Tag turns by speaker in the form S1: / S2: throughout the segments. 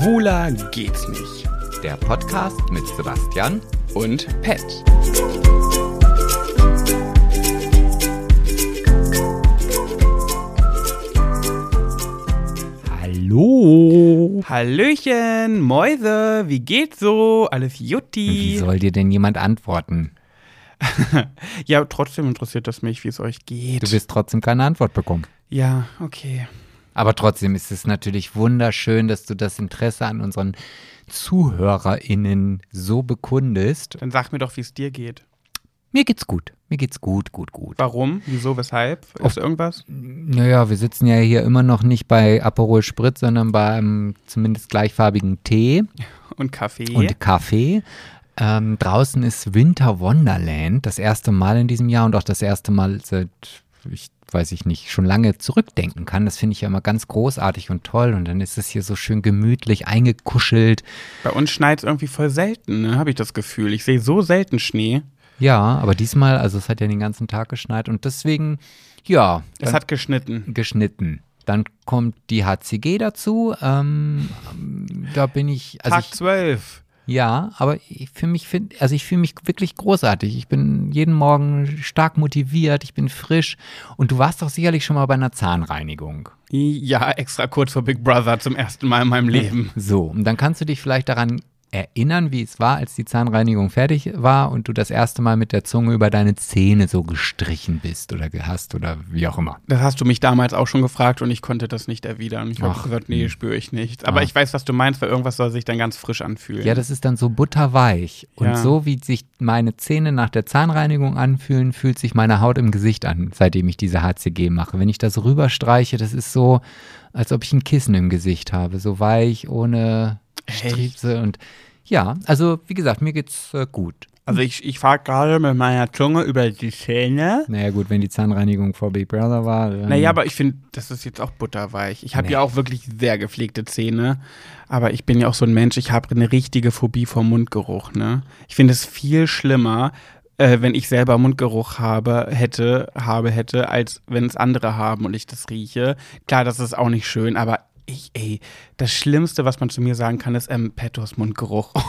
S1: Schwuler geht's nicht.
S2: Der Podcast mit Sebastian
S1: Und Pet.
S2: Hallo.
S1: Hallöchen, Mäuse, wie geht's so? Alles
S2: Wie
S1: Jutti?
S2: soll dir denn jemand antworten?
S1: Ja, trotzdem interessiert das mich, wie es euch geht.
S2: Du wirst trotzdem keine Antwort bekommen.
S1: ja, okay.
S2: Aber trotzdem ist es natürlich wunderschön, dass du das Interesse an unseren ZuhörerInnen so bekundest.
S1: Dann sag mir doch, wie es dir geht.
S2: Mir geht's gut. Mir geht's gut, gut, gut.
S1: Warum? Wieso? Weshalb? Ist irgendwas?
S2: Naja, wir sitzen ja hier immer noch nicht bei Aperol Spritz, sondern beim zumindest gleichfarbigen Tee
S1: Und Kaffee?
S2: und Kaffee. Ähm, draußen ist Winter Wonderland, das erste Mal in diesem Jahr und auch das erste Mal seit, ich weiß ich nicht, schon lange zurückdenken kann. Das finde ich ja immer ganz großartig und toll. Und dann ist es hier so schön gemütlich eingekuschelt.
S1: Bei uns schneit es irgendwie voll selten, ne? habe ich das Gefühl. Ich sehe so selten Schnee.
S2: Ja, aber diesmal, also es hat ja den ganzen Tag geschneit und deswegen, ja,
S1: Es hat geschnitten.
S2: geschnitten. Dann kommt die HCG dazu. Ähm, da bin ich, also
S1: Tag
S2: ich,
S1: 12.
S2: Ja, aber ich fühle mich, find, also ich fühle mich wirklich großartig. Ich bin jeden Morgen stark motiviert, ich bin frisch. Und du warst doch sicherlich schon mal bei einer Zahnreinigung.
S1: Ja, extra kurz vor Big Brother zum ersten Mal in meinem Leben.
S2: So, und dann kannst du dich vielleicht daran erinnern, wie es war, als die Zahnreinigung fertig war und du das erste Mal mit der Zunge über deine Zähne so gestrichen bist oder gehasst oder wie auch immer.
S1: Das hast du mich damals auch schon gefragt und ich konnte das nicht erwidern. Ich habe
S2: Ach,
S1: gesagt, nee,
S2: hm.
S1: spüre ich nicht. Aber
S2: Ah.
S1: ich weiß, was du meinst, weil irgendwas soll sich dann ganz frisch anfühlen.
S2: Ja, das ist dann so butterweich. Und
S1: Ja.
S2: so wie sich meine Zähne nach der Zahnreinigung anfühlen, fühlt sich meine Haut im Gesicht an, seitdem ich diese HCG mache. Wenn ich das rüberstreiche, das ist so, als ob ich ein Kissen im Gesicht habe. So weich, ohne
S1: Echt?
S2: Striebse und ja, also wie gesagt, mir geht's äh, gut.
S1: Also ich, ich fahre gerade mit meiner Zunge über die Zähne.
S2: Naja gut, wenn die Zahnreinigung vor Big Brother war. Dann,
S1: Naja, aber ich finde, das ist jetzt auch butterweich. Ich habe
S2: Nee.
S1: ja auch wirklich sehr gepflegte Zähne. Aber ich bin ja auch so ein Mensch, ich habe eine richtige Phobie vor Mundgeruch. Ne? Ich finde es viel schlimmer, äh, wenn ich selber Mundgeruch habe, hätte, habe, hätte, als wenn es andere haben und ich das rieche. Klar, das ist auch nicht schön, aber ich, ey, das Schlimmste, was man zu mir sagen kann, ist ähm, Pettos Mundgeruch.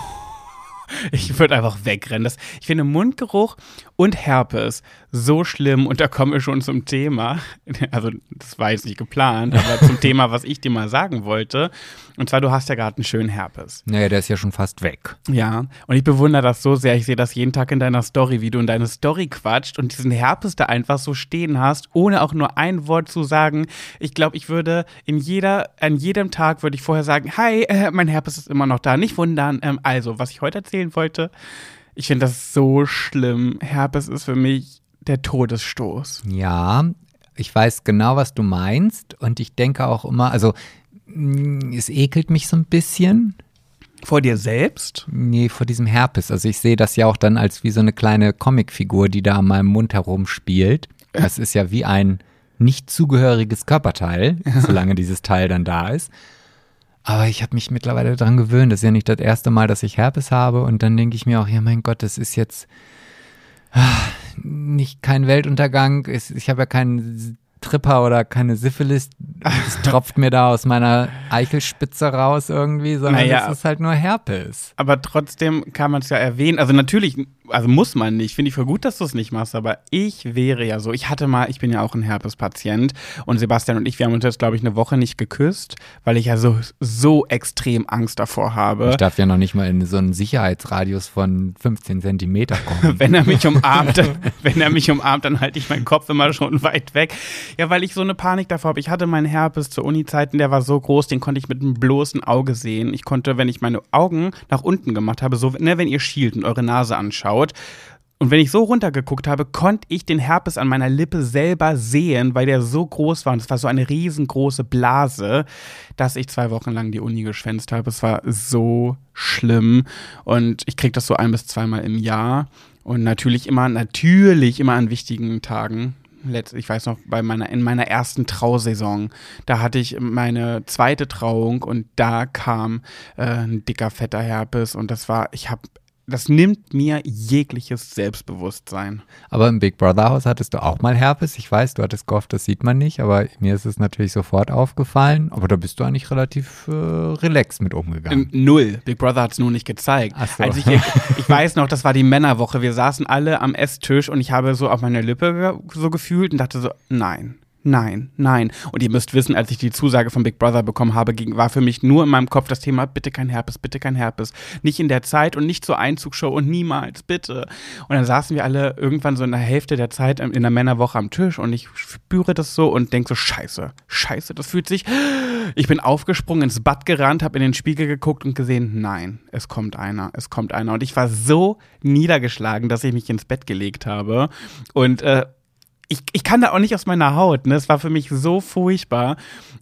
S1: Ich würde einfach wegrennen. Das, ich finde Mundgeruch und Herpes so schlimm und da kommen wir schon zum Thema. Also, das war jetzt nicht geplant, aber zum Thema, was ich dir mal sagen wollte. Und zwar, du hast ja gerade einen schönen Herpes.
S2: Naja, der ist ja schon fast weg.
S1: Ja, und ich bewundere das so sehr. Ich sehe das jeden Tag in deiner Story, wie du in deine Story quatscht und diesen Herpes da einfach so stehen hast, ohne auch nur ein Wort zu sagen. Ich glaube, ich würde in jeder, an jedem Tag würde ich vorher sagen, hi, äh, mein Herpes ist immer noch da, nicht wundern. Ähm, also, was ich heute erzählen wollte, ich finde das so schlimm. Herpes ist für mich der Todesstoß.
S2: Ja, ich weiß genau, was du meinst und ich denke auch immer, also mh, es ekelt mich so ein bisschen.
S1: Vor dir selbst?
S2: Nee, vor diesem Herpes. Also ich sehe das ja auch dann als wie so eine kleine Comicfigur, die da an meinem Mund herumspielt. Das ist ja wie ein nicht zugehöriges Körperteil, solange dieses Teil dann da ist. Aber ich habe mich mittlerweile daran gewöhnt. Das ist ja nicht das erste Mal, dass ich Herpes habe. Und dann denke ich mir auch, ja mein Gott, das ist jetzt ah, nicht kein Weltuntergang. Ich habe ja keinen Tripper oder keine Syphilis. Es tropft mir da aus meiner Eichelspitze raus irgendwie, sondern
S1: Naja.
S2: es ist halt nur Herpes.
S1: Aber trotzdem kann man es ja erwähnen. Also natürlich, also muss man nicht. Finde ich voll gut, dass du es nicht machst. Aber ich wäre ja so. Ich hatte mal, ich bin ja auch ein Herpes-Patient. Und Sebastian und ich, wir haben uns jetzt, glaube ich, eine Woche nicht geküsst, weil ich ja so, so extrem Angst davor habe.
S2: Ich darf ja noch nicht mal in so einen Sicherheitsradius von 15 Zentimeter kommen.
S1: Wenn er mich umarmt, wenn er mich umarmt, dann halte ich meinen Kopf immer schon weit weg. Ja, weil ich so eine Panik davor habe. Ich hatte meinen Herpes zu Uni-Zeiten, der war so groß, den konnte ich mit einem bloßen Auge sehen. Ich konnte, wenn ich meine Augen nach unten gemacht habe, so, ne, wenn ihr schielt und eure Nase anschaut, und wenn ich so runtergeguckt habe, konnte ich den Herpes an meiner Lippe selber sehen, weil der so groß war. Und es war so eine riesengroße Blase, dass ich zwei Wochen lang die Uni geschwänzt habe. Es war so schlimm. Und ich kriege das so ein bis zweimal im Jahr. Und natürlich immer, natürlich immer an wichtigen Tagen. Letzt, ich weiß noch, bei meiner, in meiner ersten Trausaison, da hatte ich meine zweite Trauung und da kam äh, ein dicker, fetter Herpes und das war, ich habe das nimmt mir jegliches Selbstbewusstsein.
S2: Aber im Big Brother Haus hattest du auch mal Herpes. Ich weiß, du hattest gehofft, das sieht man nicht, aber mir ist es natürlich sofort aufgefallen. Aber da bist du eigentlich relativ äh, relaxed mit umgegangen.
S1: Ähm, null. Big Brother hat es nur nicht gezeigt.
S2: Ach so.
S1: Als ich, ich weiß noch, das war die Männerwoche. Wir saßen alle am Esstisch und ich habe so auf meine Lippe so gefühlt und dachte so, nein. Nein, nein. Und ihr müsst wissen, als ich die Zusage von Big Brother bekommen habe, ging, war für mich nur in meinem Kopf das Thema, bitte kein Herpes, bitte kein Herpes. Nicht in der Zeit und nicht zur Einzugsshow und niemals, bitte. Und dann saßen wir alle irgendwann so in der Hälfte der Zeit in der Männerwoche am Tisch und ich spüre das so und denke so, scheiße, scheiße, das fühlt sich. Ich bin aufgesprungen, ins Bad gerannt, habe in den Spiegel geguckt und gesehen, nein, es kommt einer, es kommt einer. Und ich war so niedergeschlagen, dass ich mich ins Bett gelegt habe. Und äh, ich, ich kann da auch nicht aus meiner Haut. Ne? Es war für mich so furchtbar.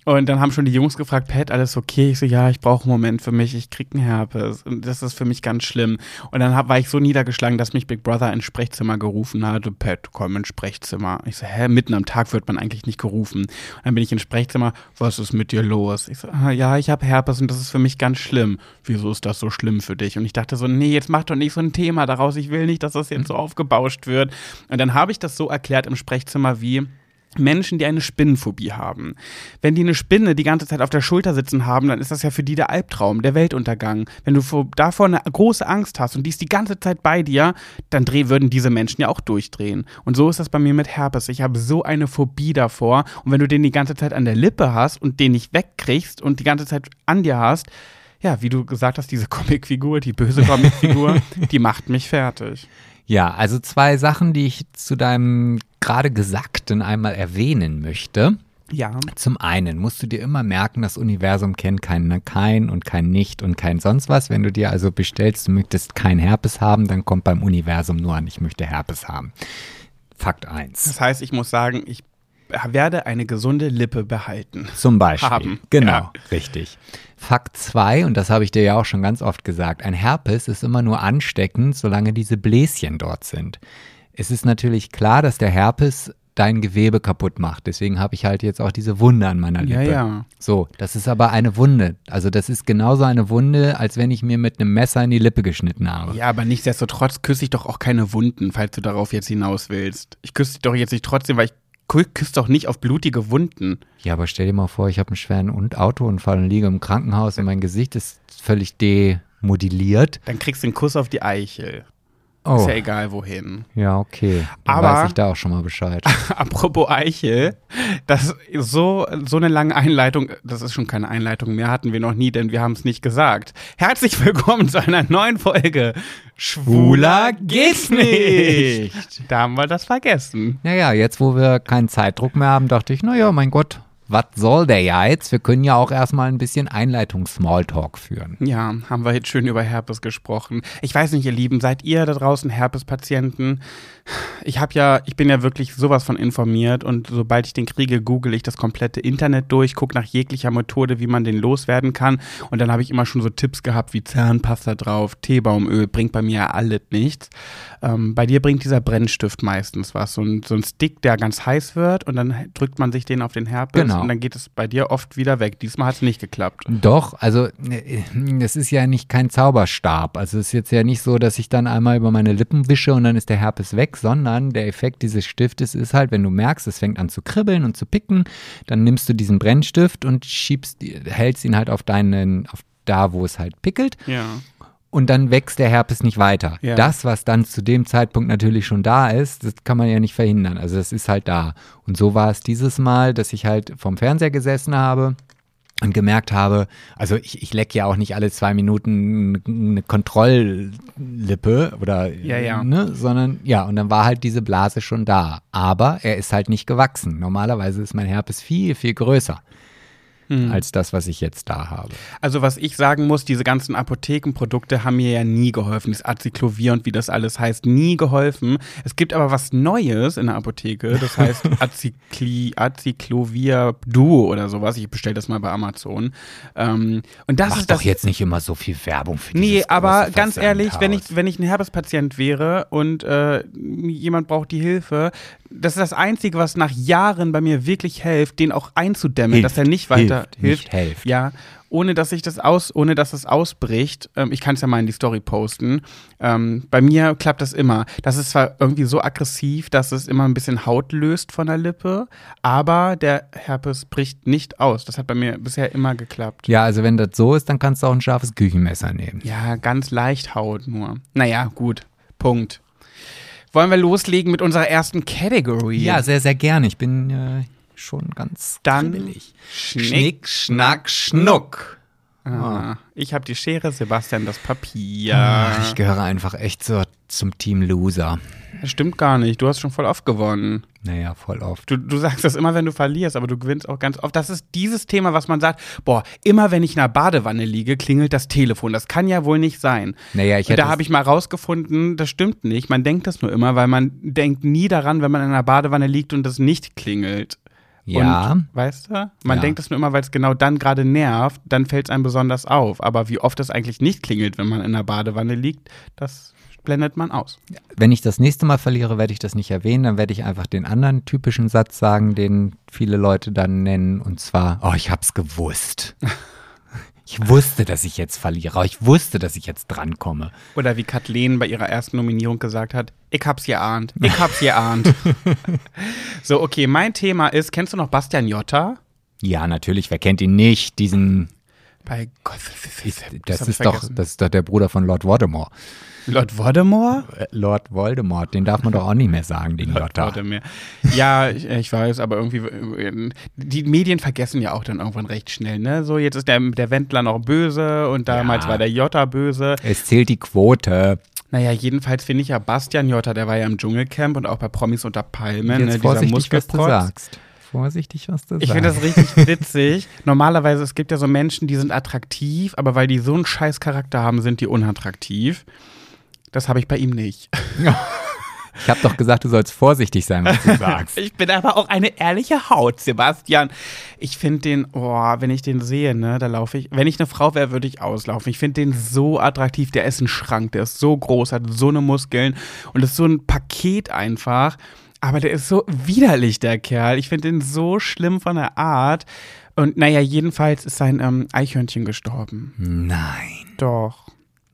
S1: Und dann haben schon die Jungs gefragt, Pat, alles okay? Ich so, ja, ich brauche einen Moment für mich, ich krieg einen Herpes. Und das ist für mich ganz schlimm. Und dann hab, war ich so niedergeschlagen, dass mich Big Brother ins Sprechzimmer gerufen hat. Pat, komm ins Sprechzimmer. Ich so, hä, mitten am Tag wird man eigentlich nicht gerufen. Und dann bin ich ins Sprechzimmer, was ist mit dir los? Ich so, ah, ja, ich habe Herpes und das ist für mich ganz schlimm. Wieso ist das so schlimm für dich? Und ich dachte so, nee, jetzt mach doch nicht so ein Thema daraus. Ich will nicht, dass das jetzt so aufgebauscht wird. Und dann habe ich das so erklärt im Sprechzimmer wie, Menschen, die eine Spinnenphobie haben. Wenn die eine Spinne die ganze Zeit auf der Schulter sitzen haben, dann ist das ja für die der Albtraum, der Weltuntergang. Wenn du davor eine große Angst hast und die ist die ganze Zeit bei dir, dann dreh, würden diese Menschen ja auch durchdrehen. Und so ist das bei mir mit Herpes. Ich habe so eine Phobie davor. Und wenn du den die ganze Zeit an der Lippe hast und den nicht wegkriegst und die ganze Zeit an dir hast, ja, wie du gesagt hast, diese Comicfigur, die böse Comicfigur, die macht mich fertig.
S2: Ja, also zwei Sachen, die ich zu deinem gerade Gesagten einmal erwähnen möchte.
S1: Ja.
S2: Zum einen musst du dir immer merken, das Universum kennt kein kein und kein nicht und kein sonst was. Wenn du dir also bestellst, du möchtest kein Herpes haben, dann kommt beim Universum nur an, ich möchte Herpes haben. Fakt 1.
S1: Das heißt, ich muss sagen, ich werde eine gesunde Lippe behalten.
S2: Zum Beispiel.
S1: Haben.
S2: Genau,
S1: Ja.
S2: richtig. Fakt 2, und das habe ich dir ja auch schon ganz oft gesagt, ein Herpes ist immer nur ansteckend, solange diese Bläschen dort sind. Es ist natürlich klar, dass der Herpes dein Gewebe kaputt macht. Deswegen habe ich halt jetzt auch diese Wunde an meiner
S1: Ja,
S2: Lippe.
S1: ja.
S2: So, das ist aber eine Wunde. Also das ist genauso eine Wunde, als wenn ich mir mit einem Messer in die Lippe geschnitten habe.
S1: Ja, aber nichtsdestotrotz küsse ich doch auch keine Wunden, falls du darauf jetzt hinaus willst. Ich küsse dich doch jetzt nicht trotzdem, weil ich kü- küsse doch nicht auf blutige Wunden.
S2: Ja, aber stell dir mal vor, ich habe einen schweren Un- Autounfall und liege im Krankenhaus und mein Gesicht ist völlig demodelliert.
S1: Dann kriegst du einen Kuss auf die Eichel.
S2: Oh,
S1: Ist ja egal wohin.
S2: ja, okay. Dann
S1: Aber-
S2: weiß ich da auch schon mal Bescheid.
S1: Apropos Eichel, das ist so, so eine lange Einleitung, das ist schon keine Einleitung mehr, hatten wir noch nie, denn wir haben es nicht gesagt. Herzlich willkommen zu einer neuen Folge. Schwuler geht's nicht. Da haben wir das vergessen.
S2: Naja, jetzt wo wir keinen Zeitdruck mehr haben, dachte ich, naja, mein Gott, was soll der ja jetzt? Wir können ja auch erstmal ein bisschen Einleitungs-Smalltalk führen.
S1: Ja, haben wir jetzt schön über Herpes gesprochen. Ich weiß nicht, ihr Lieben, seid ihr da draußen Herpes-Patienten? Ich habe ja, ich bin ja wirklich sowas von informiert und sobald ich den kriege, google ich das komplette Internet durch, gucke nach jeglicher Methode, wie man den loswerden kann. Und dann habe ich immer schon so Tipps gehabt wie Zahnpasta drauf, Teebaumöl, bringt bei mir ja alles nichts. Ähm, bei dir bringt dieser Brennstift meistens was. So ein, so ein Stick, der ganz heiß wird und dann drückt man sich den auf den Herpes
S2: Genau.
S1: und dann geht es bei dir oft wieder weg. Diesmal hat es nicht geklappt.
S2: Doch, also äh, es ist ja nicht kein Zauberstab. Also es ist jetzt ja nicht so, dass ich dann einmal über meine Lippen wische und dann ist der Herpes weg, sondern der Effekt dieses Stiftes ist halt, wenn du merkst, es fängt an zu kribbeln und zu picken, dann nimmst du diesen Brennstift und schiebst, hältst ihn halt auf deinen, auf da, wo es halt pickelt
S1: Ja.
S2: und dann wächst der Herpes nicht weiter.
S1: Ja.
S2: Das, was dann zu dem Zeitpunkt natürlich schon da ist, das kann man ja nicht verhindern. Also das ist halt da. Und so war es dieses Mal, dass ich halt vom Fernseher gesessen habe und gemerkt habe, also ich, ich lecke ja auch nicht alle zwei Minuten eine Kontrolllippe oder
S1: Ja, ja.
S2: ne, sondern ja, und dann war halt diese Blase schon da. Aber er ist halt nicht gewachsen. Normalerweise ist mein Herpes viel, viel größer
S1: Hm.
S2: als das, was ich jetzt da habe.
S1: Also was ich sagen muss, diese ganzen Apothekenprodukte haben mir ja nie geholfen. Das Acyclovir und wie das alles heißt, nie geholfen. Es gibt aber was Neues in der Apotheke, das heißt Acycli, Acyclovir Duo oder sowas. Ich bestelle das mal bei Amazon. Ähm, und das
S2: Mach
S1: ist
S2: doch
S1: das.
S2: jetzt nicht immer so viel Werbung für
S1: Nee,
S2: dieses
S1: aber
S2: große
S1: ganz ehrlich, wenn ich, wenn ich ein Herpespatient wäre und äh, jemand braucht die Hilfe, das ist das Einzige, was nach Jahren bei mir wirklich hilft, den auch einzudämmen,
S2: Hilft,
S1: dass er nicht weiter.
S2: Hilft, nicht hilft.
S1: Ja, ohne dass ich das aus, ohne dass es ausbricht. Ähm, ich kann es ja mal in die Story posten. Ähm, bei mir klappt das immer. Das ist zwar irgendwie so aggressiv, dass es immer ein bisschen Haut löst von der Lippe, aber der Herpes bricht nicht aus. Das hat bei mir bisher immer geklappt.
S2: Ja, also wenn das so ist, dann kannst du auch ein scharfes Küchenmesser nehmen.
S1: Ja, ganz leicht Haut nur. Naja, gut. Punkt. Wollen wir loslegen mit unserer ersten Category?
S2: Ja, sehr, sehr gerne. Ich bin äh, schon ganz
S1: Dann
S2: kribbelig.
S1: Schnick, Schnack, Schnuck. Ah, ich habe die Schere, Sebastian das Papier.
S2: Ah, Ich gehöre einfach echt so zum Team Loser.
S1: Das stimmt gar nicht. Du hast schon voll oft gewonnen.
S2: Naja, voll oft.
S1: Du, du sagst das immer, wenn du verlierst, aber du gewinnst auch ganz oft. Das ist dieses Thema, was man sagt, boah, immer wenn ich in der Badewanne liege, klingelt das Telefon. Das kann ja wohl nicht sein.
S2: Naja, ich
S1: Und
S2: hätte
S1: da habe ich mal rausgefunden, das stimmt nicht. Man denkt das nur immer, weil man denkt nie daran, wenn man in einer Badewanne liegt und das nicht klingelt.
S2: Ja,
S1: Und, weißt du? Man
S2: Ja.
S1: denkt das nur immer, weil es genau dann gerade nervt, dann fällt es einem besonders auf. Aber wie oft es eigentlich nicht klingelt, wenn man in der Badewanne liegt, das blendet man aus.
S2: wenn ich das nächste Mal verliere, werde ich das nicht erwähnen. Dann werde ich einfach den anderen typischen Satz sagen, den viele Leute dann nennen. Und zwar, oh, ich hab's gewusst. Ich wusste, dass ich jetzt verliere. Ich wusste, dass ich jetzt drankomme.
S1: Oder wie Kathleen bei ihrer ersten Nominierung gesagt hat, ich hab's geahnt, ich hab's geahnt. so, okay, mein Thema ist, kennst du noch Bastian Jotta?
S2: Ja, natürlich. Wer kennt ihn nicht? Diesen,
S1: Bei Gott,
S2: ist, das ist doch,
S1: vergessen.
S2: das ist doch der Bruder von Lord Voldemort.
S1: Lord Voldemort?
S2: Äh, Lord Voldemort, den darf man doch auch nicht mehr sagen, den.
S1: Warte mir. Ja, ich, ich weiß, aber irgendwie, äh, die Medien vergessen ja auch dann irgendwann recht schnell, ne? So, jetzt ist der, der Wendler noch böse und damals
S2: Ja.
S1: war der Jotta böse.
S2: Es zählt die Quote.
S1: Naja, jedenfalls finde ich ja Bastian Jotta, der war ja im Dschungelcamp und auch bei Promis unter Palmen,
S2: Jetzt
S1: ne? Dieser
S2: vorsichtig, was du sagst. Vorsichtig, was du
S1: Ich
S2: sagst.
S1: finde das richtig witzig. Normalerweise, es gibt ja so Menschen, die sind attraktiv, aber weil die so einen scheiß Charakter haben, sind die unattraktiv. Das habe ich bei ihm nicht.
S2: Ich habe doch gesagt, du sollst vorsichtig sein, was du sagst.
S1: Ich bin aber auch eine ehrliche Haut, Sebastian. Ich finde den, oh, wenn ich den sehe, ne, da laufe ich. Wenn ich eine Frau wäre, würde ich auslaufen. Ich finde den so attraktiv. Der ist ein Schrank, der ist so groß, hat so eine Muskeln und ist so ein Paket einfach. Aber der ist so widerlich, der Kerl. Ich finde den so schlimm von der Art. Und naja, jedenfalls ist sein ähm, Eichhörnchen gestorben.
S2: Nein.
S1: Doch.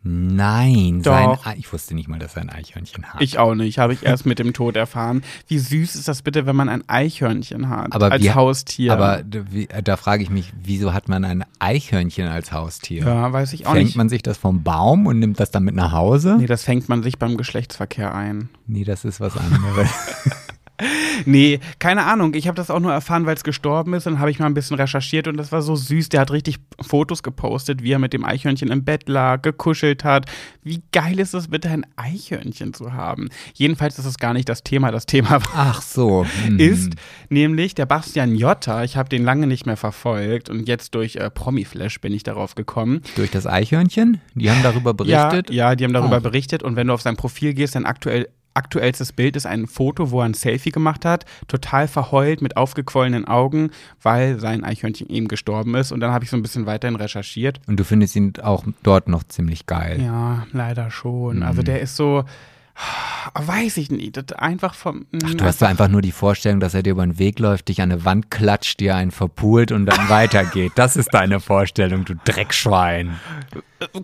S2: Nein.
S1: Doch.
S2: Sein, Ei- ich wusste nicht mal, dass er ein Eichhörnchen hat.
S1: Ich auch nicht. Habe ich erst mit dem Tod erfahren. Wie süß ist das bitte, wenn man ein Eichhörnchen hat
S2: Aber
S1: als
S2: wie-
S1: Haustier?
S2: Aber wie, da frage ich mich, wieso hat man ein Eichhörnchen als Haustier?
S1: ja, weiß ich auch
S2: Fängt
S1: nicht.
S2: man sich das vom Baum und nimmt das dann mit nach Hause?
S1: Nee, das fängt man sich beim Geschlechtsverkehr ein.
S2: Nee, das ist was anderes.
S1: Nee, keine Ahnung. Ich habe das auch nur erfahren, weil es gestorben ist. Dann habe ich mal ein bisschen recherchiert und das war so süß. Der hat richtig Fotos gepostet, wie er mit dem Eichhörnchen im Bett lag, gekuschelt hat. Wie geil ist es bitte, ein Eichhörnchen zu haben? Jedenfalls ist es gar nicht das Thema. Das Thema
S2: Ach so. hm.
S1: ist nämlich der Bastian Jotta. Ich habe den lange nicht mehr verfolgt und jetzt durch äh, Promiflash bin ich darauf gekommen.
S2: Durch das Eichhörnchen? Die haben darüber berichtet?
S1: Ja, ja die haben darüber
S2: Oh.
S1: berichtet und wenn du auf sein Profil gehst, dann aktuell aktuellstes Bild ist ein Foto, wo er ein Selfie gemacht hat, total verheult mit aufgequollenen Augen, weil sein Eichhörnchen eben gestorben ist und dann habe ich so ein bisschen weiterhin recherchiert.
S2: Und du findest ihn auch dort noch ziemlich geil.
S1: Ja, leider schon. Also
S2: Mhm.
S1: der ist so weiß ich nicht, das einfach vom
S2: Ach, du hast da einfach nur die Vorstellung, dass er dir über den Weg läuft, dich an eine Wand klatscht, dir einen verpult und dann weitergeht. Das ist deine Vorstellung, du Dreckschwein.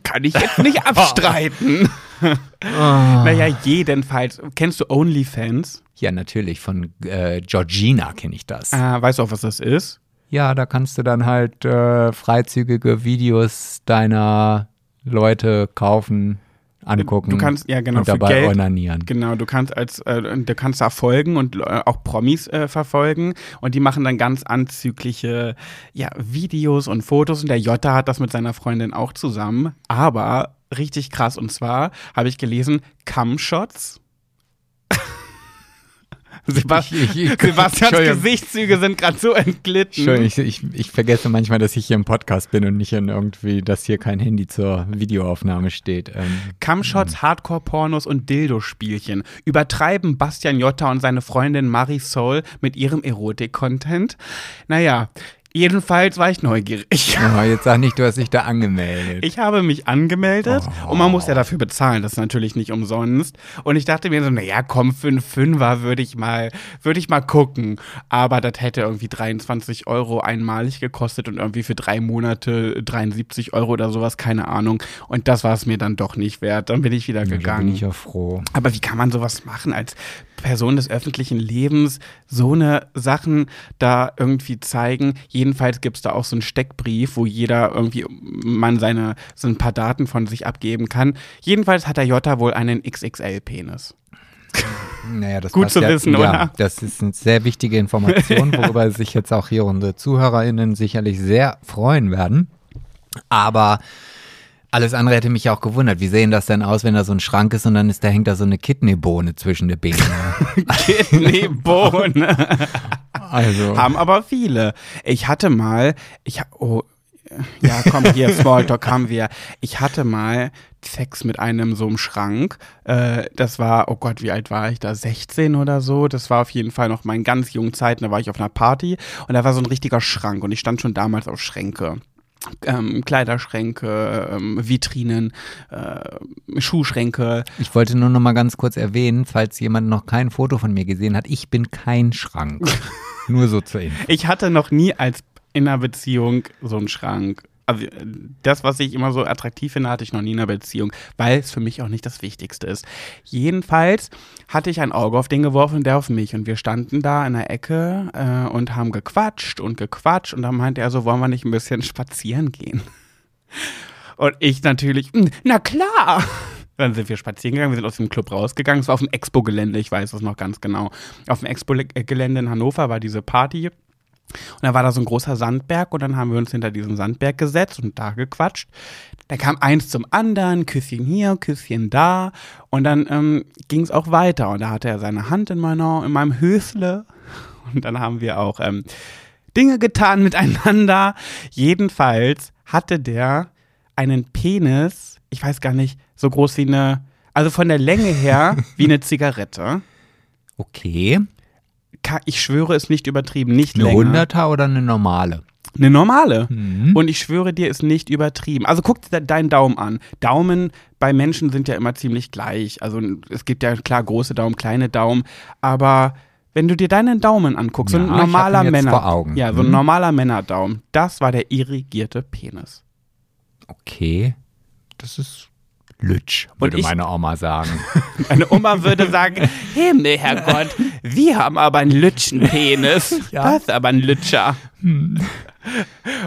S1: kann ich jetzt nicht abstreiten. Naja, jedenfalls. Kennst du OnlyFans?
S2: Ja, natürlich, von äh, Georgina kenne ich das.
S1: Äh, weißt du auch, was das ist?
S2: Ja, da kannst du dann halt äh, freizügige Videos deiner Leute kaufen, angucken
S1: Du kannst, ja genau,
S2: und
S1: für
S2: dabei
S1: Geld.
S2: onanieren.
S1: Genau, du kannst als äh, du kannst da folgen und äh, auch Promis äh, verfolgen und die machen dann ganz anzügliche ja, Videos und Fotos und der Jota hat das mit seiner Freundin auch zusammen, aber richtig krass und zwar habe ich gelesen Cumshots. Sebast
S2: Ich- ich- ich-
S1: Sebastians. Gesichtszüge sind gerade so entglitten.
S2: Entschuldigung, ich, ich, ich vergesse manchmal, dass ich hier im Podcast bin und nicht in irgendwie, dass hier kein Handy zur Videoaufnahme steht. Ähm,
S1: Cumshots, Hardcore-Pornos und Dildo-Spielchen übertreiben Bastian Jotta und seine Freundin Marisol mit ihrem Erotik-Content. Naja, Jedenfalls war ich neugierig.
S2: Oh, jetzt sag nicht, du hast dich da angemeldet.
S1: Ich habe mich angemeldet
S2: Oh.
S1: und man muss ja dafür bezahlen, das ist natürlich nicht umsonst. Und ich dachte mir so, naja, komm, für einen Fünfer würde ich mal, würde ich mal gucken. Aber das hätte irgendwie 23 Euro einmalig gekostet und irgendwie für drei Monate 73 Euro oder sowas, keine Ahnung. Und das war es mir dann doch nicht wert. Dann bin ich wieder
S2: Ja,
S1: gegangen.
S2: bin ich ja froh.
S1: Aber wie kann man sowas machen als Person des öffentlichen Lebens? So eine Sachen da irgendwie zeigen. Jedenfalls gibt es da auch so einen Steckbrief, wo jeder irgendwie man seine so ein paar Daten von sich abgeben kann. Jedenfalls hat der Jota wohl einen XXL-Penis.
S2: Naja, das
S1: Gut zu
S2: ja,
S1: wissen,
S2: ja,
S1: oder?
S2: Das ist eine sehr wichtige Information, worüber sich jetzt auch hier unsere ZuhörerInnen sicherlich sehr freuen werden. Aber alles andere hätte mich ja auch gewundert. Wie sehen das denn aus, wenn da so ein Schrank ist und dann ist da hängt da so eine Kidneybohne zwischen den Beinen?
S1: Kidneybohne.
S2: Also,
S1: Haben aber viele. Ich hatte mal, ich oh, ja, komm hier, Smalltalk haben wir. Ich hatte mal Sex mit einem so im Schrank. Äh, das war, oh Gott, wie alt war ich da? 16 oder so. Das war auf jeden Fall noch meinen ganz jungen Zeiten. Da war ich auf einer Party und da war so ein richtiger Schrank und ich stand schon damals auf Schränke. Ähm, Kleiderschränke, ähm, Vitrinen, äh, Schuhschränke.
S2: ich wollte nur noch mal ganz kurz erwähnen, falls jemand noch kein Foto von mir gesehen hat, ich bin kein Schrank. nur so zur Info.
S1: Ich hatte noch nie als in einer Beziehung so einen Schrank. Also das, was ich immer so attraktiv finde, hatte ich noch nie in einer Beziehung, weil es für mich auch nicht das Wichtigste ist. Jedenfalls hatte ich ein Auge auf den geworfen und der auf mich. Und wir standen da in der Ecke äh, und haben gequatscht und gequatscht. Und dann meinte er so, wollen wir nicht ein bisschen spazieren gehen? Und ich natürlich, "Mm, na klar. Dann sind wir spazieren gegangen, wir sind aus dem Club rausgegangen. Es war auf dem Expo-Gelände, ich weiß das noch ganz genau. Auf dem Expo-Gelände in Hannover war diese Party. Und da war da so ein großer Sandberg und dann haben wir uns hinter diesen Sandberg gesetzt und da gequatscht. Da kam eins zum anderen, Küsschen hier, Küsschen da. Und dann ähm, ging es auch weiter. Und da hatte er seine Hand in, meiner, in meinem Hösle. Und dann haben wir auch ähm, Dinge getan miteinander. Jedenfalls hatte der einen Penis, ich weiß gar nicht, so groß wie eine, also von der Länge her wie eine Zigarette.
S2: Okay.
S1: Ich schwöre, es nicht übertrieben, nicht
S2: Eine
S1: länger.
S2: Hunderter oder eine normale?
S1: Eine normale.
S2: Mhm.
S1: Und ich schwöre dir, ist nicht übertrieben. Also guck dir deinen Daumen an. Daumen bei Menschen sind ja immer ziemlich gleich. Also es gibt ja klar große Daumen, kleine Daumen. Aber wenn du dir deinen Daumen anguckst, so
S2: Ja,
S1: ein
S2: ich hab
S1: normaler Männer, ja, so ein
S2: Mhm.
S1: normaler Männerdaumen, das war der irrigierte Penis.
S2: Okay. Das ist Lütsch, würde
S1: ich-
S2: meine Oma sagen.
S1: Meine Oma würde sagen, Himmel, Herrgott, wir haben aber einen Lütschenpenis.
S2: Ja.
S1: Das ist aber ein Lütscher.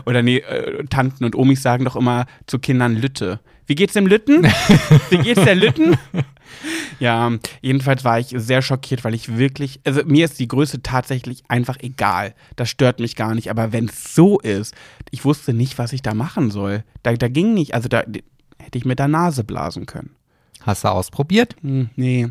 S1: Oder nee, äh, Tanten und Omis sagen doch immer zu Kindern Lütte. Wie geht's dem Lütten? Wie geht's der Lütten? Ja, jedenfalls war ich sehr schockiert, weil ich wirklich, also mir ist die Größe tatsächlich einfach egal. Das stört mich gar nicht. Aber wenn es so ist, ich wusste nicht, was ich da machen soll. Da, da ging nicht, also da hätte ich mit der Nase blasen können.
S2: Hast du ausprobiert?
S1: Hm, nee.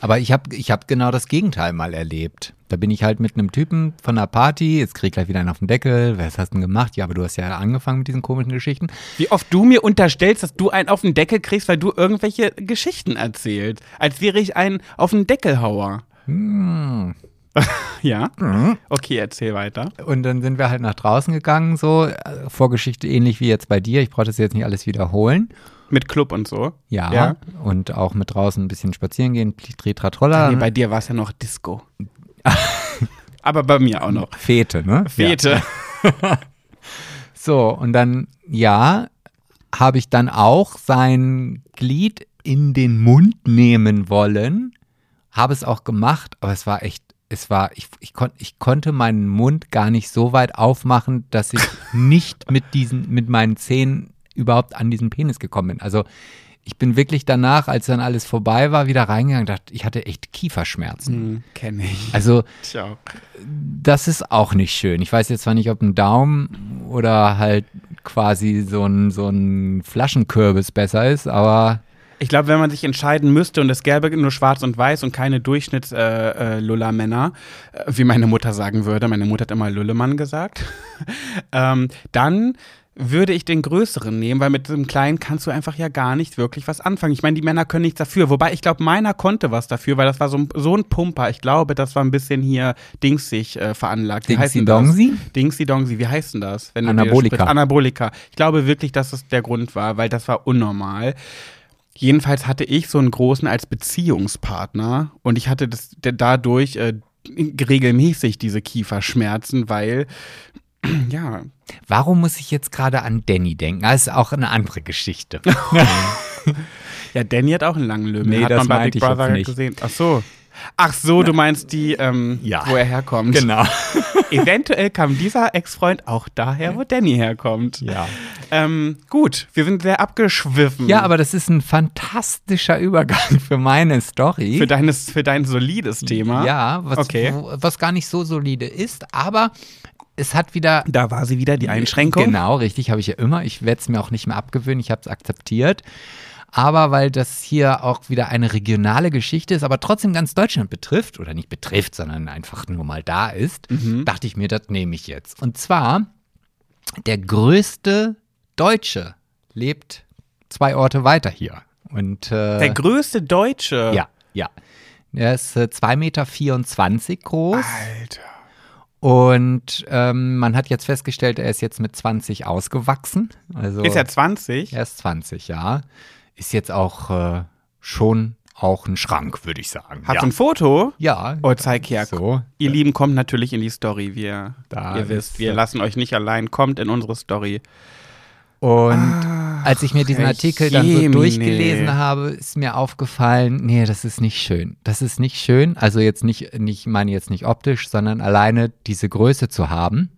S2: Aber ich habe ich hab genau das Gegenteil mal erlebt. Da bin ich halt mit einem Typen von einer Party, jetzt krieg ich gleich wieder einen auf den Deckel. Was hast du denn gemacht? Ja, aber du hast ja angefangen mit diesen komischen Geschichten.
S1: Wie oft du mir unterstellst, dass du einen auf den Deckel kriegst, weil du irgendwelche Geschichten erzählst. Als wäre ich ein auf den Deckelhauer.
S2: Hm.
S1: Ja? Okay, erzähl weiter.
S2: Und dann sind wir halt nach draußen gegangen, so äh, Vorgeschichte ähnlich wie jetzt bei dir. Ich brauche das jetzt nicht alles wiederholen.
S1: Mit Club und so.
S2: Ja.
S1: Ja.
S2: Und auch mit draußen ein bisschen spazieren gehen, Tritratrolla.
S1: Nee, bei dir war es ja noch Disco. Aber bei mir auch noch.
S2: Fete, ne?
S1: Fete.
S2: So, und dann, ja, habe ich dann auch sein Glied in den Mund nehmen wollen. Habe es auch gemacht, aber es war echt, es war, ich, ich, kon, ich konnte meinen Mund gar nicht so weit aufmachen, dass ich nicht mit diesen, mit meinen Zähnen überhaupt an diesen Penis gekommen bin. Also ich bin wirklich danach, als dann alles vorbei war, wieder reingegangen und dachte, ich hatte echt Kieferschmerzen.
S1: Hm, Kenne ich.
S2: Also
S1: Ciao.
S2: das ist auch nicht schön. Ich weiß jetzt zwar nicht, ob ein Daumen oder halt quasi so ein, so ein Flaschenkürbis besser ist, aber
S1: Ich glaube, wenn man sich entscheiden müsste und es gäbe nur schwarz und weiß und keine Durchschnitts-Lulla-Männer, äh, wie meine Mutter sagen würde, meine Mutter hat immer Lüllemann gesagt, ähm, dann würde ich den größeren nehmen, weil mit dem kleinen kannst du einfach ja gar nicht wirklich was anfangen. Ich meine, die Männer können nichts dafür. Wobei ich glaube, meiner konnte was dafür, weil das war so ein, so ein Pumper. Ich glaube, das war ein bisschen hier dingsig äh, veranlagt. Wie heißt?
S2: Dongsi?
S1: Dingsy Dongsi, wie heißt denn das?
S2: Anabolika.
S1: Anabolika. Ich glaube wirklich, dass das der Grund war, weil das war unnormal. Jedenfalls hatte ich so einen großen als Beziehungspartner und ich hatte das dadurch äh, regelmäßig diese Kieferschmerzen, weil ja,
S2: Warum muss ich jetzt gerade an Danny denken? Das ist auch eine andere Geschichte.
S1: Ja, Danny hat auch einen langen Lümmel.
S2: Nee,
S1: hat
S2: das
S1: man bei
S2: meinte
S1: Big Brother
S2: nicht.
S1: gesehen. Ach so. Ach so, du meinst die, ähm,
S2: Ja.
S1: wo er herkommt.
S2: genau.
S1: Eventuell kam dieser Ex-Freund auch daher, wo Danny herkommt.
S2: Ja.
S1: Ähm, gut, wir sind sehr abgeschwiffen.
S2: Ja, aber das ist ein fantastischer Übergang für meine Story.
S1: für, deines, für dein solides Thema.
S2: Ja, was,
S1: Okay.
S2: wo- was gar nicht so solide ist, aber es hat wieder.
S1: Da war sie wieder, die Einschränkung.
S2: Genau, richtig, habe ich ja immer. Ich werde es mir auch nicht mehr abgewöhnen, ich habe es akzeptiert. Aber weil das hier auch wieder eine regionale Geschichte ist, aber trotzdem ganz Deutschland betrifft, oder nicht betrifft, sondern einfach nur mal da ist,
S1: Mhm.
S2: dachte ich mir, das nehme ich jetzt. Und zwar, der größte Deutsche lebt zwei Orte weiter hier. Und äh,
S1: Der größte Deutsche.
S2: ja, ja. Er ist äh, 2,24 Meter groß.
S1: Alter.
S2: Und ähm, man hat jetzt festgestellt, er ist jetzt mit 20 ausgewachsen. Also
S1: Ist er 20?
S2: er ist 20, ja. Ist jetzt auch äh, schon auch ein Schrank, würde ich sagen.
S1: Hast
S2: ja.
S1: ein Foto?
S2: ja.
S1: Oh, zeig her.
S2: So.
S1: Ihr Lieben, kommt natürlich in die Story. Wir,
S2: Da
S1: ihr wisst, wir lassen euch nicht allein. Kommt in unsere Story.
S2: Und als ich mir diesen Artikel dann so durchgelesen habe, ist mir aufgefallen, nee, das ist nicht schön. Das ist nicht schön. Also jetzt nicht, nicht ich meine jetzt nicht optisch, sondern alleine diese Größe zu haben.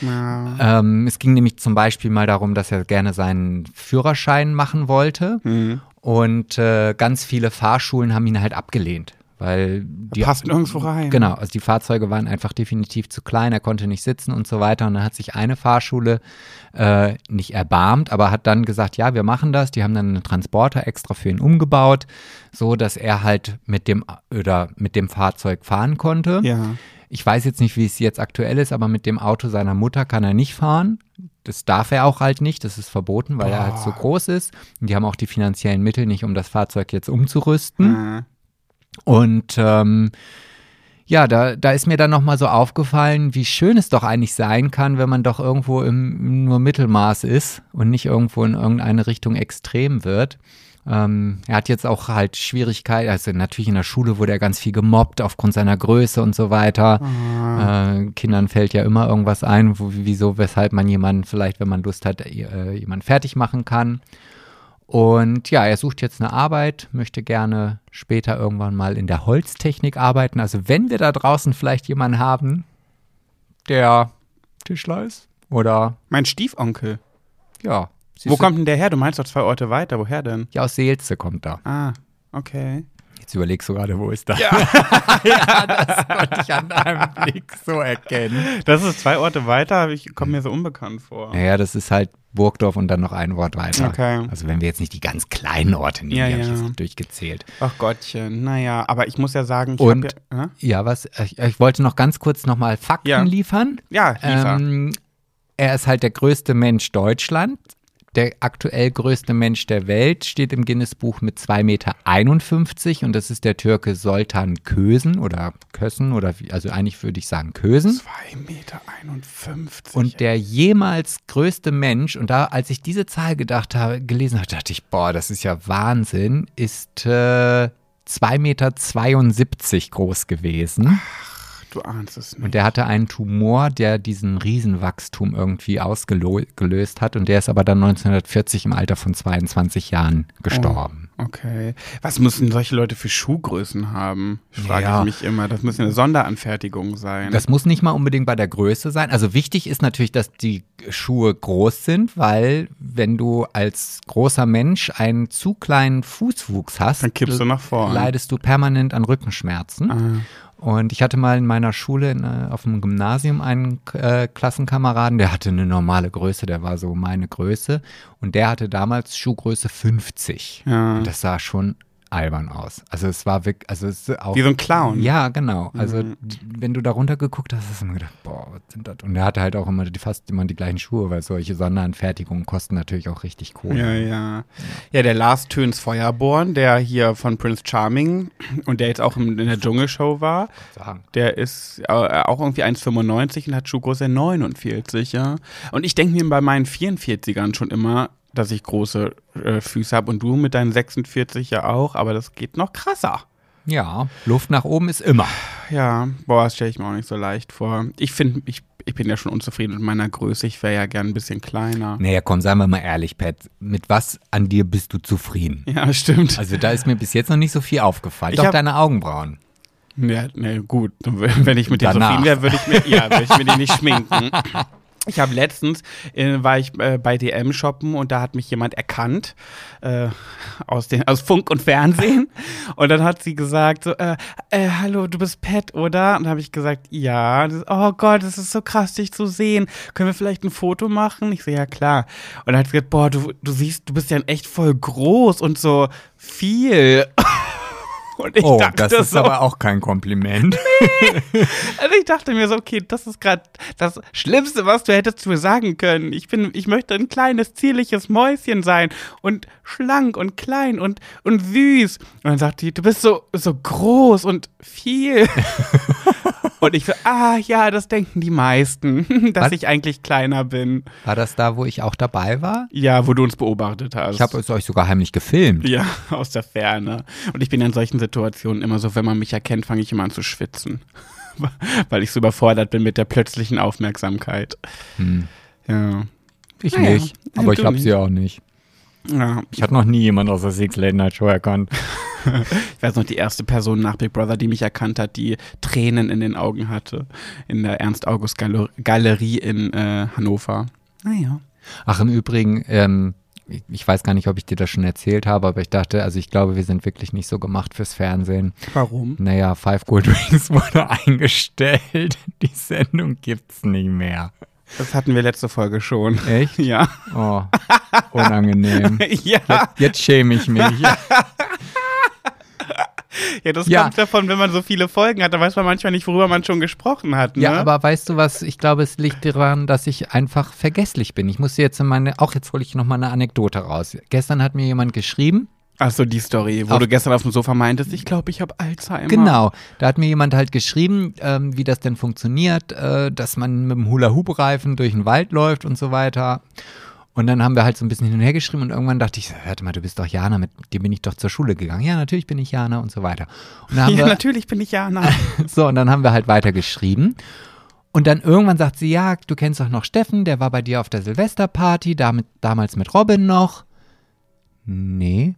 S1: Ja.
S2: Ähm, es ging nämlich zum Beispiel mal darum, dass er gerne seinen Führerschein machen wollte.
S1: Mhm.
S2: Und äh, ganz viele Fahrschulen haben ihn halt abgelehnt. Weil die
S1: Passt nirgendwo rein.
S2: Genau, also die Fahrzeuge waren einfach definitiv zu klein, er konnte nicht sitzen und so weiter. Und dann hat sich eine Fahrschule äh, nicht erbarmt, aber hat dann gesagt, ja, wir machen das. Die haben dann einen Transporter extra für ihn umgebaut, so dass er halt mit dem oder mit dem Fahrzeug fahren konnte.
S1: Ja.
S2: Ich weiß jetzt nicht, wie es jetzt aktuell ist, aber mit dem Auto seiner Mutter kann er nicht fahren. Das darf er auch halt nicht, das ist verboten, weil er halt so groß ist. Und die haben auch die finanziellen Mittel nicht, um das Fahrzeug jetzt umzurüsten.
S1: Äh,
S2: Und ähm, ja, da, da ist mir dann nochmal so aufgefallen, wie schön es doch eigentlich sein kann, wenn man doch irgendwo im nur Mittelmaß ist und nicht irgendwo in irgendeine Richtung extrem wird. Ähm, er hat jetzt auch halt Schwierigkeiten, also natürlich in der Schule wurde er ganz viel gemobbt aufgrund seiner Größe und so weiter. Äh, Kindern fällt ja immer irgendwas ein, wo, wieso, weshalb man jemanden vielleicht, wenn man Lust hat, äh, jemanden fertig machen kann. Und ja, er sucht jetzt eine Arbeit, möchte gerne später irgendwann mal in der Holztechnik arbeiten. Also wenn wir da draußen vielleicht jemanden haben, der Tischler ist oder
S1: mein Stiefonkel.
S2: ja.
S1: Wo
S2: siehst du,
S1: kommt denn der her? Du meinst doch zwei Orte weiter. Woher denn?
S2: Ja, aus Seelze kommt da.
S1: Ah, okay.
S2: Jetzt überlegst du gerade, wo ist da? Ja. das konnte ich an deinem Blick so erkennen.
S1: Das ist zwei Orte weiter, ich komme mir so unbekannt vor.
S2: Naja, das ist halt Burgdorf und dann noch ein Wort weiter.
S1: Okay.
S2: Also wenn wir jetzt nicht die ganz kleinen Orte nehmen,
S1: Ja,
S2: die habe ich
S1: ja.
S2: jetzt durchgezählt.
S1: Ach Gottchen, naja, aber ich muss ja sagen, ich
S2: Und-
S1: ja, äh?
S2: Ja, was? Ich, ich wollte noch ganz kurz nochmal Fakten
S1: Ja.
S2: liefern.
S1: ja, Liefer.
S2: Ähm, er ist halt der größte Mensch Deutschlands. Der aktuell größte Mensch der Welt steht im Guinness-Buch mit 2,51 Meter und das ist der Türke Soltan Kösen oder Kössen oder wie, also eigentlich würde ich sagen Kösen.
S1: 2,51 Meter.
S2: Und der jemals größte Mensch, und da, als ich diese Zahl gedacht habe, gelesen habe, dachte ich, boah, das ist ja Wahnsinn, ist äh, 2,72 Meter groß gewesen.
S1: Du ahnst es nicht.
S2: Und der hatte einen Tumor, der diesen Riesenwachstum irgendwie ausgelöst hat. Und der ist aber dann 1940 im Alter von 22 Jahren gestorben.
S1: Okay. Was müssen solche Leute für Schuhgrößen haben? Frage
S2: Ja.
S1: ich mich immer. Das muss eine Sonderanfertigung sein.
S2: Das muss nicht mal unbedingt bei der Größe sein. Also wichtig ist natürlich, dass die Schuhe groß sind, weil wenn du als großer Mensch einen zu kleinen Fußwuchs hast,
S1: Dann kippst du nach vorn.
S2: leidest du permanent an Rückenschmerzen.
S1: Ah.
S2: Und ich hatte mal in meiner Schule in, äh, auf dem Gymnasium einen äh, Klassenkameraden, der hatte eine normale Größe, der war so meine Größe. Und der hatte damals Schuhgröße 50.
S1: Ja.
S2: Und das sah schon albern aus. Also es war wirklich, also es ist auch.
S1: Wie so ein Clown.
S2: Ja, genau. Also
S1: Mhm.
S2: wenn du da runtergeguckt hast, hast du immer gedacht, boah, was sind das? Und er hatte halt auch immer die, fast immer die gleichen Schuhe, weil solche Sonderanfertigungen kosten natürlich auch richtig Kohle.
S1: Ja, ja. Ja, der Lars Töns Feuerborn, der hier von Prince Charming und der jetzt auch in, der Dschungelshow war, der ist äh, auch irgendwie 1,95 und hat Schuhgröße 49, ja. Und ich denke mir bei meinen 44ern schon immer, dass ich große äh, Füße habe und du mit deinen 46 ja auch, aber das geht noch krasser.
S2: Ja, Luft nach oben ist immer.
S1: Ja, boah, das stelle ich mir auch nicht so leicht vor. Ich finde, ich, ich bin ja schon unzufrieden mit meiner Größe. Ich wäre ja gern ein bisschen kleiner.
S2: Naja, komm, seien wir mal ehrlich, Pat. Mit was an dir bist du zufrieden?
S1: Ja, stimmt.
S2: Also da ist mir bis jetzt noch nicht so viel aufgefallen.
S1: Ich
S2: Doch deine Augenbrauen.
S1: Ja, ne, gut. Wenn ich mit dir
S2: Danach.
S1: zufrieden wäre, würde ich mir, ja, würde ich mir die nicht schminken. Ich habe letztens, äh, war ich äh, bei DM shoppen und da hat mich jemand erkannt äh, aus, den, aus Funk und Fernsehen und dann hat sie gesagt so, äh, äh, hallo, du bist Pat, oder? Und dann habe ich gesagt, ja. Das, oh Gott, das ist so krass, dich zu sehen. Können wir vielleicht ein Foto machen? Ich so, ja klar. Und dann hat sie gesagt, boah, du, du siehst, du bist ja echt voll groß und so viel. Und ich
S2: oh,
S1: dachte
S2: das ist
S1: so,
S2: aber auch kein Kompliment.
S1: also ich dachte mir so, okay, das ist gerade das Schlimmste, was du hättest mir sagen können. Ich bin, ich möchte ein kleines, zierliches Mäuschen sein und schlank und klein und, und süß. Und dann sagt die, du bist so, so groß und viel. und ich so, ah ja, das denken die meisten, dass
S2: Was?
S1: ich eigentlich kleiner bin.
S2: War das da, wo ich auch dabei war?
S1: Ja, wo du uns beobachtet hast.
S2: Ich habe es euch sogar heimlich gefilmt.
S1: ja, aus der Ferne. Und ich bin in solchen Situationen immer so, wenn man mich erkennt, fange ich immer an zu schwitzen. Weil ich so überfordert bin mit der plötzlichen Aufmerksamkeit.
S2: Hm.
S1: Ja.
S2: Ich
S1: Naja,
S2: nicht, aber ich
S1: nicht.
S2: sie auch nicht.
S1: Ja.
S2: Ich hatte noch nie jemand aus der Six Late Night Show erkannt.
S1: Ich weiß noch, die erste Person nach Big Brother, die mich erkannt hat, die Tränen in den Augen hatte. In der Ernst-August-Galerie in äh, Hannover. Naja.
S2: Ach, im Übrigen, ähm, ich, ich weiß gar nicht, ob ich dir das schon erzählt habe, aber ich dachte, also ich glaube, wir sind wirklich nicht so gemacht fürs Fernsehen.
S1: Warum?
S2: Naja, Five Gold Rings wurde eingestellt. Die Sendung gibt's nicht mehr.
S1: Das hatten wir letzte Folge schon.
S2: Echt?
S1: Ja.
S2: Oh, unangenehm.
S1: ja.
S2: Jetzt, jetzt schäme ich mich.
S1: Ja, das
S2: Ja.
S1: kommt davon, wenn man so viele Folgen hat, da weiß man manchmal nicht, worüber man schon gesprochen hat. Ne?
S2: Ja, aber weißt du was? Ich glaube, es liegt daran, dass ich einfach vergesslich bin. Ich muss jetzt in meine, auch jetzt hole ich noch mal eine Anekdote raus. Gestern hat mir jemand geschrieben,
S1: Ach so, die Story, wo
S2: Auf-
S1: du gestern auf dem Sofa meintest, ich glaube, ich habe Alzheimer.
S2: Genau, da hat mir jemand halt geschrieben, ähm, wie das denn funktioniert, äh, dass man mit dem Hula-Hoop-Reifen durch den Wald läuft und so weiter. Und dann haben wir halt so ein bisschen hin und her geschrieben und irgendwann dachte ich, warte mal, du bist doch Jana, mit dir bin ich doch zur Schule gegangen. Ja, natürlich bin ich Jana und so weiter. Und
S1: Ja,
S2: wir,
S1: natürlich bin ich Jana.
S2: so, und dann haben wir halt weiter geschrieben. Und dann irgendwann sagt sie, ja, du kennst doch noch Steffen, der war bei dir auf der Silvesterparty, damit, damals mit Robin noch. Nee,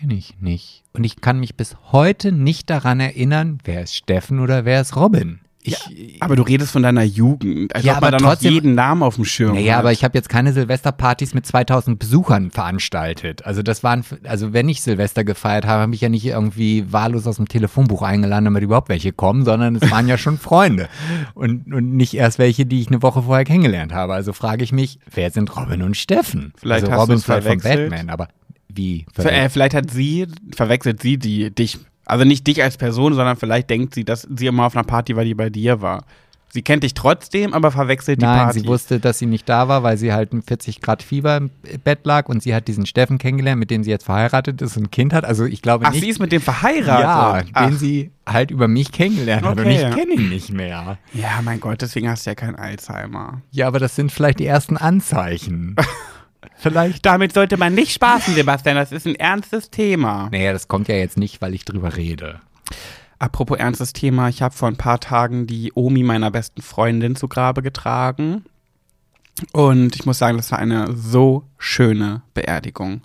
S2: kenne ich nicht. Und ich kann mich bis heute nicht daran erinnern, wer ist Steffen oder wer ist Robin. Ich,
S1: aber du redest von deiner Jugend. Als
S2: Ja,
S1: ob man
S2: aber
S1: da noch
S2: trotzdem-
S1: jeden Namen auf dem Schirm
S2: naja,
S1: hat.
S2: aber ich habe jetzt keine Silvesterpartys mit 2000 Besuchern veranstaltet. Also das waren, also wenn ich Silvester gefeiert habe, habe ich ja nicht irgendwie wahllos aus dem Telefonbuch eingeladen, damit überhaupt welche kommen, sondern es waren ja schon Freunde. Und, und nicht erst welche, die ich eine Woche vorher kennengelernt habe. Also frage ich mich, wer sind Robin und Steffen?
S1: Vielleicht
S2: also
S1: hast
S2: Robin vielleicht von
S1: verwechselt.
S2: Batman, aber wie?
S1: Ver- äh, vielleicht hat sie, verwechselt sie die, dich, also nicht dich als Person, sondern vielleicht denkt sie, dass sie immer auf einer Party war, die bei dir war. Sie kennt dich trotzdem, aber verwechselt die
S2: Nein,
S1: Party.
S2: sie wusste, dass sie nicht da war, weil sie halt mit 40 Grad Fieber im Bett lag und sie hat diesen Steffen kennengelernt, mit dem sie jetzt verheiratet ist und ein Kind hat. Also ich glaube
S1: Ach,
S2: nicht.
S1: sie ist mit dem
S2: ja,
S1: verheiratet. Ach.
S2: den sie halt über mich kennengelernt hat und
S1: Okay.
S2: ich kenne ihn nicht mehr.
S1: Ja, mein Gott, deswegen hast du ja kein Alzheimer.
S2: Ja, aber das sind vielleicht die ersten Anzeichen. vielleicht.
S1: Damit sollte man nicht spaßen, Sebastian. Das ist ein ernstes Thema.
S2: Naja, das kommt ja jetzt nicht, weil ich drüber rede.
S1: Apropos ernstes Thema, ich habe vor ein paar Tagen die Omi meiner besten Freundin zu Grabe getragen. Und ich muss sagen, das war eine so schöne Beerdigung.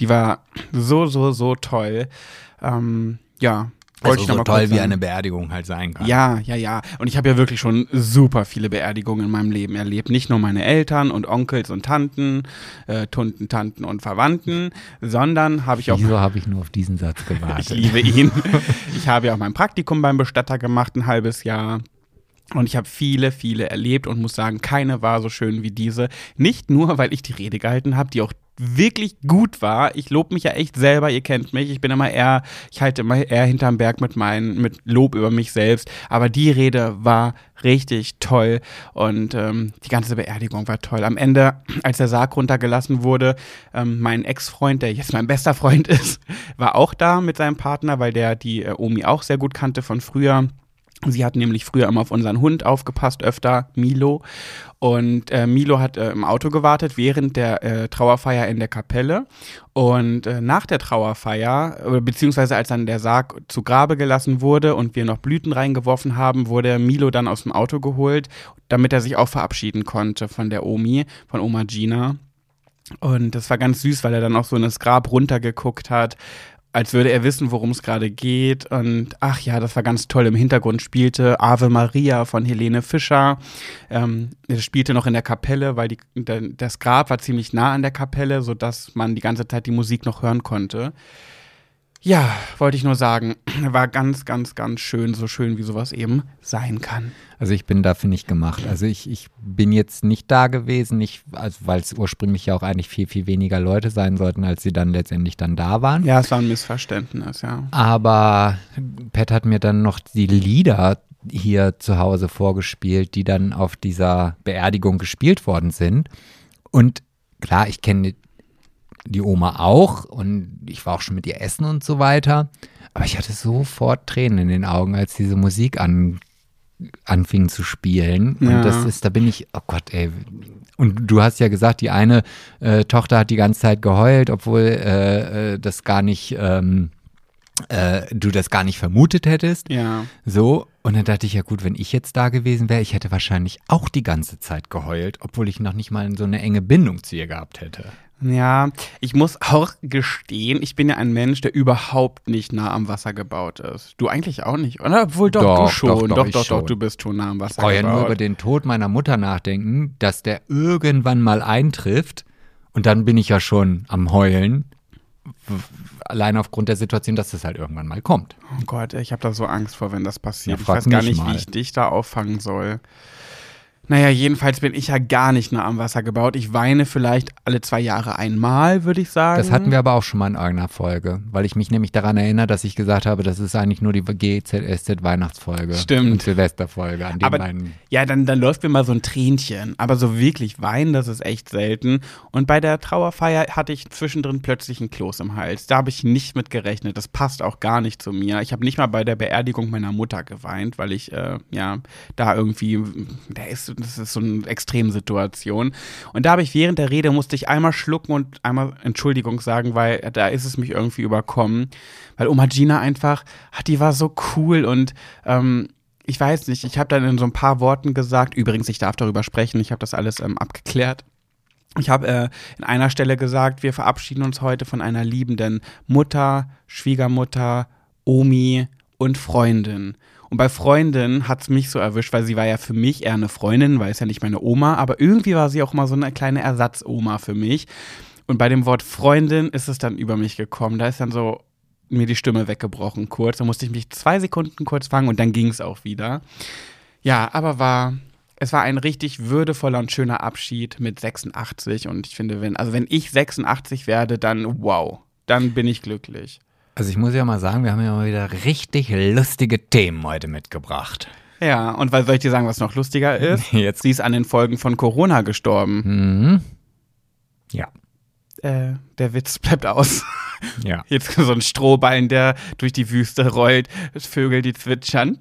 S1: Die war so, so, so toll. Ähm, ja, wollte
S2: Also
S1: ich noch
S2: so
S1: mal
S2: toll, wie
S1: sagen.
S2: eine Beerdigung halt sein kann.
S1: Ja, ja, ja. Und ich habe ja wirklich schon super viele Beerdigungen in meinem Leben erlebt. Nicht nur meine Eltern und Onkels und Tanten, äh, Tunten, Tanten und Verwandten, sondern habe ich auch
S2: Wieso habe ich nur auf diesen Satz
S1: ich
S2: gewartet?
S1: liebe ihn. Ich habe ja auch mein Praktikum beim Bestatter gemacht, ein halbes Jahr. Und ich habe viele, viele erlebt und muss sagen, keine war so schön wie diese. Nicht nur, weil ich die Rede gehalten habe, die auch wirklich gut war. Ich lobe mich ja echt selber, ihr kennt mich. Ich bin immer eher, ich halte immer eher hinterm Berg mit meinen, mit Lob über mich selbst. Aber die Rede war richtig toll und ähm, die ganze Beerdigung war toll. Am Ende, als der Sarg runtergelassen wurde, ähm, mein Ex-Freund, der jetzt mein bester Freund ist, war auch da mit seinem Partner, weil der die äh, Omi auch sehr gut kannte von früher. Sie hat nämlich früher immer auf unseren Hund aufgepasst, öfter Milo. Und äh, Milo hat äh, im Auto gewartet während der äh, Trauerfeier in der Kapelle. Und äh, nach der Trauerfeier, beziehungsweise als dann der Sarg zu Grabe gelassen wurde und wir noch Blüten reingeworfen haben, wurde Milo dann aus dem Auto geholt, damit er sich auch verabschieden konnte von der Omi, von Oma Gina. Und das war ganz süß, weil er dann auch so in das Grab runtergeguckt hat als würde er wissen, worum es gerade geht. Und ach ja, das war ganz toll. Im Hintergrund spielte Ave Maria von Helene Fischer. Ähm, er spielte noch in der Kapelle, weil die, das Grab war ziemlich nah an der Kapelle, sodass man die ganze Zeit die Musik noch hören konnte. Ja, wollte ich nur sagen, war ganz, ganz, ganz schön, so schön wie sowas eben sein kann.
S2: Also ich bin dafür nicht gemacht. Also ich, ich bin jetzt nicht da gewesen, nicht, also weil es ursprünglich ja auch eigentlich viel, viel weniger Leute sein sollten, als sie dann letztendlich dann da waren.
S1: Ja, es war ein Missverständnis, ja.
S2: Aber Pat hat mir dann noch die Lieder hier zu Hause vorgespielt, die dann auf dieser Beerdigung gespielt worden sind. Und klar, ich kenne die Oma auch und ich war auch schon mit ihr essen und so weiter. Aber ich hatte sofort Tränen in den Augen, als diese Musik an, anfing zu spielen. Ja. Und das ist, da bin ich, oh Gott, ey. Und du hast ja gesagt, die eine äh, Tochter hat die ganze Zeit geheult, obwohl äh, äh das gar nicht, ähm, äh, du das gar nicht vermutet hättest.
S1: Ja.
S2: So. Und dann dachte ich, ja gut, wenn ich jetzt da gewesen wäre, ich hätte wahrscheinlich auch die ganze Zeit geheult, obwohl ich noch nicht mal so eine enge Bindung zu ihr gehabt hätte.
S1: Ja, ich muss auch gestehen, ich bin ja ein Mensch, der überhaupt nicht nah am Wasser gebaut ist. Du eigentlich auch nicht, oder? Obwohl doch, doch du schon. Doch, doch, doch, doch,
S2: schon.
S1: du bist schon nah am Wasser
S2: ich gebaut. Ich ja nur über den Tod meiner Mutter nachdenken, dass der irgendwann mal eintrifft und dann bin ich ja schon am Heulen. Allein aufgrund der Situation, dass das halt irgendwann mal kommt.
S1: Oh Gott, ich habe da so Angst vor, wenn das passiert. Ja, ich weiß gar nicht, mal. wie ich dich da auffangen soll. Naja, jedenfalls bin ich ja gar nicht nah am Wasser gebaut. Ich weine vielleicht alle zwei Jahre einmal, würde ich sagen.
S2: Das hatten wir aber auch schon mal in irgendeiner Folge, weil ich mich nämlich daran erinnere, dass ich gesagt habe, das ist eigentlich nur die GZSZ Weihnachtsfolge.
S1: Stimmt. Und
S2: Silvesterfolge. An
S1: aber, beiden. Ja, dann, dann läuft mir mal so ein Tränchen. Aber so wirklich weinen, das ist echt selten. Und bei der Trauerfeier hatte ich zwischendrin plötzlich ein Kloß im Hals. Da habe ich nicht mit gerechnet. Das passt auch gar nicht zu mir. Ich habe nicht mal bei der Beerdigung meiner Mutter geweint, weil ich, äh, ja, da irgendwie, der ist das ist so eine Extremsituation. Und da habe ich während der Rede musste ich einmal schlucken und einmal Entschuldigung sagen, weil da ist es mich irgendwie überkommen. Weil Oma Gina einfach, die war so cool und ähm, ich weiß nicht, ich habe dann in so ein paar Worten gesagt, übrigens, ich darf darüber sprechen, ich habe das alles ähm, abgeklärt. Ich habe äh, in einer Stelle gesagt, wir verabschieden uns heute von einer liebenden Mutter, Schwiegermutter, Omi und Freundin. Und bei Freundin hat es mich so erwischt, weil sie war ja für mich eher eine Freundin, weil es ja nicht meine Oma, aber irgendwie war sie auch mal so eine kleine Ersatzoma für mich. Und bei dem Wort Freundin ist es dann über mich gekommen. Da ist dann so mir die Stimme weggebrochen kurz. Da musste ich mich zwei Sekunden kurz fangen und dann ging es auch wieder. Ja, aber war, es war ein richtig würdevoller und schöner Abschied mit 86. Und ich finde, wenn, also wenn ich 86 werde, dann wow, dann bin ich glücklich.
S2: Also ich muss ja mal sagen, wir haben ja mal wieder richtig lustige Themen heute mitgebracht.
S1: Ja, und weil soll ich dir sagen, was noch lustiger ist?
S2: Jetzt.
S1: Sie ist an den Folgen von Corona gestorben.
S2: Mhm. Ja.
S1: Äh, der Witz bleibt aus.
S2: Ja.
S1: Jetzt so ein Strohballen, der durch die Wüste rollt, Vögel, die zwitschern.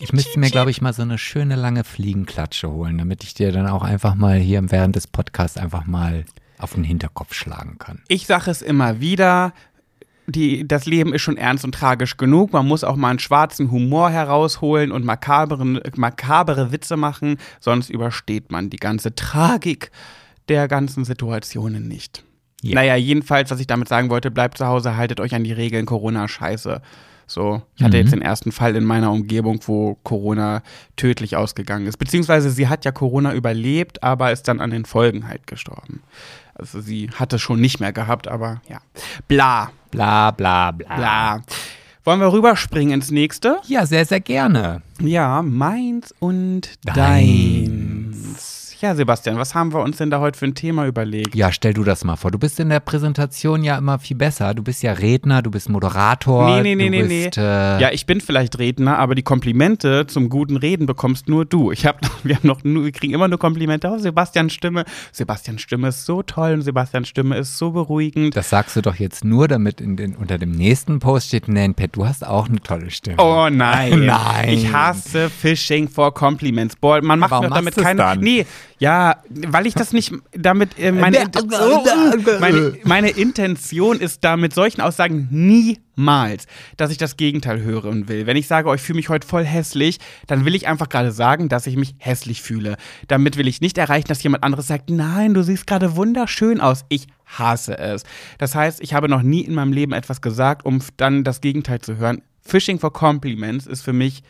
S2: Ich müsste mir, glaube ich, mal so eine schöne lange Fliegenklatsche holen, damit ich dir dann auch einfach mal hier während des Podcasts einfach mal auf den Hinterkopf schlagen kann.
S1: Ich sage es immer wieder, die, das Leben ist schon ernst und tragisch genug. Man muss auch mal einen schwarzen Humor herausholen und makabere, makabere Witze machen, sonst übersteht man die ganze Tragik der ganzen Situationen nicht. Ja. Naja, jedenfalls, was ich damit sagen wollte, bleibt zu Hause, haltet euch an die Regeln, Corona-Scheiße. So, ich hatte mhm. jetzt den ersten Fall in meiner Umgebung, wo Corona tödlich ausgegangen ist. Beziehungsweise sie hat ja Corona überlebt, aber ist dann an den Folgen halt gestorben. Also sie hatte schon nicht mehr gehabt, aber ja. Bla.
S2: Bla, bla, bla.
S1: Bla. Wollen wir rüberspringen ins nächste?
S2: Ja, sehr, sehr gerne.
S1: Ja, meins und deins. deins. Ja, Sebastian, was haben wir uns denn da heute für ein Thema überlegt?
S2: Ja, stell du das mal vor. Du bist in der Präsentation ja immer viel besser. Du bist ja Redner, du bist Moderator.
S1: Nee, nee, nee, nee,
S2: bist,
S1: nee.
S2: Äh,
S1: Ja, ich bin vielleicht Redner, aber die Komplimente zum guten Reden bekommst nur du. Ich hab, wir haben noch wir kriegen immer nur Komplimente. Oh, Sebastians Stimme, Sebastians Stimme ist so toll und Sebastians Stimme ist so beruhigend.
S2: Das sagst du doch jetzt nur, damit in den, unter dem nächsten Post steht, Nanpet, du hast auch eine tolle Stimme.
S1: Oh nein.
S2: Nein.
S1: Ich hasse Phishing for Compliments. Boah, man macht
S2: Warum
S1: mir doch damit keine.
S2: dann?
S1: Nee, ja, weil ich das nicht damit äh, meine, meine, meine Intention ist da mit solchen Aussagen niemals, dass ich das Gegenteil hören will. Wenn ich sage, oh, ich fühle mich heute voll hässlich, dann will ich einfach gerade sagen, dass ich mich hässlich fühle. Damit will ich nicht erreichen, dass jemand anderes sagt, nein, du siehst gerade wunderschön aus. Ich hasse es. Das heißt, ich habe noch nie in meinem Leben etwas gesagt, um dann das Gegenteil zu hören. Phishing for Compliments ist für mich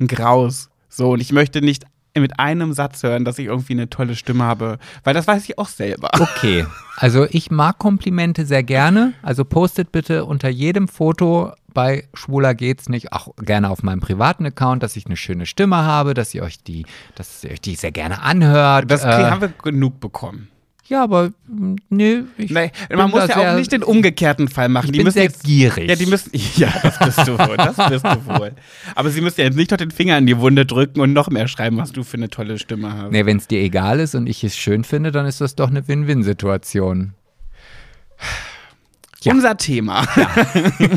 S1: ein Graus. So, und ich möchte nicht mit einem Satz hören, dass ich irgendwie eine tolle Stimme habe, weil das weiß ich auch selber.
S2: Okay, also ich mag Komplimente sehr gerne. Also postet bitte unter jedem Foto bei Schwuler geht's nicht, auch gerne auf meinem privaten Account, dass ich eine schöne Stimme habe, dass ihr euch die, dass ihr euch die sehr gerne anhört.
S1: Das
S2: Äh,
S1: haben wir genug bekommen.
S2: Ja, aber mh, nee, ich
S1: Nee,
S2: bin
S1: man muss ja auch nicht den umgekehrten Fall machen.
S2: Ich
S1: die
S2: bin
S1: müssen
S2: sehr
S1: jetzt,
S2: gierig.
S1: Ja, die müssen. Ja, das bist du wohl. Das bist du wohl. Aber sie müssen ja jetzt nicht noch den Finger in die Wunde drücken und noch mehr schreiben, was du für eine tolle Stimme hast.
S2: Nee, wenn es dir egal ist und ich es schön finde, dann ist das doch eine Win-Win-Situation. Ja.
S1: Unser Thema.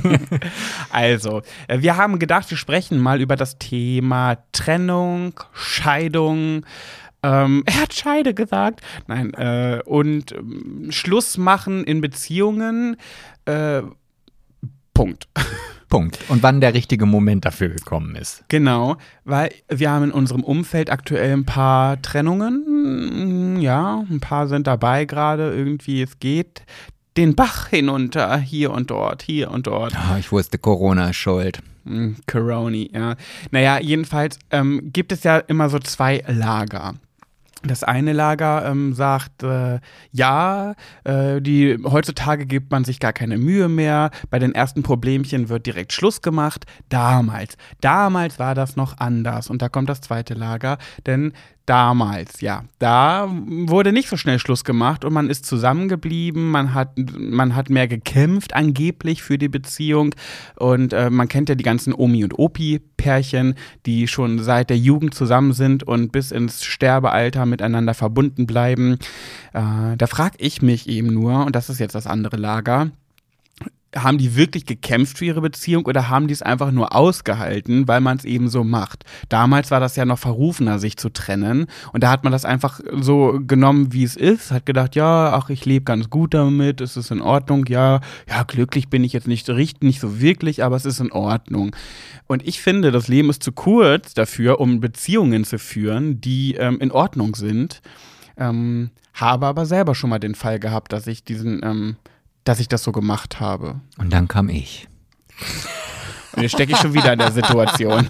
S1: also, äh, wir haben gedacht, wir sprechen mal über das Thema Trennung, Scheidung. Ähm, er hat Scheide gesagt. Nein, äh, und ähm, Schluss machen in Beziehungen. Äh, Punkt.
S2: Punkt. Und wann der richtige Moment dafür gekommen ist.
S1: Genau, weil wir haben in unserem Umfeld aktuell ein paar Trennungen. Ja, ein paar sind dabei gerade. Irgendwie, es geht den Bach hinunter, hier und dort, hier und dort.
S2: Ah, ich wusste, Corona ist schuld.
S1: Mm, Coroni, ja. Naja, jedenfalls ähm, gibt es ja immer so zwei Lager. Das eine Lager ähm, sagt, äh, ja, äh, die, heutzutage gibt man sich gar keine Mühe mehr. Bei den ersten Problemchen wird direkt Schluss gemacht. Damals, damals war das noch anders. Und da kommt das zweite Lager, denn damals, ja, da wurde nicht so schnell Schluss gemacht und man ist zusammengeblieben, man hat, man hat mehr gekämpft angeblich für die Beziehung. Und äh, man kennt ja die ganzen Omi und Opi-Pärchen, die schon seit der Jugend zusammen sind und bis ins Sterbealter miteinander verbunden bleiben. Äh, da frage ich mich eben nur, und das ist jetzt das andere Lager, haben die wirklich gekämpft für ihre Beziehung oder haben die es einfach nur ausgehalten, weil man es eben so macht? Damals war das ja noch verrufener, sich zu trennen. Und da hat man das einfach so genommen, wie es ist, hat gedacht, ja, ach, ich lebe ganz gut damit, es ist in Ordnung, ja, ja, glücklich bin ich jetzt nicht richtig, nicht so wirklich, aber es ist in Ordnung. Und ich finde, das Leben ist zu kurz dafür, um Beziehungen zu führen, die ähm, in Ordnung sind. Ähm, habe aber selber schon mal den Fall gehabt, dass ich diesen, ähm, dass ich das so gemacht habe.
S2: Und dann kam ich.
S1: Und jetzt stecke ich schon wieder in der Situation.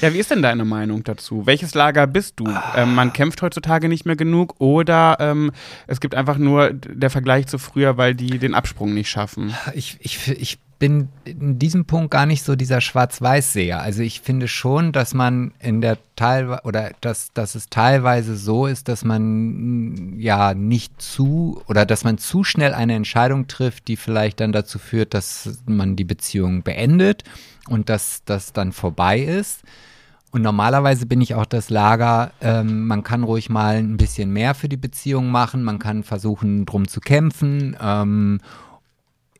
S1: Ja, wie ist denn deine Meinung dazu? Welches Lager bist du? Ähm, man kämpft heutzutage nicht mehr genug oder ähm, es gibt einfach nur der Vergleich zu früher, weil die den Absprung nicht schaffen?
S2: Ich, ich, ich bin in diesem Punkt gar nicht so dieser Schwarz-Weiß-Seher. Also ich finde schon, dass man in der Teil oder dass, dass es teilweise so ist, dass man mm, ja nicht zu oder dass man zu schnell eine Entscheidung trifft, die vielleicht dann dazu führt, dass man die Beziehung beendet und dass das dann vorbei ist. Und normalerweise bin ich auch das Lager, ähm, man kann ruhig mal ein bisschen mehr für die Beziehung machen, man kann versuchen, drum zu kämpfen. Ähm,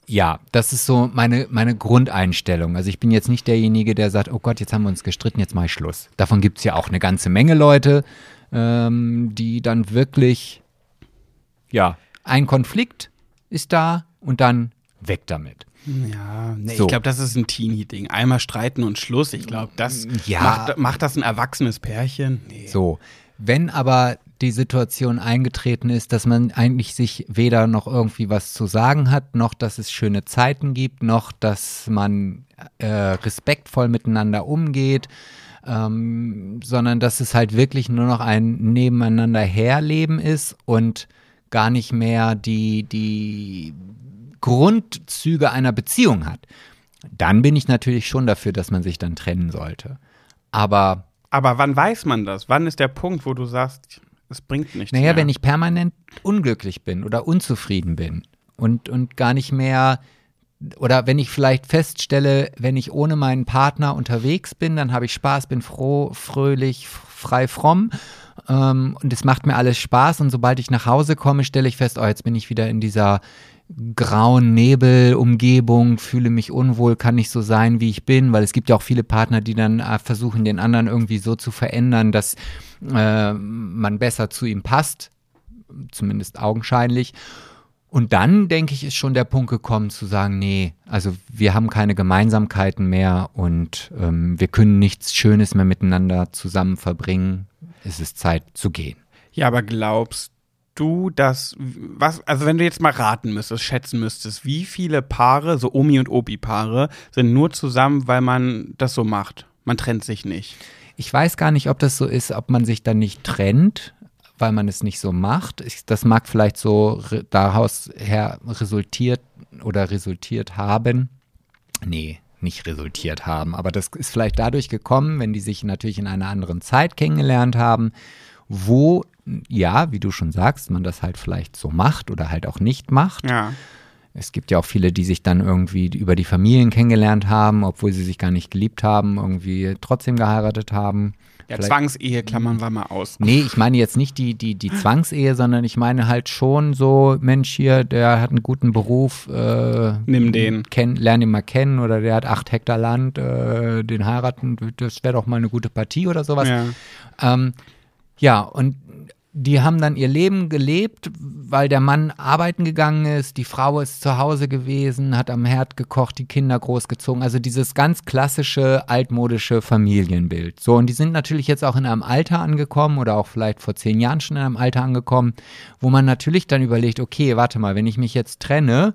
S2: ja, das ist so meine, meine Grundeinstellung. Also ich bin jetzt nicht derjenige, der sagt, oh Gott, jetzt haben wir uns gestritten, jetzt mache ich Schluss. Davon gibt es ja auch eine ganze Menge Leute, ähm, die dann wirklich, ja, ein Konflikt ist da und dann weg damit.
S1: Ja, nee,
S2: So.
S1: ich glaube, das ist ein Teenie-Ding. Einmal streiten und Schluss. Ich glaube, das
S2: Ja.
S1: macht, macht das ein erwachsenes Pärchen. Nee.
S2: So, wenn aber die Situation eingetreten ist, dass man eigentlich sich weder noch irgendwie was zu sagen hat, noch dass es schöne Zeiten gibt, noch dass man äh, respektvoll miteinander umgeht, ähm, sondern dass es halt wirklich nur noch ein Nebeneinander herleben ist und gar nicht mehr die, die Grundzüge einer Beziehung hat, dann bin ich natürlich schon dafür, dass man sich dann trennen sollte. Aber
S1: Aber wann weiß man das? Wann ist der Punkt, wo du sagst, es bringt nichts
S2: Naja,
S1: mehr?
S2: wenn ich permanent unglücklich bin oder unzufrieden bin und, und gar nicht mehr, oder wenn ich vielleicht feststelle, wenn ich ohne meinen Partner unterwegs bin, dann habe ich Spaß, bin froh, fröhlich, frei, fromm. Ähm, und es macht mir alles Spaß. Und sobald ich nach Hause komme, stelle ich fest, oh, jetzt bin ich wieder in dieser grauen Nebelumgebung, fühle mich unwohl, kann nicht so sein, wie ich bin, weil es gibt ja auch viele Partner, die dann äh, versuchen, den anderen irgendwie so zu verändern, dass äh, man besser zu ihm passt, zumindest augenscheinlich. Und dann, denke ich, ist schon der Punkt gekommen zu sagen, nee, also wir haben keine Gemeinsamkeiten mehr und ähm, wir können nichts Schönes mehr miteinander zusammen verbringen. Es ist Zeit zu gehen.
S1: Ja, aber glaubst du, dass, was, also wenn du jetzt mal raten müsstest, schätzen müsstest, wie viele Paare, so Omi- und Opi-Paare, sind nur zusammen, weil man das so macht? Man trennt sich nicht.
S2: Ich weiß gar nicht, ob das so ist, ob man sich dann nicht trennt, weil man es nicht so macht. Ich, das mag vielleicht so daraus her resultiert oder resultiert haben. Nee, nicht resultiert haben. Aber das ist vielleicht dadurch gekommen, wenn die sich natürlich in einer anderen Zeit kennengelernt haben, wo, ja, wie du schon sagst, man das halt vielleicht so macht oder halt auch nicht macht.
S1: Ja.
S2: Es gibt ja auch viele, die sich dann irgendwie über die Familien kennengelernt haben, obwohl sie sich gar nicht geliebt haben, irgendwie trotzdem geheiratet haben.
S1: Ja,
S2: Vielleicht-
S1: Zwangsehe klammern wir mal aus.
S2: Nee, ich meine jetzt nicht die, die, die Zwangsehe, sondern ich meine halt schon so, Mensch hier, der hat einen guten Beruf, äh,
S1: Nimm den.
S2: Kenn, lern ihn mal kennen oder der hat acht Hektar Land, äh, den heiraten, das wäre doch mal eine gute Partie oder sowas.
S1: Ja.
S2: Ähm, ja, und die haben dann ihr Leben gelebt, weil der Mann arbeiten gegangen ist, die Frau ist zu Hause gewesen, hat am Herd gekocht, die Kinder großgezogen. Also dieses ganz klassische, altmodische Familienbild. So, und die sind natürlich jetzt auch in einem Alter angekommen oder auch vielleicht vor zehn Jahren schon in einem Alter angekommen, wo man natürlich dann überlegt, okay, warte mal, wenn ich mich jetzt trenne,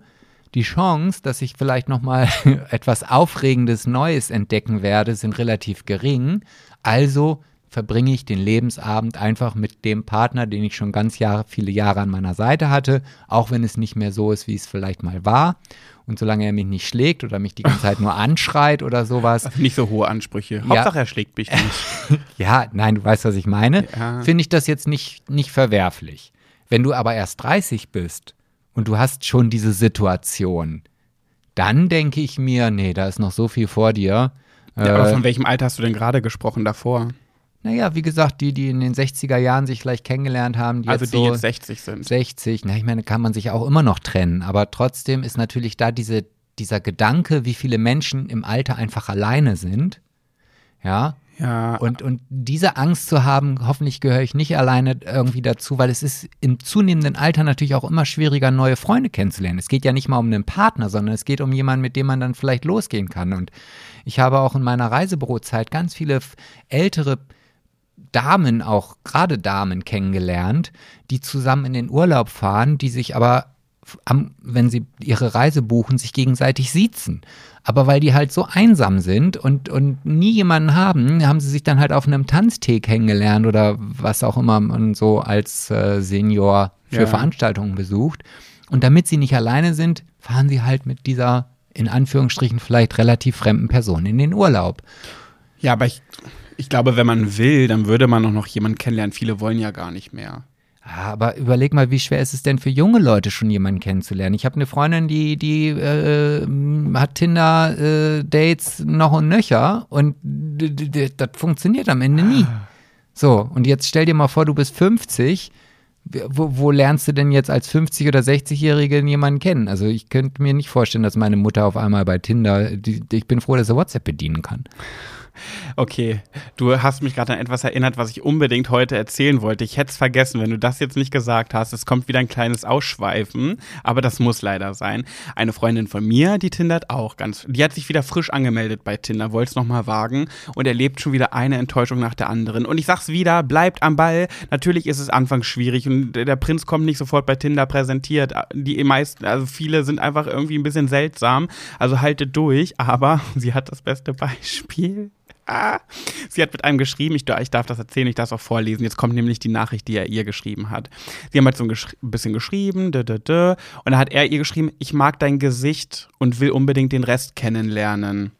S2: die Chance, dass ich vielleicht noch mal etwas Aufregendes Neues entdecken werde, sind relativ gering. Also verbringe ich den Lebensabend einfach mit dem Partner, den ich schon ganz Jahre, viele Jahre an meiner Seite hatte, auch wenn es nicht mehr so ist, wie es vielleicht mal war. Und solange er mich nicht schlägt oder mich die ganze Zeit nur anschreit oder sowas,
S1: Nicht so hohe Ansprüche. Hauptsache, er schlägt mich nicht.
S2: ja, nein, du weißt, was ich meine,
S1: Ja.
S2: finde ich das jetzt nicht, nicht verwerflich. Wenn du aber erst 30 bist und du hast schon diese Situation, dann denke ich mir, nee, da ist noch so viel vor dir.
S1: Ja, aber
S2: Äh,
S1: von welchem Alter hast du denn gerade gesprochen davor?
S2: Naja, wie gesagt, die, die in den 60er Jahren sich vielleicht kennengelernt haben, die
S1: also
S2: jetzt
S1: die
S2: so
S1: jetzt 60 sind.
S2: 60, na, ich meine, kann man sich auch immer noch trennen, aber trotzdem ist natürlich da diese, dieser Gedanke, wie viele Menschen im Alter einfach alleine sind. Ja,
S1: Ja,
S2: und, und diese Angst zu haben, hoffentlich gehöre ich nicht alleine irgendwie dazu, weil es ist im zunehmenden Alter natürlich auch immer schwieriger, neue Freunde kennenzulernen. Es geht ja nicht mal um einen Partner, sondern es geht um jemanden, mit dem man dann vielleicht losgehen kann. Und ich habe auch in meiner Reisebürozeit ganz viele ältere Damen, auch gerade Damen kennengelernt, die zusammen in den Urlaub fahren, die sich aber, am, wenn sie ihre Reise buchen, sich gegenseitig siezen. Aber weil die halt so einsam sind und, und nie jemanden haben, haben sie sich dann halt auf einem Tanztee kennengelernt oder was auch immer man so als äh, Senior für
S1: Ja.
S2: Veranstaltungen besucht. Und damit sie nicht alleine sind, fahren sie halt mit dieser, in Anführungsstrichen, vielleicht relativ fremden Person in den Urlaub.
S1: ja, aber ich, ich glaube, wenn man will, dann würde man auch noch jemanden kennenlernen. Viele wollen ja gar nicht mehr.
S2: Ah, Aber überleg mal, wie schwer ist es denn für junge Leute schon jemanden kennenzulernen? Ich habe eine Freundin, die, die äh, hat Tinder-Dates noch und nöcher und das funktioniert am Ende nie. So, und jetzt stell dir mal vor, du bist 50. Wo, wo lernst du denn jetzt als 50- oder 60-Jährige jemanden kennen? Also ich könnte mir nicht vorstellen, dass meine Mutter auf einmal bei Tinder, die, ich bin froh, dass sie WhatsApp bedienen kann.
S1: Okay, du hast mich gerade an etwas erinnert, was ich unbedingt heute erzählen wollte. Ich hätte es vergessen, wenn du das jetzt nicht gesagt hast. Es kommt wieder ein kleines Ausschweifen, aber das muss leider sein. Eine Freundin von mir, die tindert auch ganz. Die hat sich wieder frisch angemeldet bei Tinder, wollte es nochmal wagen und erlebt schon wieder eine Enttäuschung nach der anderen. Und ich sag's wieder, bleibt am Ball. Natürlich ist es anfangs schwierig und der Prinz kommt nicht sofort bei Tinder präsentiert. Die meisten, also viele sind einfach irgendwie ein bisschen seltsam. Also haltet durch, aber sie hat das beste Beispiel. Ah, sie hat mit einem geschrieben, ich, ich darf das erzählen, ich darf es auch vorlesen. Jetzt kommt nämlich die Nachricht, die er ihr geschrieben hat. Sie haben halt so ein, ein bisschen geschrieben, dö, dö, dö, und dann hat er ihr geschrieben, ich mag dein Gesicht und will unbedingt den Rest kennenlernen.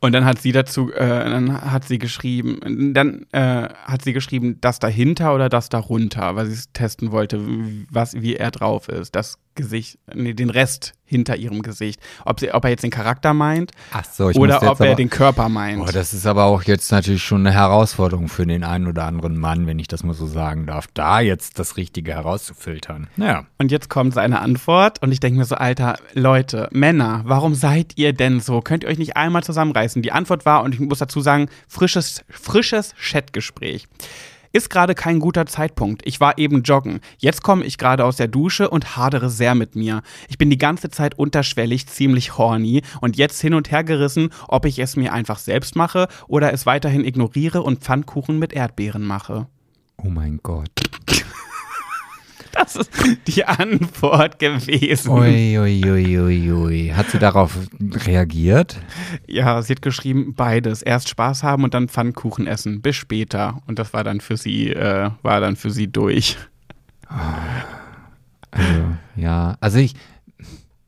S1: Und dann hat sie dazu, äh, dann hat sie geschrieben, dann äh, hat sie geschrieben, das dahinter oder das darunter, weil sie es testen wollte, was, wie er drauf ist. Das Gesicht, nee, den Rest hinter ihrem Gesicht. Ob, sie, ob er jetzt den Charakter meint
S2: so,
S1: oder ob er
S2: aber-
S1: den Körper meint.
S2: Boah, das ist aber auch jetzt natürlich schon eine Herausforderung für den einen oder anderen Mann, wenn ich das mal so sagen darf, da jetzt das Richtige herauszufiltern. Naja.
S1: Und jetzt kommt seine Antwort und ich denke mir so, Alter, Leute, Männer, warum seid ihr denn so? Könnt ihr euch nicht einmal zusammenreißen? Die Antwort war, und ich muss dazu sagen, frisches, frisches Chatgespräch. Ist gerade kein guter Zeitpunkt. Ich war eben joggen. Jetzt komme ich gerade aus der Dusche und hadere sehr mit mir. Ich bin die ganze Zeit unterschwellig ziemlich horny und jetzt hin und her gerissen, ob ich es mir einfach selbst mache oder es weiterhin ignoriere und Pfannkuchen mit Erdbeeren mache.
S2: Oh mein Gott.
S1: Das ist die Antwort gewesen.
S2: Ui, ui, ui, ui, ui. Hat sie darauf reagiert?
S1: Ja, sie hat geschrieben, beides. Erst Spaß haben und dann Pfannkuchen essen. Bis später. Und das war dann für sie, äh, war dann für sie durch.
S2: Also, ja, also ich,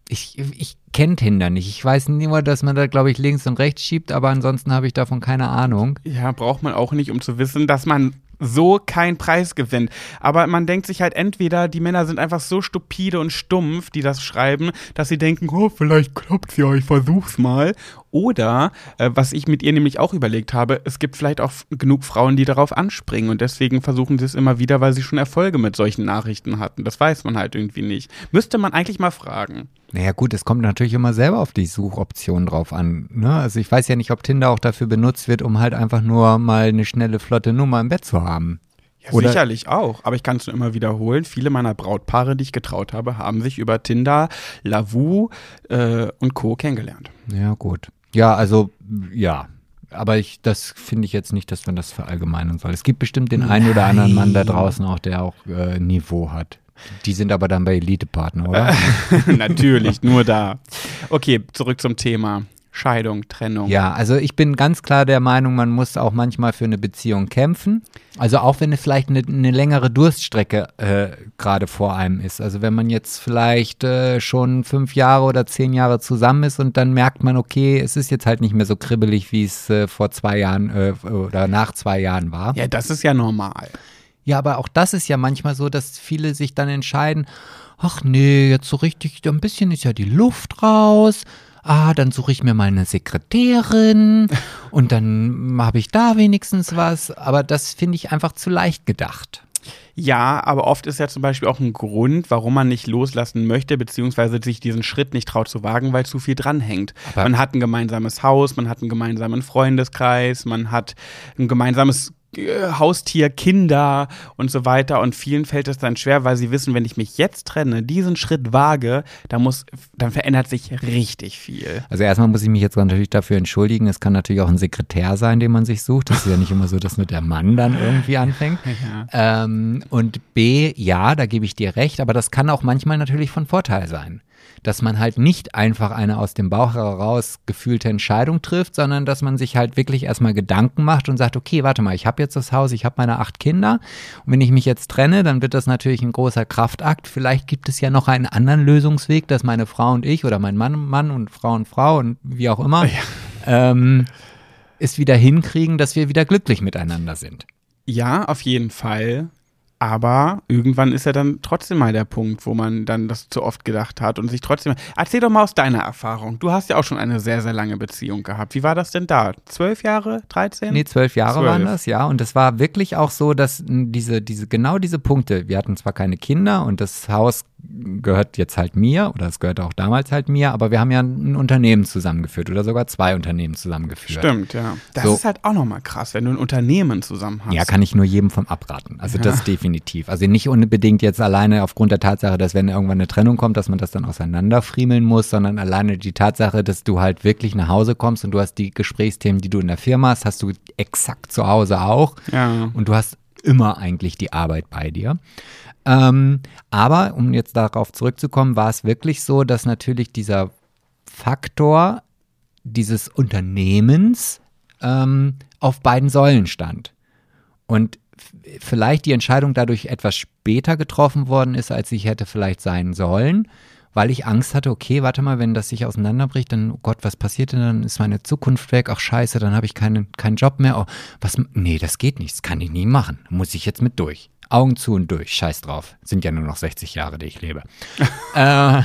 S2: ich, ich kenne Tinder nicht. Ich weiß nur, dass man da, glaube ich, links und rechts schiebt, aber ansonsten habe ich davon keine Ahnung.
S1: Ja, braucht man auch nicht, um zu wissen, dass man so keinen Preis gewinnt. Aber man denkt sich halt entweder, die Männer sind einfach so stupide und stumpf, die das schreiben, dass sie denken, oh, vielleicht klappt's ja, ich versuch's mal. Oder, äh, was ich mit ihr nämlich auch überlegt habe, es gibt vielleicht auch genug Frauen, die darauf anspringen und deswegen versuchen sie es immer wieder, weil sie schon Erfolge mit solchen Nachrichten hatten. Das weiß man halt irgendwie nicht. Müsste man eigentlich mal fragen.
S2: Naja gut, es kommt natürlich immer selber auf die Suchoption drauf an. Ne? Also ich weiß ja nicht, ob Tinder auch dafür benutzt wird, um halt einfach nur mal eine schnelle, flotte Nummer im Bett zu haben.
S1: Ja,
S2: Oder-
S1: sicherlich auch, aber ich kann es nur immer wiederholen. Viele meiner Brautpaare, die ich getraut habe, haben sich über Tinder, Lavu äh, und Co. kennengelernt.
S2: Ja gut. Ja, also ja. Aber ich, das finde ich jetzt nicht, dass man das verallgemeinern soll. Es gibt bestimmt den einen oder anderen Mann da draußen auch, der auch äh, Niveau hat. Die sind aber dann bei Elite-Partner, oder?
S1: Natürlich, nur da. Okay, zurück zum Thema. Scheidung, Trennung.
S2: Ja, also ich bin ganz klar der Meinung, man muss auch manchmal für eine Beziehung kämpfen. Also auch wenn es vielleicht eine, eine längere Durststrecke äh, gerade vor einem ist. Also wenn man jetzt vielleicht äh, schon fünf Jahre oder zehn Jahre zusammen ist und dann merkt man, okay, es ist jetzt halt nicht mehr so kribbelig, wie es äh, vor zwei Jahren äh, oder nach zwei Jahren war.
S1: Ja, das ist ja normal.
S2: Ja, aber auch das ist ja manchmal so, dass viele sich dann entscheiden, ach nee, jetzt so richtig, ein bisschen ist ja die Luft raus. Ah, dann suche ich mir mal eine Sekretärin und dann habe ich da wenigstens was. Aber das finde ich einfach zu leicht gedacht.
S1: Ja, aber oft ist ja zum Beispiel auch ein Grund, warum man nicht loslassen möchte, beziehungsweise sich diesen Schritt nicht traut zu wagen, weil zu viel dranhängt.
S2: Aber-
S1: man hat ein gemeinsames Haus, man hat einen gemeinsamen Freundeskreis, man hat ein gemeinsames Haustier, Kinder und so weiter. Und vielen fällt es dann schwer, weil sie wissen, wenn ich mich jetzt trenne, diesen Schritt wage, dann muss, dann verändert sich richtig viel.
S2: Also erstmal muss ich mich jetzt natürlich dafür entschuldigen. Es kann natürlich auch ein Sekretär sein, den man sich sucht. Das ist ja nicht immer so, dass nur der Mann dann irgendwie anfängt. Ähm, und B, ja, da gebe ich dir recht, aber das kann auch manchmal natürlich von Vorteil sein. Dass man halt nicht einfach eine aus dem Bauch heraus gefühlte Entscheidung trifft, sondern dass man sich halt wirklich erstmal Gedanken macht und sagt, okay, warte mal, ich habe jetzt das Haus, ich habe meine acht Kinder und wenn ich mich jetzt trenne, dann wird das natürlich ein großer Kraftakt. Vielleicht gibt es ja noch einen anderen Lösungsweg, dass meine Frau und ich oder mein Mann, Mann und Frau und Frau und wie auch immer ähm, es wieder hinkriegen, dass wir wieder glücklich miteinander sind.
S1: Ja, auf jeden Fall. Aber irgendwann ist ja dann trotzdem mal der Punkt, wo man dann das zu oft gedacht hat und sich trotzdem. Erzähl doch mal aus deiner Erfahrung. Du hast ja auch schon eine sehr, sehr lange Beziehung gehabt. Wie war das denn da? Zwölf Jahre? Dreizehn?
S2: Nee, zwölf Jahre
S1: Zwölf.
S2: waren das, ja. Und es war wirklich auch so, dass m, diese, diese, genau diese Punkte, wir hatten zwar keine Kinder und das Haus gehört jetzt halt mir oder es gehört auch damals halt mir, aber wir haben ja ein Unternehmen zusammengeführt oder sogar zwei Unternehmen zusammengeführt.
S1: Stimmt, ja. Das
S2: So.
S1: ist halt auch nochmal krass, wenn du ein Unternehmen zusammen hast.
S2: Ja, kann ich nur jedem vom abraten. Also das definitiv. Also nicht unbedingt jetzt alleine aufgrund der Tatsache, dass wenn irgendwann eine Trennung kommt, dass man das dann auseinanderfriemeln muss, sondern alleine die Tatsache, dass du halt wirklich nach Hause kommst und du hast die Gesprächsthemen, die du in der Firma hast, hast du exakt zu Hause auch.
S1: Ja.
S2: Und du hast immer eigentlich die Arbeit bei dir. Ähm, aber um jetzt darauf zurückzukommen, war es wirklich so, dass natürlich dieser Faktor dieses Unternehmens ähm, auf beiden Säulen stand. Und vielleicht die Entscheidung dadurch etwas später getroffen worden ist, als sie hätte vielleicht sein sollen, weil ich Angst hatte, okay, warte mal, wenn das sich auseinanderbricht, dann, oh Gott, was passiert denn dann? Ist meine Zukunft weg? Ach scheiße, dann habe ich keinen, keinen Job mehr. Oh, was, nee, das geht nicht, das kann ich nie machen. Muss ich jetzt mit durch. Augen zu und durch, scheiß drauf. Sind ja nur noch 60 Jahre, die ich lebe. äh,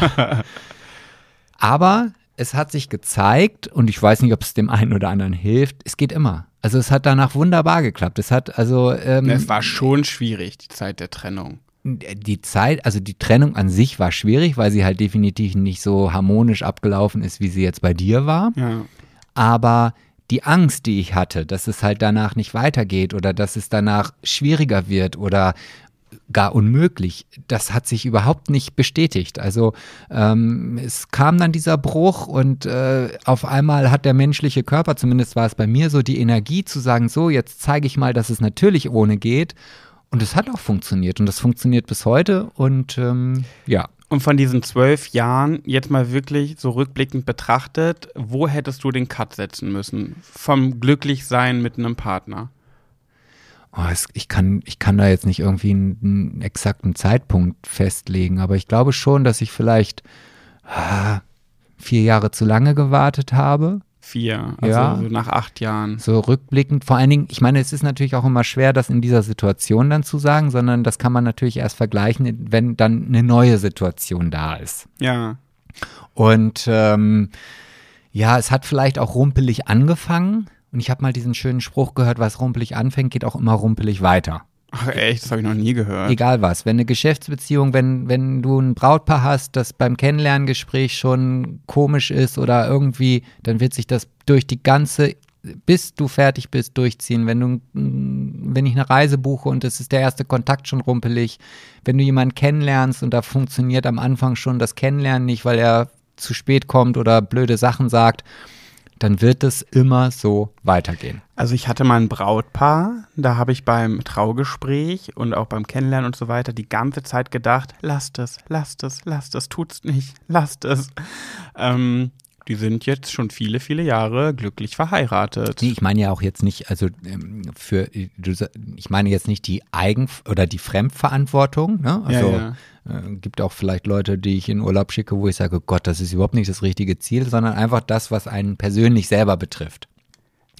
S2: aber es hat sich gezeigt, und ich weiß nicht, ob es dem einen oder anderen hilft, es geht immer. Also es hat danach wunderbar geklappt. Es hat also. Ähm,
S1: es war schon schwierig, die Zeit der Trennung.
S2: Die Zeit, also die Trennung an sich war schwierig, weil sie halt definitiv nicht so harmonisch abgelaufen ist, wie sie jetzt bei dir war.
S1: Ja.
S2: Aber die Angst, die ich hatte, dass es halt danach nicht weitergeht oder dass es danach schwieriger wird oder gar unmöglich. Das hat sich überhaupt nicht bestätigt. Also ähm, es kam dann dieser Bruch und äh, auf einmal hat der menschliche Körper, zumindest war es bei mir so, die Energie zu sagen, so, jetzt zeige ich mal, dass es natürlich ohne geht. Und es hat auch funktioniert und das funktioniert bis heute und ähm, ja.
S1: Und von diesen zwölf Jahren, jetzt mal wirklich so rückblickend betrachtet, wo hättest du den Cut setzen müssen? Vom Glücklichsein mit einem Partner?
S2: oh, es, ich, kann, ich kann da jetzt nicht irgendwie einen, einen, exakten Zeitpunkt festlegen, aber ich glaube schon, dass ich vielleicht ah, vier Jahre zu lange gewartet habe.
S1: Vier, also ja. so nach acht Jahren.
S2: So rückblickend, vor allen Dingen, ich meine, es ist natürlich auch immer schwer, das in dieser Situation dann zu sagen, sondern das kann man natürlich erst vergleichen, wenn dann eine neue Situation da ist.
S1: Ja.
S2: Und ähm, ja, es hat vielleicht auch rumpelig angefangen und ich habe mal diesen schönen Spruch gehört, was rumpelig anfängt, geht auch immer rumpelig weiter.
S1: Ach echt, das habe ich noch nie gehört.
S2: Egal was, wenn eine Geschäftsbeziehung, wenn, wenn du ein Brautpaar hast, das beim Kennenlerngespräch schon komisch ist oder irgendwie, dann wird sich das durch die ganze, bis du fertig bist, durchziehen. Wenn du, wenn ich eine Reise buche und es ist der erste Kontakt schon rumpelig, wenn du jemanden kennenlernst und da funktioniert am Anfang schon das Kennenlernen nicht, weil er zu spät kommt oder blöde Sachen sagt, dann wird es immer so weitergehen.
S1: Also ich hatte mal ein Brautpaar, da habe ich beim Traugespräch und auch beim Kennenlernen und so weiter die ganze Zeit gedacht, lasst es, lasst es, lasst es, tut's nicht, lasst es. Ähm, die sind jetzt schon viele, viele Jahre glücklich verheiratet.
S2: Nee, ich meine ja auch jetzt nicht, also ähm, für, ich meine jetzt nicht die Eigen- oder die Fremdverantwortung, ne? Also ja, ja. Äh, gibt auch vielleicht Leute, die ich in Urlaub schicke, wo ich sage, Gott, das ist überhaupt nicht das richtige Ziel, sondern einfach das, was einen persönlich selber betrifft.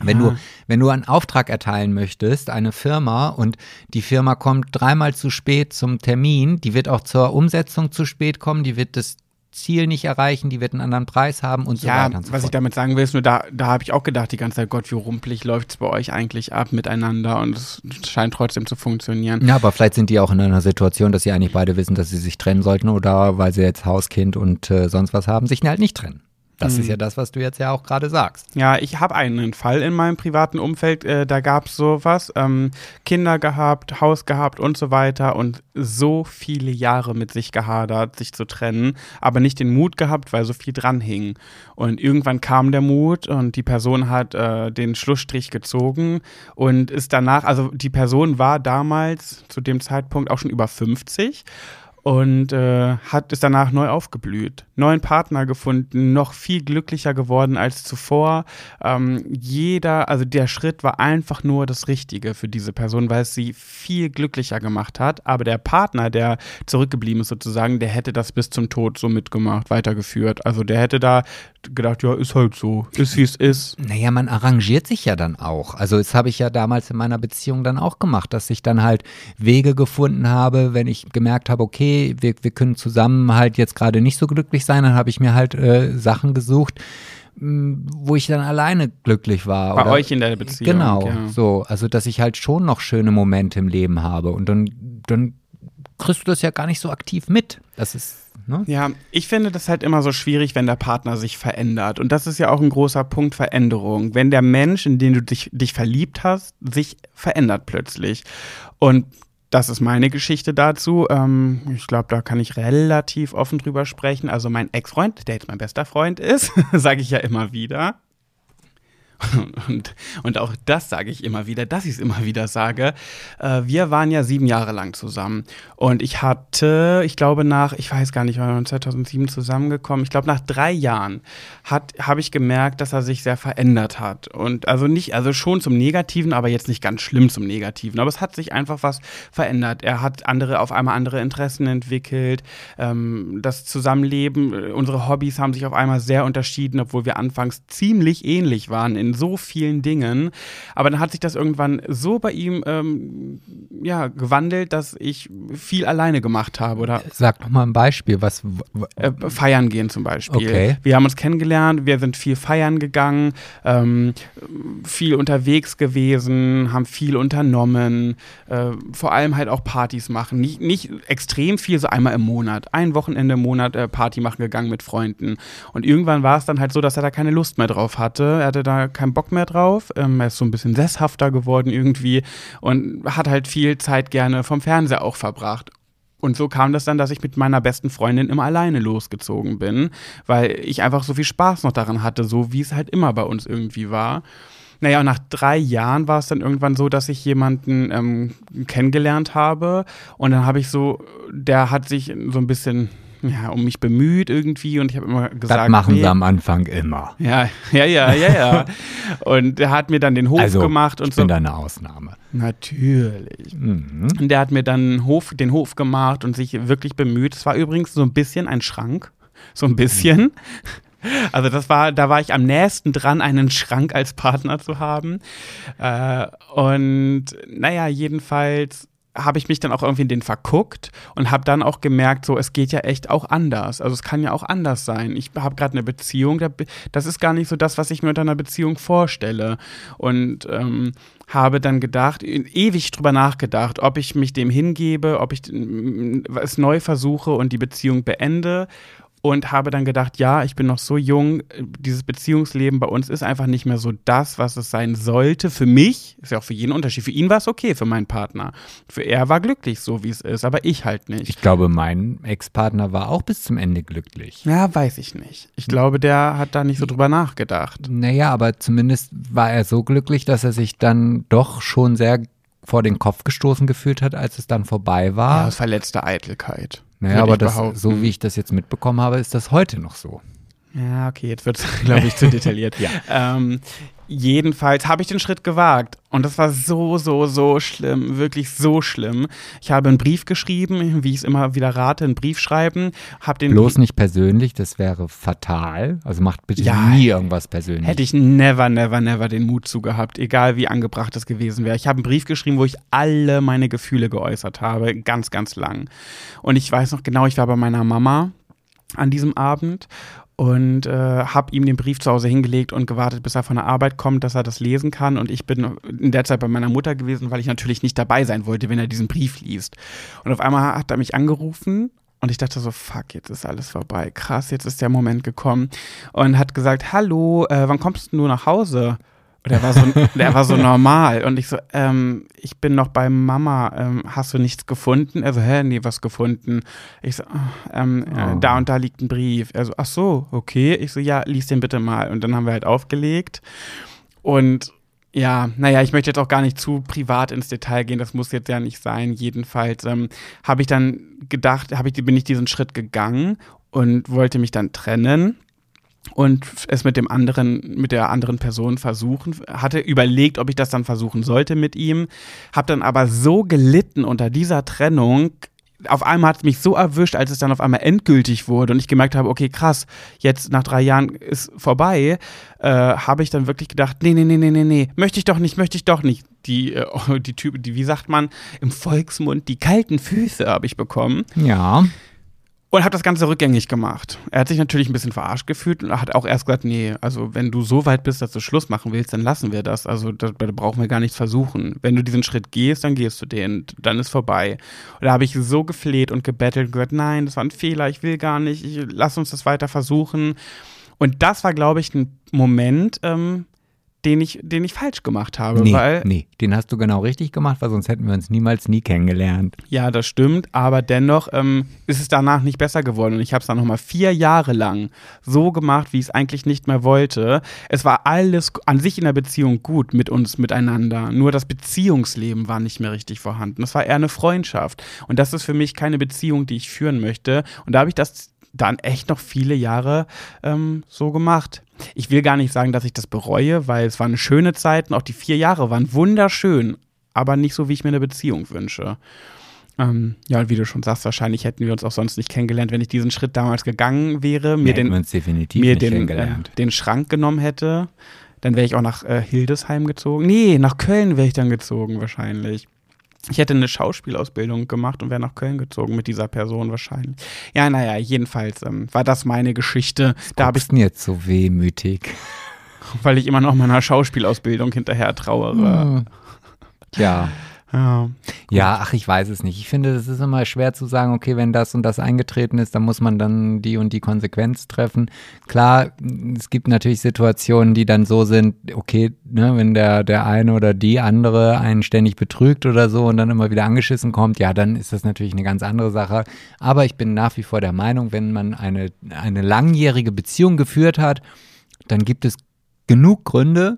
S2: Wenn du, wenn du einen Auftrag erteilen möchtest, eine Firma, und die Firma kommt dreimal zu spät zum Termin, die wird auch zur Umsetzung zu spät kommen, die wird das Ziel nicht erreichen, die wird einen anderen Preis haben und so
S1: ja,
S2: weiter und so
S1: was
S2: fort.
S1: ich damit sagen will, ist nur, da, da habe ich auch gedacht die ganze Zeit, Gott, wie rumpelig läuft es bei euch eigentlich ab miteinander und es scheint trotzdem zu funktionieren.
S2: Ja, aber vielleicht sind die auch in einer Situation, dass sie eigentlich beide wissen, dass sie sich trennen sollten oder weil sie jetzt Hauskind und äh, sonst was haben, sich halt nicht trennen. Das mhm. ist ja das, was du jetzt ja auch gerade sagst.
S1: Ja, ich habe einen Fall in meinem privaten Umfeld, äh, da gab es sowas, ähm, Kinder gehabt, Haus gehabt und so weiter und so viele Jahre mit sich gehadert, sich zu trennen, aber nicht den Mut gehabt, weil so viel dran hing. Und irgendwann kam der Mut und die Person hat äh, den Schlussstrich gezogen und ist danach, also die Person war damals zu dem Zeitpunkt auch schon über 50 und äh, hat ist danach neu aufgeblüht, neuen Partner gefunden, noch viel glücklicher geworden als zuvor. Ähm, jeder, also der Schritt war einfach nur das Richtige für diese Person, weil es sie viel glücklicher gemacht hat. Aber der Partner, der zurückgeblieben ist sozusagen, der hätte das bis zum Tod so mitgemacht, weitergeführt. Also der hätte da gedacht, ja, ist halt so, ist wie es ist.
S2: Naja, man arrangiert sich ja dann auch. Also das habe ich ja damals in meiner Beziehung dann auch gemacht, dass ich dann halt Wege gefunden habe, wenn ich gemerkt habe, okay, wir, wir können zusammen halt jetzt gerade nicht so glücklich sein, dann habe ich mir halt äh, Sachen gesucht, wo ich dann alleine glücklich war.
S1: Bei oder, euch in der Beziehung.
S2: Genau, ja. so. Also, dass ich halt schon noch schöne Momente im Leben habe. Und dann, dann kriegst du das ja gar nicht so aktiv mit. Das ist. Ne?
S1: Ja, ich finde das halt immer so schwierig, wenn der Partner sich verändert. Und das ist ja auch ein großer Punkt Veränderung. Wenn der Mensch, in den du dich, dich verliebt hast, sich verändert plötzlich. Und das ist meine Geschichte dazu. Ähm, ich glaube, da kann ich relativ offen drüber sprechen. Also mein Ex-Freund, der jetzt mein bester Freund ist, sage ich ja immer wieder. Und, und auch das sage ich immer wieder, dass ich es immer wieder sage. Äh, wir waren ja sieben Jahre lang zusammen. Und ich hatte, ich glaube nach, ich weiß gar nicht, wir waren 2007 zusammengekommen. Ich glaube nach drei Jahren habe ich gemerkt, dass er sich sehr verändert hat. Und also nicht, also schon zum Negativen, aber jetzt nicht ganz schlimm zum Negativen. Aber es hat sich einfach was verändert. Er hat andere, auf einmal andere Interessen entwickelt. Ähm, das Zusammenleben, äh, unsere Hobbys haben sich auf einmal sehr unterschieden, obwohl wir anfangs ziemlich ähnlich waren in so vielen Dingen. Aber dann hat sich das irgendwann so bei ihm ähm, ja, gewandelt, dass ich viel alleine gemacht habe. Oder
S2: Sag doch mal ein Beispiel, was
S1: äh, feiern gehen zum Beispiel.
S2: Okay.
S1: Wir haben uns kennengelernt, wir sind viel feiern gegangen, ähm, viel unterwegs gewesen, haben viel unternommen, äh, vor allem halt auch Partys machen. Nicht, nicht extrem viel, so einmal im Monat. Ein Wochenende im Monat äh, Party machen gegangen mit Freunden. Und irgendwann war es dann halt so, dass er da keine Lust mehr drauf hatte. Er hatte da keinen Bock mehr drauf. Ähm, er ist so ein bisschen sesshafter geworden irgendwie und hat halt viel Zeit gerne vom Fernseher auch verbracht. Und so kam das dann, dass ich mit meiner besten Freundin immer alleine losgezogen bin, weil ich einfach so viel Spaß noch daran hatte, so wie es halt immer bei uns irgendwie war. Naja, und nach drei Jahren war es dann irgendwann so, dass ich jemanden ähm, kennengelernt habe. Und dann habe ich so, der hat sich so ein bisschen ja, um mich bemüht irgendwie und ich habe immer gesagt.
S2: das machen
S1: nee.
S2: sie am Anfang immer.
S1: Ja, ja, ja, ja, ja. und er hat mir dann den Hof
S2: Also,
S1: gemacht und
S2: ich
S1: so.
S2: bin da eine Ausnahme.
S1: Natürlich.
S2: Mhm.
S1: Und der hat mir dann den Hof, den Hof gemacht und sich wirklich bemüht. Es war übrigens so ein bisschen ein Schrank. So ein bisschen. Also das war, da war ich am nächsten dran, einen Schrank als Partner zu haben. Äh, und naja, jedenfalls habe ich mich dann auch irgendwie in den verguckt und habe dann auch gemerkt, so es geht ja echt auch anders. Also es kann ja auch anders sein. Ich habe gerade eine Beziehung, das ist gar nicht so das, was ich mir unter einer Beziehung vorstelle. Und ähm, habe dann gedacht, ewig drüber nachgedacht, ob ich mich dem hingebe, ob ich es neu versuche und die Beziehung beende und habe dann gedacht, ja, ich bin noch so jung, dieses Beziehungsleben bei uns ist einfach nicht mehr so das, was es sein sollte. Für mich, ist ja auch für jeden Unterschied. Für ihn war es okay, für meinen Partner. Für er war glücklich, so wie es ist, aber ich halt nicht.
S2: Ich glaube, mein Ex-Partner war auch bis zum Ende glücklich.
S1: Ja, weiß ich nicht. Ich glaube, der hat da nicht so drüber nachgedacht.
S2: Naja, aber zumindest war er so glücklich, dass er sich dann doch schon sehr vor den Kopf gestoßen gefühlt hat, als es dann vorbei war.
S1: Ja, aus verletzter Eitelkeit.
S2: Naja, aber das, so wie ich das jetzt mitbekommen habe, ist das heute noch so.
S1: Ja, okay, jetzt wird es, glaube ich, zu detailliert.
S2: ja.
S1: Ähm, jedenfalls habe ich den Schritt gewagt. Und das war so, so, so schlimm. Wirklich so schlimm. Ich habe einen Brief geschrieben, wie ich es immer wieder rate, einen Brief schreiben. Hab den
S2: Bloß nicht persönlich, das wäre fatal. Also macht bitte
S1: Ja.
S2: nie irgendwas persönlich.
S1: Hätte ich never, never, never den Mut zu gehabt, egal wie angebracht es gewesen wäre. Ich habe einen Brief geschrieben, wo ich alle meine Gefühle geäußert habe, ganz, ganz lang. Und ich weiß noch genau, ich war bei meiner Mama an diesem Abend und äh, habe ihm den Brief zu Hause hingelegt und gewartet, bis er von der Arbeit kommt, dass er das lesen kann. Und ich bin in der Zeit bei meiner Mutter gewesen, weil ich natürlich nicht dabei sein wollte, wenn er diesen Brief liest. Und auf einmal hat er mich angerufen und ich dachte so, fuck, jetzt ist alles vorbei. Krass, jetzt ist der Moment gekommen. Und hat gesagt, hallo, äh, wann kommst du nach Hause? Und er war so, der war so normal. Und ich so, ähm, ich bin noch bei Mama. Ähm, hast du nichts gefunden? Er so, hä, nee, was gefunden? Ich so, ah, ähm, äh,
S2: Oh.
S1: da und da liegt ein Brief. Er so, ach so, okay. Ich so, ja, lies den bitte mal. Und dann haben wir halt aufgelegt. Und ja, naja, ich möchte jetzt auch gar nicht zu privat ins Detail gehen, das muss jetzt ja nicht sein. Jedenfalls ähm, habe ich dann gedacht, habe ich, bin ich diesen Schritt gegangen und wollte mich dann trennen und es mit dem anderen, mit der anderen Person versuchen, hatte überlegt, ob ich das dann versuchen sollte mit ihm, habe dann aber so gelitten unter dieser Trennung. Auf einmal hat es mich so erwischt, als es dann auf einmal endgültig wurde und ich gemerkt habe, okay, krass, jetzt nach drei Jahren ist vorbei, äh, habe ich dann wirklich gedacht, nee, nee, nee, nee, nee, nee, möchte ich doch nicht, möchte ich doch nicht. Die, äh, die Typen, die, wie sagt man, im Volksmund, die kalten Füße habe ich bekommen.
S2: Ja.
S1: Und habe das Ganze rückgängig gemacht. Er hat sich natürlich ein bisschen verarscht gefühlt und hat auch erst gesagt, nee, also wenn du so weit bist, dass du Schluss machen willst, dann lassen wir das. Also da, da brauchen wir gar nichts versuchen. Wenn du diesen Schritt gehst, dann gehst du den, dann ist vorbei. Und da habe ich so gefleht und gebettelt und gesagt, nein, das war ein Fehler, ich will gar nicht, ich, lass uns das weiter versuchen. Und das war, glaube ich, ein Moment, ähm, den ich, den ich falsch gemacht habe.
S2: Nee,
S1: weil,
S2: nee, den hast du genau richtig gemacht, weil sonst hätten wir uns niemals nie kennengelernt.
S1: Ja, das stimmt, aber dennoch ähm, ist es danach nicht besser geworden und ich habe es dann nochmal vier Jahre lang so gemacht, wie ich es eigentlich nicht mehr wollte. Es war alles an sich in der Beziehung gut mit uns miteinander, nur das Beziehungsleben war nicht mehr richtig vorhanden. Es war eher eine Freundschaft und das ist für mich keine Beziehung, die ich führen möchte und da habe ich das dann echt noch viele Jahre ähm, so gemacht. Ich will gar nicht sagen, dass ich das bereue, weil es war eine schöne Zeit und auch die vier Jahre waren wunderschön, aber nicht so, wie ich mir eine Beziehung wünsche. Ähm, ja, und wie du schon sagst, wahrscheinlich hätten wir uns auch sonst nicht kennengelernt, wenn ich diesen Schritt damals gegangen wäre, mir, den,
S2: uns definitiv
S1: mir den, äh, den Schrank genommen hätte. Dann wäre ich auch nach äh, Hildesheim gezogen. Nee, nach Köln wäre ich dann gezogen wahrscheinlich. Ich hätte eine Schauspielausbildung gemacht und wäre nach Köln gezogen mit dieser Person wahrscheinlich. Ja, naja, jedenfalls ähm, war das meine Geschichte. Da habe ich,
S2: denn jetzt so wehmütig.
S1: weil ich immer noch meiner Schauspielausbildung hinterher trauere.
S2: Ja.
S1: Ja.
S2: Ja, ach, ich weiß es nicht. Ich finde, es ist immer schwer zu sagen, okay, wenn das und das eingetreten ist, dann muss man dann die und die Konsequenz treffen. Klar, es gibt natürlich Situationen, die dann so sind, okay, ne, wenn der, der eine oder die andere einen ständig betrügt oder so und dann immer wieder angeschissen kommt, ja, dann ist das natürlich eine ganz andere Sache. Aber ich bin nach wie vor der Meinung, wenn man eine, eine langjährige Beziehung geführt hat, dann gibt es genug Gründe,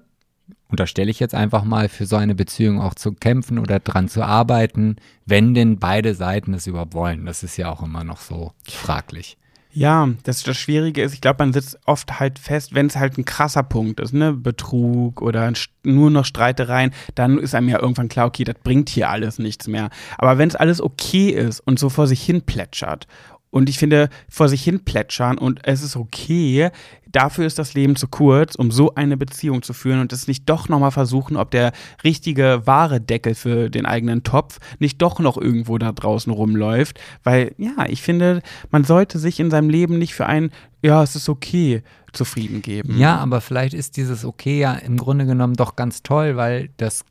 S2: unterstelle ich jetzt einfach mal, für so eine Beziehung auch zu kämpfen oder dran zu arbeiten, wenn denn beide Seiten es überhaupt wollen. Das ist ja auch immer noch so fraglich.
S1: Ja, das, das Schwierige ist, ich glaube, man sitzt oft halt fest, wenn es halt ein krasser Punkt ist, ne, Betrug oder nur noch Streitereien, dann ist einem ja irgendwann klar, okay, das bringt hier alles nichts mehr. Aber wenn es alles okay ist und so vor sich hin plätschert und ich finde, vor sich hin plätschern und es ist okay, dafür ist das Leben zu kurz, um so eine Beziehung zu führen und es nicht doch nochmal versuchen, ob der richtige wahre Deckel für den eigenen Topf nicht doch noch irgendwo da draußen rumläuft. Weil, ja, ich finde, man sollte sich in seinem Leben nicht für ein, ja, es ist okay, zufrieden geben.
S2: Ja, aber vielleicht ist dieses Okay ja im Grunde genommen doch ganz toll, weil das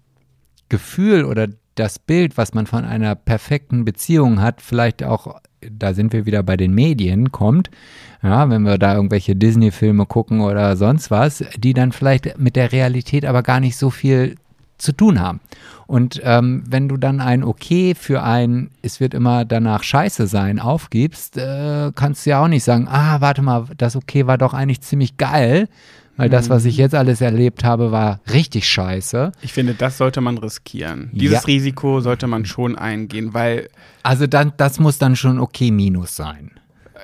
S2: Gefühl oder das Bild, was man von einer perfekten Beziehung hat, vielleicht auch, da sind wir wieder bei den Medien, kommt, ja, wenn wir da irgendwelche Disney-Filme gucken oder sonst was, die dann vielleicht mit der Realität aber gar nicht so viel zu tun haben. Und ähm, wenn du dann ein Okay für ein, es wird immer danach scheiße sein, aufgibst, äh, kannst du ja auch nicht sagen, ah, warte mal, das Okay war doch eigentlich ziemlich geil, weil das, was ich jetzt alles erlebt habe, war richtig scheiße.
S1: Ich finde, das sollte man riskieren. Dieses
S2: Ja.
S1: Risiko sollte man schon eingehen, weil
S2: Also dann, das muss dann schon okay Minus sein.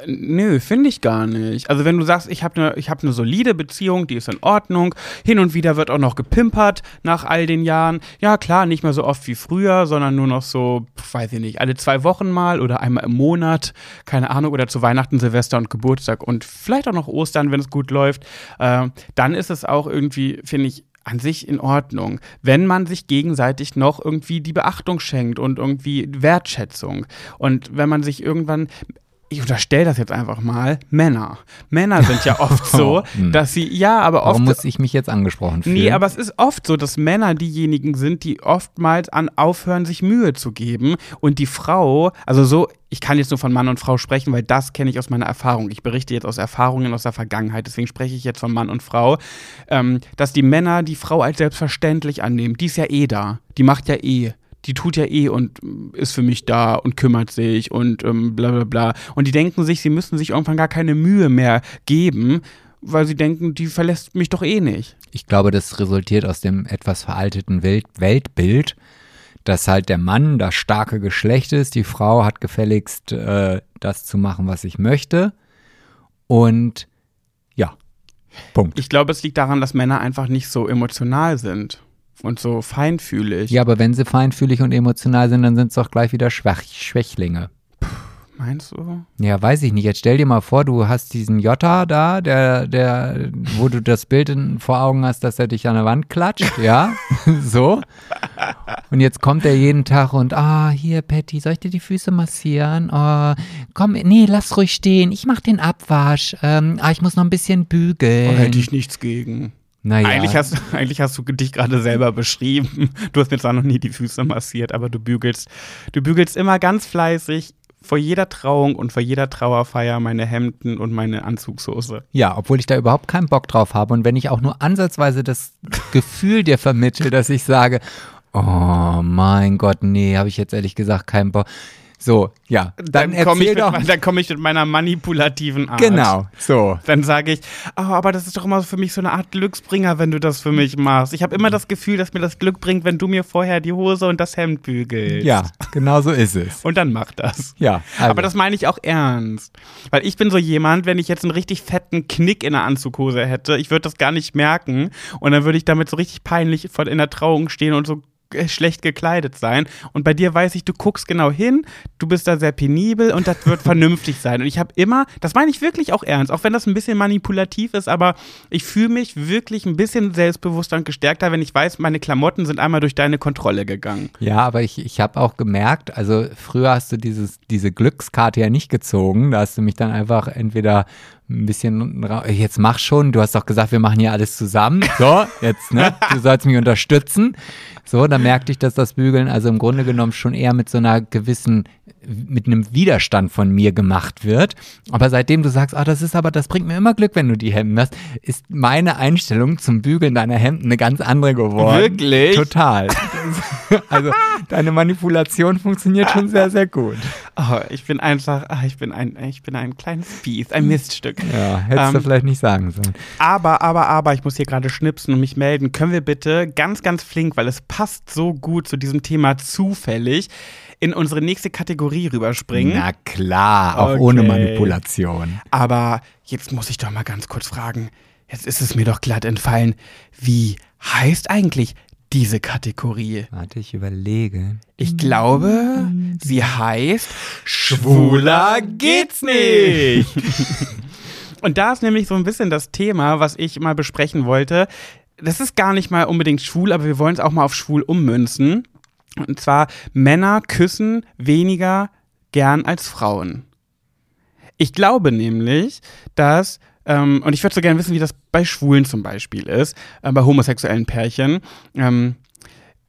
S1: Nö, finde ich gar nicht. Also wenn du sagst, ich habe eine hab ne solide Beziehung, die ist in Ordnung, hin und wieder wird auch noch gepimpert nach all den Jahren. Ja klar, nicht mehr so oft wie früher, sondern nur noch so, weiß ich nicht, alle zwei Wochen mal oder einmal im Monat, keine Ahnung, oder zu Weihnachten, Silvester und Geburtstag und vielleicht auch noch Ostern, wenn es gut läuft. Äh, dann ist es auch irgendwie, finde ich, an sich in Ordnung, wenn man sich gegenseitig noch irgendwie die Beachtung schenkt und irgendwie Wertschätzung. Und wenn man sich irgendwann ich unterstelle das jetzt einfach mal, Männer. Männer sind ja oft so,
S2: Hm.
S1: dass sie, ja, aber oft.
S2: Warum muss ich mich jetzt angesprochen fühlen?
S1: Nee, aber es ist oft so, dass Männer diejenigen sind, die oftmals an aufhören, sich Mühe zu geben. Und die Frau, also so, ich kann jetzt nur von Mann und Frau sprechen, weil das kenne ich aus meiner Erfahrung. Ich berichte jetzt aus Erfahrungen aus der Vergangenheit, deswegen spreche ich jetzt von Mann und Frau, ähm, dass die Männer die Frau als selbstverständlich annehmen. Die ist ja eh da. Die macht ja eh. Die tut ja eh und ist für mich da und kümmert sich und ähm, bla bla bla. Und die denken sich, sie müssen sich irgendwann gar keine Mühe mehr geben, weil sie denken, die verlässt mich doch eh nicht.
S2: Ich glaube, das resultiert aus dem etwas veralteten Welt Weltbild, dass halt der Mann das starke Geschlecht ist, die Frau hat gefälligst äh, das zu machen, was ich möchte. Und ja, Punkt.
S1: Ich glaube, es liegt daran, dass Männer einfach nicht so emotional sind und so feinfühlig.
S2: Ja, aber wenn sie feinfühlig und emotional sind, dann sind es doch gleich wieder Schwach Schwächlinge.
S1: Meinst du?
S2: Ja, weiß ich nicht. Jetzt stell dir mal vor, du hast diesen Jota da, der, der, wo du das Bild in, vor Augen hast, dass er dich an der Wand klatscht, ja, so. Und jetzt kommt er jeden Tag und, ah, hier, Patty, soll ich dir die Füße massieren? Oh, komm, nee, lass ruhig stehen. Ich mach den Abwasch. Ähm, ah, ich muss noch ein bisschen bügeln.
S1: Oh, hätte ich nichts gegen.
S2: Naja.
S1: Eigentlich, hast, eigentlich hast du dich gerade selber beschrieben. Du hast mir zwar noch nie die Füße massiert, aber du bügelst, du bügelst immer ganz fleißig vor jeder Trauung und vor jeder Trauerfeier meine Hemden und meine Anzugshose.
S2: Ja, obwohl ich da überhaupt keinen Bock drauf habe. Und wenn ich auch nur ansatzweise das Gefühl dir vermittle, dass ich sage, oh mein Gott, nee, habe ich jetzt ehrlich gesagt keinen Bock. So, ja, dann,
S1: Dann komme ich, mit-
S2: doch.
S1: dann komm ich mit meiner manipulativen Art.
S2: Genau, so.
S1: Dann sage ich, oh, aber das ist doch immer für mich so eine Art Glücksbringer, wenn du das für mich machst. Ich habe immer das Gefühl, dass mir das Glück bringt, wenn du mir vorher die Hose und das Hemd bügelst.
S2: Ja, genau so ist es.
S1: Und dann mach das.
S2: Ja, also,
S1: Aber das meine ich auch ernst. Weil ich bin so jemand, wenn ich jetzt einen richtig fetten Knick in der Anzughose hätte, ich würde das gar nicht merken. Und dann würde ich damit so richtig peinlich vor- in der Trauung stehen und so schlecht gekleidet sein. Und bei dir weiß ich, du guckst genau hin, du bist da sehr penibel und das wird vernünftig sein. Und ich habe immer, das meine ich wirklich auch ernst, auch wenn das ein bisschen manipulativ ist, aber ich fühle mich wirklich ein bisschen selbstbewusster und gestärkter, wenn ich weiß, meine Klamotten sind einmal durch deine Kontrolle gegangen.
S2: Ja, aber ich, ich habe auch gemerkt, also früher hast du dieses, diese Glückskarte ja nicht gezogen. Da hast du mich dann einfach entweder ein bisschen, jetzt mach schon, du hast doch gesagt, wir machen hier alles zusammen. So, jetzt, ne? Du sollst mich unterstützen. So, dann merkte ich, dass das Bügeln also im Grunde genommen schon eher mit so einer gewissen, mit einem Widerstand von mir gemacht wird. Aber seitdem du sagst, ah, das ist aber, das bringt mir immer Glück, wenn du die Hemden hast, ist meine Einstellung zum Bügeln deiner Hemden eine ganz andere geworden.
S1: Wirklich?
S2: Total. Also deine Manipulation funktioniert schon sehr, sehr gut.
S1: Oh, ich bin einfach, ah, ich bin ein, ich bin ein kleines Biest, ein Miststück.
S2: Ja, hättest du
S1: Ähm,
S2: vielleicht nicht sagen sollen.
S1: Aber, aber, aber, ich muss hier gerade schnipsen und mich melden. Können wir bitte ganz, ganz flink, weil es passt so gut zu diesem Thema zufällig, in unsere nächste Kategorie rüberspringen?
S2: Na klar, auch
S1: Okay.
S2: ohne Manipulation.
S1: Aber jetzt muss ich doch mal ganz kurz fragen. Jetzt ist es mir doch glatt entfallen. Wie heißt eigentlich diese Kategorie?
S2: Warte, ich überlege.
S1: Ich glaube, sie heißt Schwuler geht's nicht. Und da ist nämlich so ein bisschen das Thema, was ich mal besprechen wollte. Das ist gar nicht mal unbedingt schwul, aber wir wollen es auch mal auf schwul ummünzen. Und zwar Männer küssen weniger gern als Frauen. Ich glaube nämlich, dass, ähm, und ich würde so gerne wissen, wie das bei Schwulen zum Beispiel ist, äh, bei homosexuellen Pärchen. Ähm,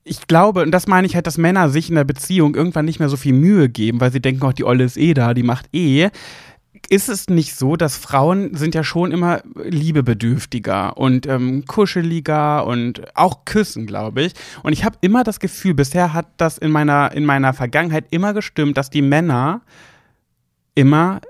S1: ich glaube, und das meine ich halt, dass Männer sich in der Beziehung irgendwann nicht mehr so viel Mühe geben, weil sie denken, auch die Olle ist eh da, die macht eh. Ist es nicht so, dass Frauen sind ja schon immer liebebedürftiger und ähm, kuscheliger und auch küssen, glaube ich. Und ich habe immer das Gefühl, bisher hat das in meiner, in meiner Vergangenheit immer gestimmt, dass die Männer immer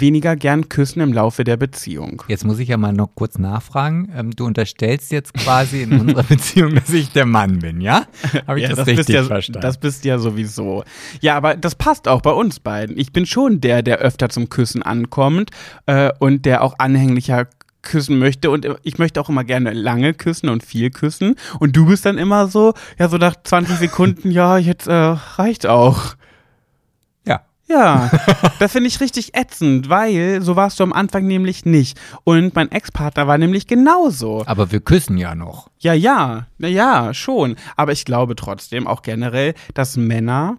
S1: weniger gern küssen im Laufe der Beziehung.
S2: Jetzt muss ich ja mal noch kurz nachfragen. Ähm, du unterstellst jetzt quasi in unserer Beziehung, dass ich der Mann bin, ja? Habe ich
S1: Ja,
S2: das,
S1: bist
S2: richtig
S1: ja,
S2: verstanden?
S1: Das bist ja sowieso. Ja, aber das passt auch bei uns beiden. Ich bin schon der, der öfter zum Küssen ankommt äh, und der auch anhänglicher küssen möchte und ich möchte auch immer gerne lange küssen und viel küssen und du bist dann immer so, ja so nach 20 Sekunden, ja jetzt äh, reicht auch.
S2: Ja.
S1: Das finde ich richtig ätzend, weil so warst du am Anfang nämlich nicht. Und mein Ex-Partner war nämlich genauso.
S2: Aber wir küssen ja noch.
S1: Ja, ja, na ja, schon. Aber ich glaube trotzdem auch generell, dass Männer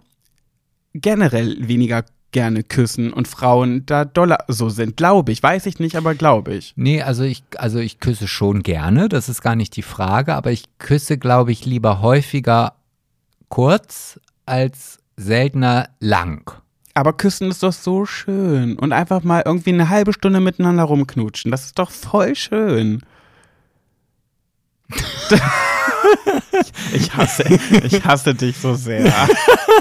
S1: generell weniger gerne küssen und Frauen da doller so sind. Glaube ich. Weiß ich nicht, aber glaube ich.
S2: Nee, also ich, also ich küsse schon gerne, das ist gar nicht die Frage, aber ich küsse, glaube ich, lieber häufiger kurz als seltener lang.
S1: Aber küssen ist doch so schön. Und einfach mal irgendwie eine halbe Stunde miteinander rumknutschen. Das ist doch voll schön. ich hasse, ich hasse dich so sehr.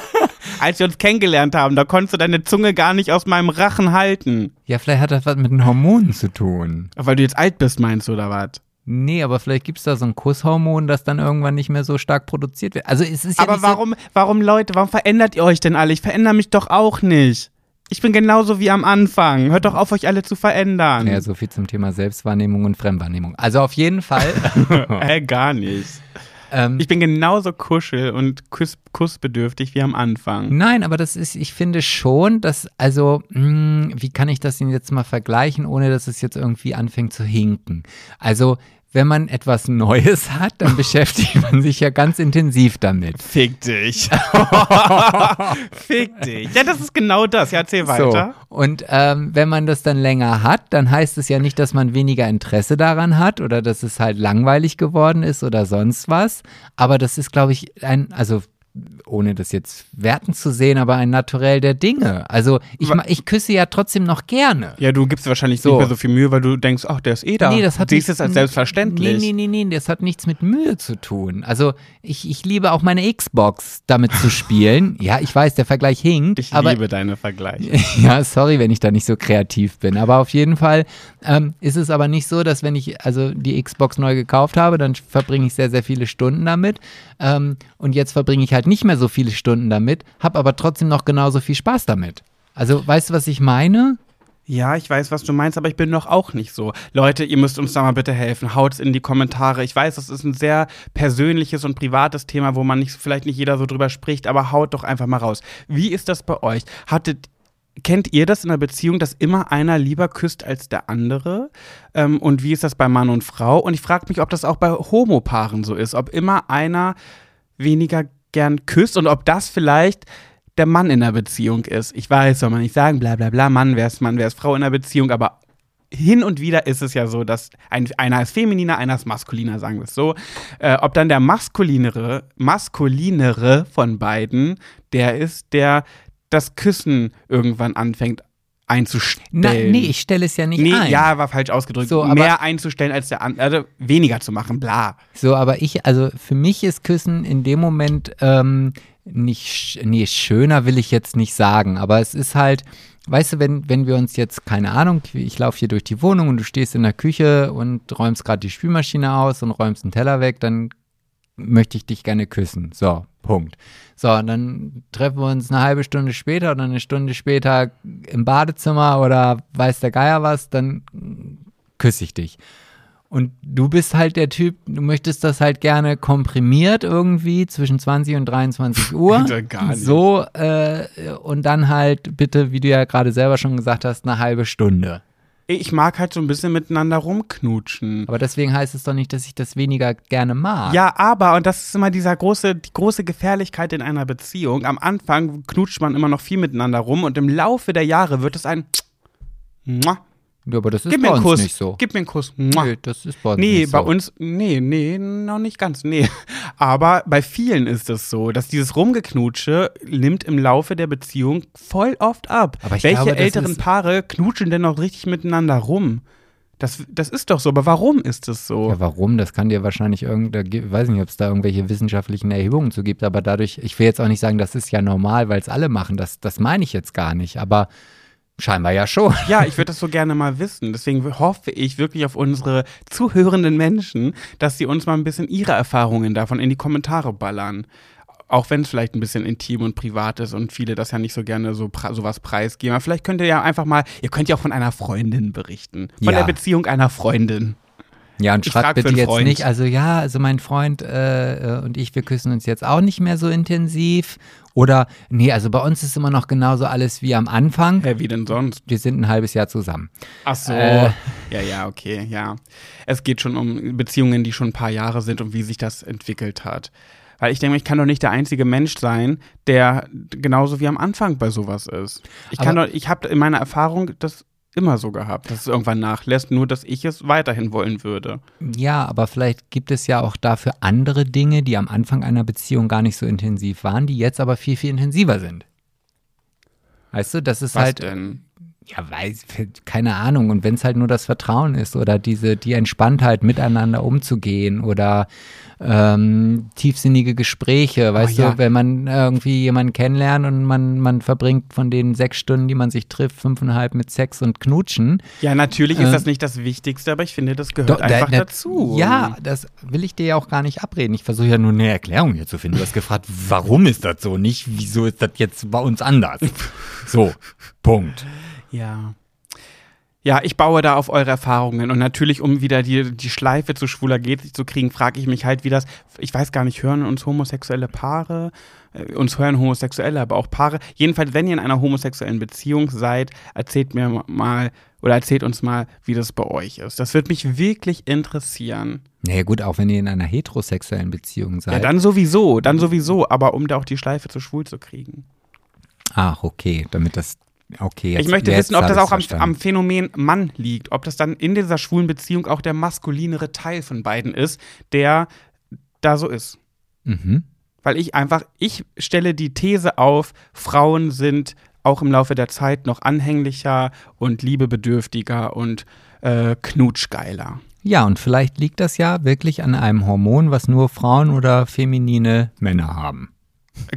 S1: Als wir uns kennengelernt haben, da konntest du deine Zunge gar nicht aus meinem Rachen halten.
S2: Ja, vielleicht hat das was mit den Hormonen zu tun.
S1: Weil du jetzt alt bist, meinst du, oder was?
S2: Nee, aber vielleicht gibt es da so ein Kusshormon, das dann irgendwann nicht mehr so stark produziert wird. Also es ist ja
S1: Aber
S2: nicht so,
S1: warum, warum, Leute, warum verändert ihr euch denn alle? Ich verändere mich doch auch nicht. Ich bin genauso wie am Anfang. Hört doch auf, euch alle zu verändern.
S2: Ja, so viel zum Thema Selbstwahrnehmung und Fremdwahrnehmung. Also auf jeden Fall.
S1: äh, gar nicht.
S2: ähm,
S1: Ich bin genauso kuschel- und kuss kussbedürftig wie am Anfang.
S2: Nein, aber das ist, ich finde schon, dass, also, mh, wie kann ich das denn jetzt mal vergleichen, ohne dass es jetzt irgendwie anfängt zu hinken? Also, wenn man etwas Neues hat, dann beschäftigt man sich ja ganz intensiv damit.
S1: Fick dich. Fick dich. Ja, das ist genau das. Ja, erzähl weiter.
S2: So. Und ähm, wenn man das dann länger hat, dann heißt es ja nicht, dass man weniger Interesse daran hat oder dass es halt langweilig geworden ist oder sonst was. Aber das ist, glaube ich, ein, also ohne das jetzt werten zu sehen, aber ein Naturell der Dinge. Also ich, ich küsse ja trotzdem noch gerne.
S1: Ja, du gibst wahrscheinlich
S2: So.
S1: nicht mehr so viel Mühe, weil du denkst, ach, der ist eh da.
S2: Nee, das hat
S1: du siehst es als selbstverständlich.
S2: Nee, nee, nee, nee, das hat nichts mit Mühe zu tun. Also ich, ich liebe auch meine Xbox damit zu spielen. ja, ich weiß, der Vergleich hinkt.
S1: Ich
S2: aber
S1: liebe deine Vergleiche.
S2: ja, sorry, wenn ich da nicht so kreativ bin. Aber auf jeden Fall ähm, ist es aber nicht so, dass wenn ich also die Xbox neu gekauft habe, dann verbringe ich sehr, sehr viele Stunden damit. Ähm, und jetzt verbringe ich halt nicht mehr so viele Stunden damit, habe aber trotzdem noch genauso viel Spaß damit. Also, weißt du, was ich meine?
S1: Ja, ich weiß, was du meinst, aber ich bin doch auch nicht so. Leute, ihr müsst uns da mal bitte helfen. Haut's in die Kommentare. Ich weiß, das ist ein sehr persönliches und privates Thema, wo man nicht, vielleicht nicht jeder so drüber spricht, aber haut doch einfach mal raus. Wie ist das bei euch? Hattet Kennt ihr das in einer Beziehung, dass immer einer lieber küsst als der andere? Ähm, und wie ist das bei Mann und Frau? Und ich frage mich, ob das auch bei Homopaaren so ist, ob immer einer weniger gern küsst und ob das vielleicht der Mann in der Beziehung ist. Ich weiß, soll man nicht sagen, bla bla bla, Mann, wer ist Mann, wer ist Frau in der Beziehung, aber hin und wieder ist es ja so, dass ein, einer ist femininer, einer ist maskuliner, sagen wir es so. Äh, ob dann der maskulinere, maskulinere von beiden der ist, der das Küssen irgendwann anfängt einzustellen.
S2: Na, nee, ich stelle es ja nicht
S1: Nee,
S2: ein.
S1: ja, war falsch ausgedrückt.
S2: So, aber-
S1: Mehr einzustellen als der andere, also weniger zu machen, bla.
S2: So, aber ich, also für mich ist Küssen in dem Moment ähm, nicht, nee, schöner will ich jetzt nicht sagen, aber es ist halt, weißt du, wenn, wenn wir uns jetzt, keine Ahnung, ich laufe hier durch die Wohnung und du stehst in der Küche und räumst gerade die Spülmaschine aus und räumst einen Teller weg, dann möchte ich dich gerne küssen. So, Punkt. So, und dann treffen wir uns eine halbe Stunde später oder eine Stunde später im Badezimmer oder weiß der Geier was, dann küsse ich dich. Und du bist halt der Typ, du möchtest das halt gerne komprimiert irgendwie zwischen 20 und 23 Uhr.
S1: Gar nicht.
S2: So, äh, und dann halt bitte, wie du ja gerade selber schon gesagt hast, eine halbe Stunde.
S1: Ich mag halt so ein bisschen miteinander rumknutschen.
S2: Aber deswegen heißt es doch nicht, dass ich das weniger gerne mag.
S1: Ja, aber, und das ist immer dieser große, die große Gefährlichkeit in einer Beziehung. Am Anfang knutscht man immer noch viel miteinander rum und im Laufe der Jahre wird es ein.
S2: Ja, aber das ist
S1: Gib
S2: bei
S1: mir einen
S2: uns
S1: Kuss.
S2: nicht so.
S1: Gib mir einen Kuss. Mua.
S2: Nee, das ist bei uns
S1: Nee,
S2: nicht
S1: bei
S2: so.
S1: uns, nee, nee, noch nicht ganz, nee. Aber bei vielen ist es so, dass dieses Rumgeknutsche nimmt im Laufe der Beziehung voll oft ab.
S2: Aber ich
S1: Welche
S2: glaube, das
S1: älteren Paare knutschen denn noch richtig miteinander rum? Das, das ist doch so, aber warum ist es so?
S2: Ja, warum? Das kann dir wahrscheinlich irgendein, ich weiß nicht, ob es da irgendwelche wissenschaftlichen Erhebungen zu gibt, aber dadurch, ich will jetzt auch nicht sagen, das ist ja normal, weil es alle machen, das, das meine ich jetzt gar nicht, aber scheinbar ja schon.
S1: Ja, ich würde das so gerne mal wissen. Deswegen hoffe ich wirklich auf unsere zuhörenden Menschen, dass sie uns mal ein bisschen ihre Erfahrungen davon in die Kommentare ballern. Auch wenn es vielleicht ein bisschen intim und privat ist und viele das ja nicht so gerne so sowas preisgeben. Aber vielleicht könnt ihr ja einfach mal, ihr könnt ja auch von einer Freundin berichten. Von
S2: Ja.
S1: der Beziehung einer Freundin.
S2: Ja, und schreibt bitte jetzt
S1: Freund.
S2: nicht, also ja, also mein Freund äh, äh, und ich, wir küssen uns jetzt auch nicht mehr so intensiv. Oder, nee, also bei uns ist immer noch genauso alles wie am Anfang.
S1: Hä, wie denn sonst?
S2: Wir sind ein halbes Jahr zusammen.
S1: Ach so.
S2: Äh.
S1: Ja, ja, okay, ja. Es geht schon um Beziehungen, die schon ein paar Jahre sind und wie sich das entwickelt hat. Weil ich denke, ich kann doch nicht der einzige Mensch sein, der genauso wie am Anfang bei sowas ist. Ich kann doch, ich habe in meiner Erfahrung das immer so gehabt, dass es irgendwann nachlässt, nur dass ich es weiterhin wollen würde.
S2: Ja, aber vielleicht gibt es ja auch dafür andere Dinge, die am Anfang einer Beziehung gar nicht so intensiv waren, die jetzt aber viel, viel intensiver sind. Weißt du, das ist
S1: Was
S2: halt.
S1: denn?
S2: Ja, weiß, keine Ahnung. Und wenn es halt nur das Vertrauen ist oder diese, die Entspanntheit, miteinander umzugehen oder ähm, tiefsinnige Gespräche, weißt
S1: Oh, ja.
S2: du, wenn man irgendwie jemanden kennenlernt und man, man verbringt von den sechs Stunden, die man sich trifft, fünfeinhalb mit Sex und Knutschen.
S1: Ja, natürlich ist
S2: Äh,
S1: das nicht das Wichtigste, aber ich finde, das gehört
S2: Doch, da-
S1: einfach
S2: da-
S1: dazu.
S2: Ja, das will ich dir ja auch gar nicht abreden. Ich versuche ja nur eine Erklärung hier zu finden. Du hast gefragt, warum ist das so? Nicht, wieso ist das jetzt bei uns anders? So, Punkt.
S1: Ja. Ja, ich baue da auf eure Erfahrungen und natürlich, um wieder die, die Schleife zu schwuler geht zu kriegen, frage ich mich halt, wie das, ich weiß gar nicht, hören uns homosexuelle Paare, äh, uns hören Homosexuelle, aber auch Paare. Jedenfalls, wenn ihr in einer homosexuellen Beziehung seid, erzählt mir mal oder erzählt uns mal, wie das bei euch ist. Das würde mich wirklich interessieren.
S2: Naja gut, auch wenn ihr in einer heterosexuellen Beziehung seid.
S1: Ja, dann sowieso, dann sowieso, aber um da auch die Schleife zu schwul zu kriegen.
S2: Ach, okay, damit das, okay. Jetzt,
S1: ich möchte
S2: jetzt
S1: wissen, ob das auch am, am Phänomen Mann liegt, ob das dann in dieser schwulen Beziehung auch der maskulinere Teil von beiden ist, der da so ist.
S2: Mhm.
S1: Weil ich einfach, ich stelle die These auf, Frauen sind auch im Laufe der Zeit noch anhänglicher und liebebedürftiger und äh, knutschgeiler.
S2: Ja, und vielleicht liegt das ja wirklich an einem Hormon, was nur Frauen oder feminine Männer haben.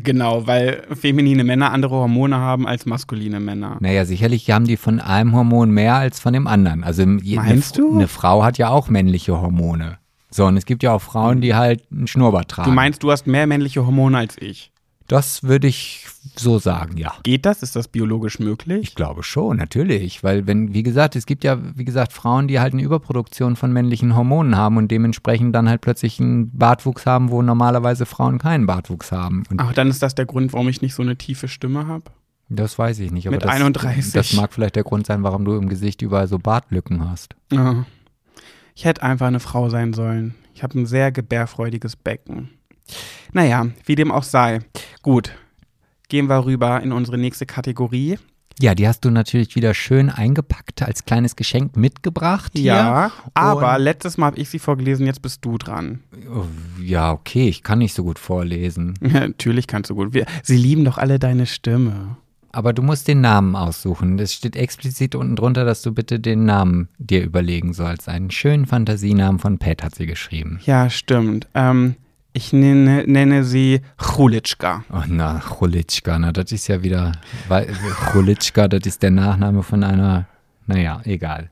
S1: Genau, weil feminine Männer andere Hormone haben als maskuline Männer.
S2: Naja, sicherlich haben die von einem Hormon mehr als von dem anderen. Also
S1: Meinst
S2: eine,
S1: du?
S2: Eine Frau hat ja auch männliche Hormone. So, und es gibt ja auch Frauen, die halt einen Schnurrbart tragen.
S1: Du meinst, du hast mehr männliche Hormone als ich.
S2: Das würde ich so sagen, ja.
S1: Geht das? Ist das biologisch möglich?
S2: Ich glaube schon, natürlich. Weil wenn, wie gesagt, es gibt ja, wie gesagt, Frauen, die halt eine Überproduktion von männlichen Hormonen haben und dementsprechend dann halt plötzlich einen Bartwuchs haben, wo normalerweise Frauen keinen Bartwuchs haben. Und
S1: Ach, dann ist das der Grund, warum ich nicht so eine tiefe Stimme habe.
S2: das weiß ich nicht. Aber
S1: Mit
S2: das,
S1: 31.
S2: Das mag vielleicht der Grund sein, warum du im Gesicht überall so Bartlücken hast.
S1: Ja. Ich hätte einfach eine Frau sein sollen. Ich habe ein sehr gebärfreudiges Becken. Naja, wie dem auch sei. Gut, gehen wir rüber in unsere nächste Kategorie.
S2: Ja, die hast du natürlich wieder schön eingepackt, als kleines Geschenk mitgebracht. Hier.
S1: Ja, aber
S2: Und-
S1: letztes Mal habe ich sie vorgelesen, jetzt bist du dran.
S2: Oh, Ja, okay, ich kann nicht so gut vorlesen.
S1: Ja, natürlich kannst du gut. Wir, sie lieben doch alle deine Stimme.
S2: Aber du musst den Namen aussuchen. Es steht explizit unten drunter, dass du bitte den Namen dir überlegen sollst. Einen schönen Fantasienamen von Pat hat sie geschrieben.
S1: Ja, stimmt. Ähm, ich nenne, nenne sie Chulitschka.
S2: Oh na, Chulitschka, na, das ist ja wieder, weil Chulitschka, das ist der Nachname von einer, naja, egal.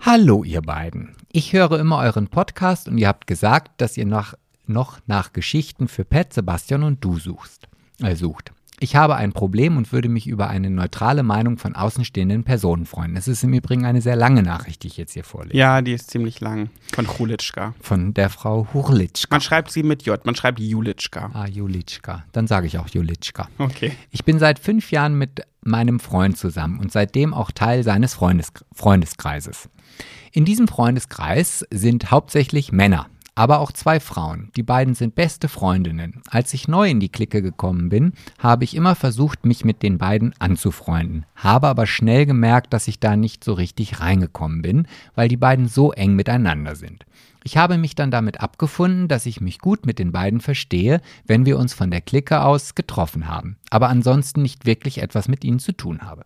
S2: Hallo ihr beiden. Ich höre immer euren Podcast und ihr habt gesagt, dass ihr nach, noch nach Geschichten für Pat, Sebastian und du suchst, äh, sucht. Ich habe ein Problem und würde mich über eine neutrale Meinung von außenstehenden Personen freuen. Es ist im Übrigen eine sehr lange Nachricht, die ich jetzt hier vorlese.
S1: Ja, die ist ziemlich lang. Von Chulitschka.
S2: Von der Frau Hurlitschka.
S1: Man schreibt sie mit J, man schreibt Julitschka.
S2: Ah, Julitschka. Dann sage ich auch Julitschka.
S1: Okay.
S2: Ich bin seit fünf Jahren mit meinem Freund zusammen und seitdem auch Teil seines Freundes Freundeskreises. In diesem Freundeskreis sind hauptsächlich Männer, aber auch zwei Frauen. Die beiden sind beste Freundinnen. Als ich neu in die Clique gekommen bin, habe ich immer versucht, mich mit den beiden anzufreunden, habe aber schnell gemerkt, dass ich da nicht so richtig reingekommen bin, weil die beiden so eng miteinander sind. Ich habe mich dann damit abgefunden, dass ich mich gut mit den beiden verstehe, wenn wir uns von der Clique aus getroffen haben, aber ansonsten nicht wirklich etwas mit ihnen zu tun habe.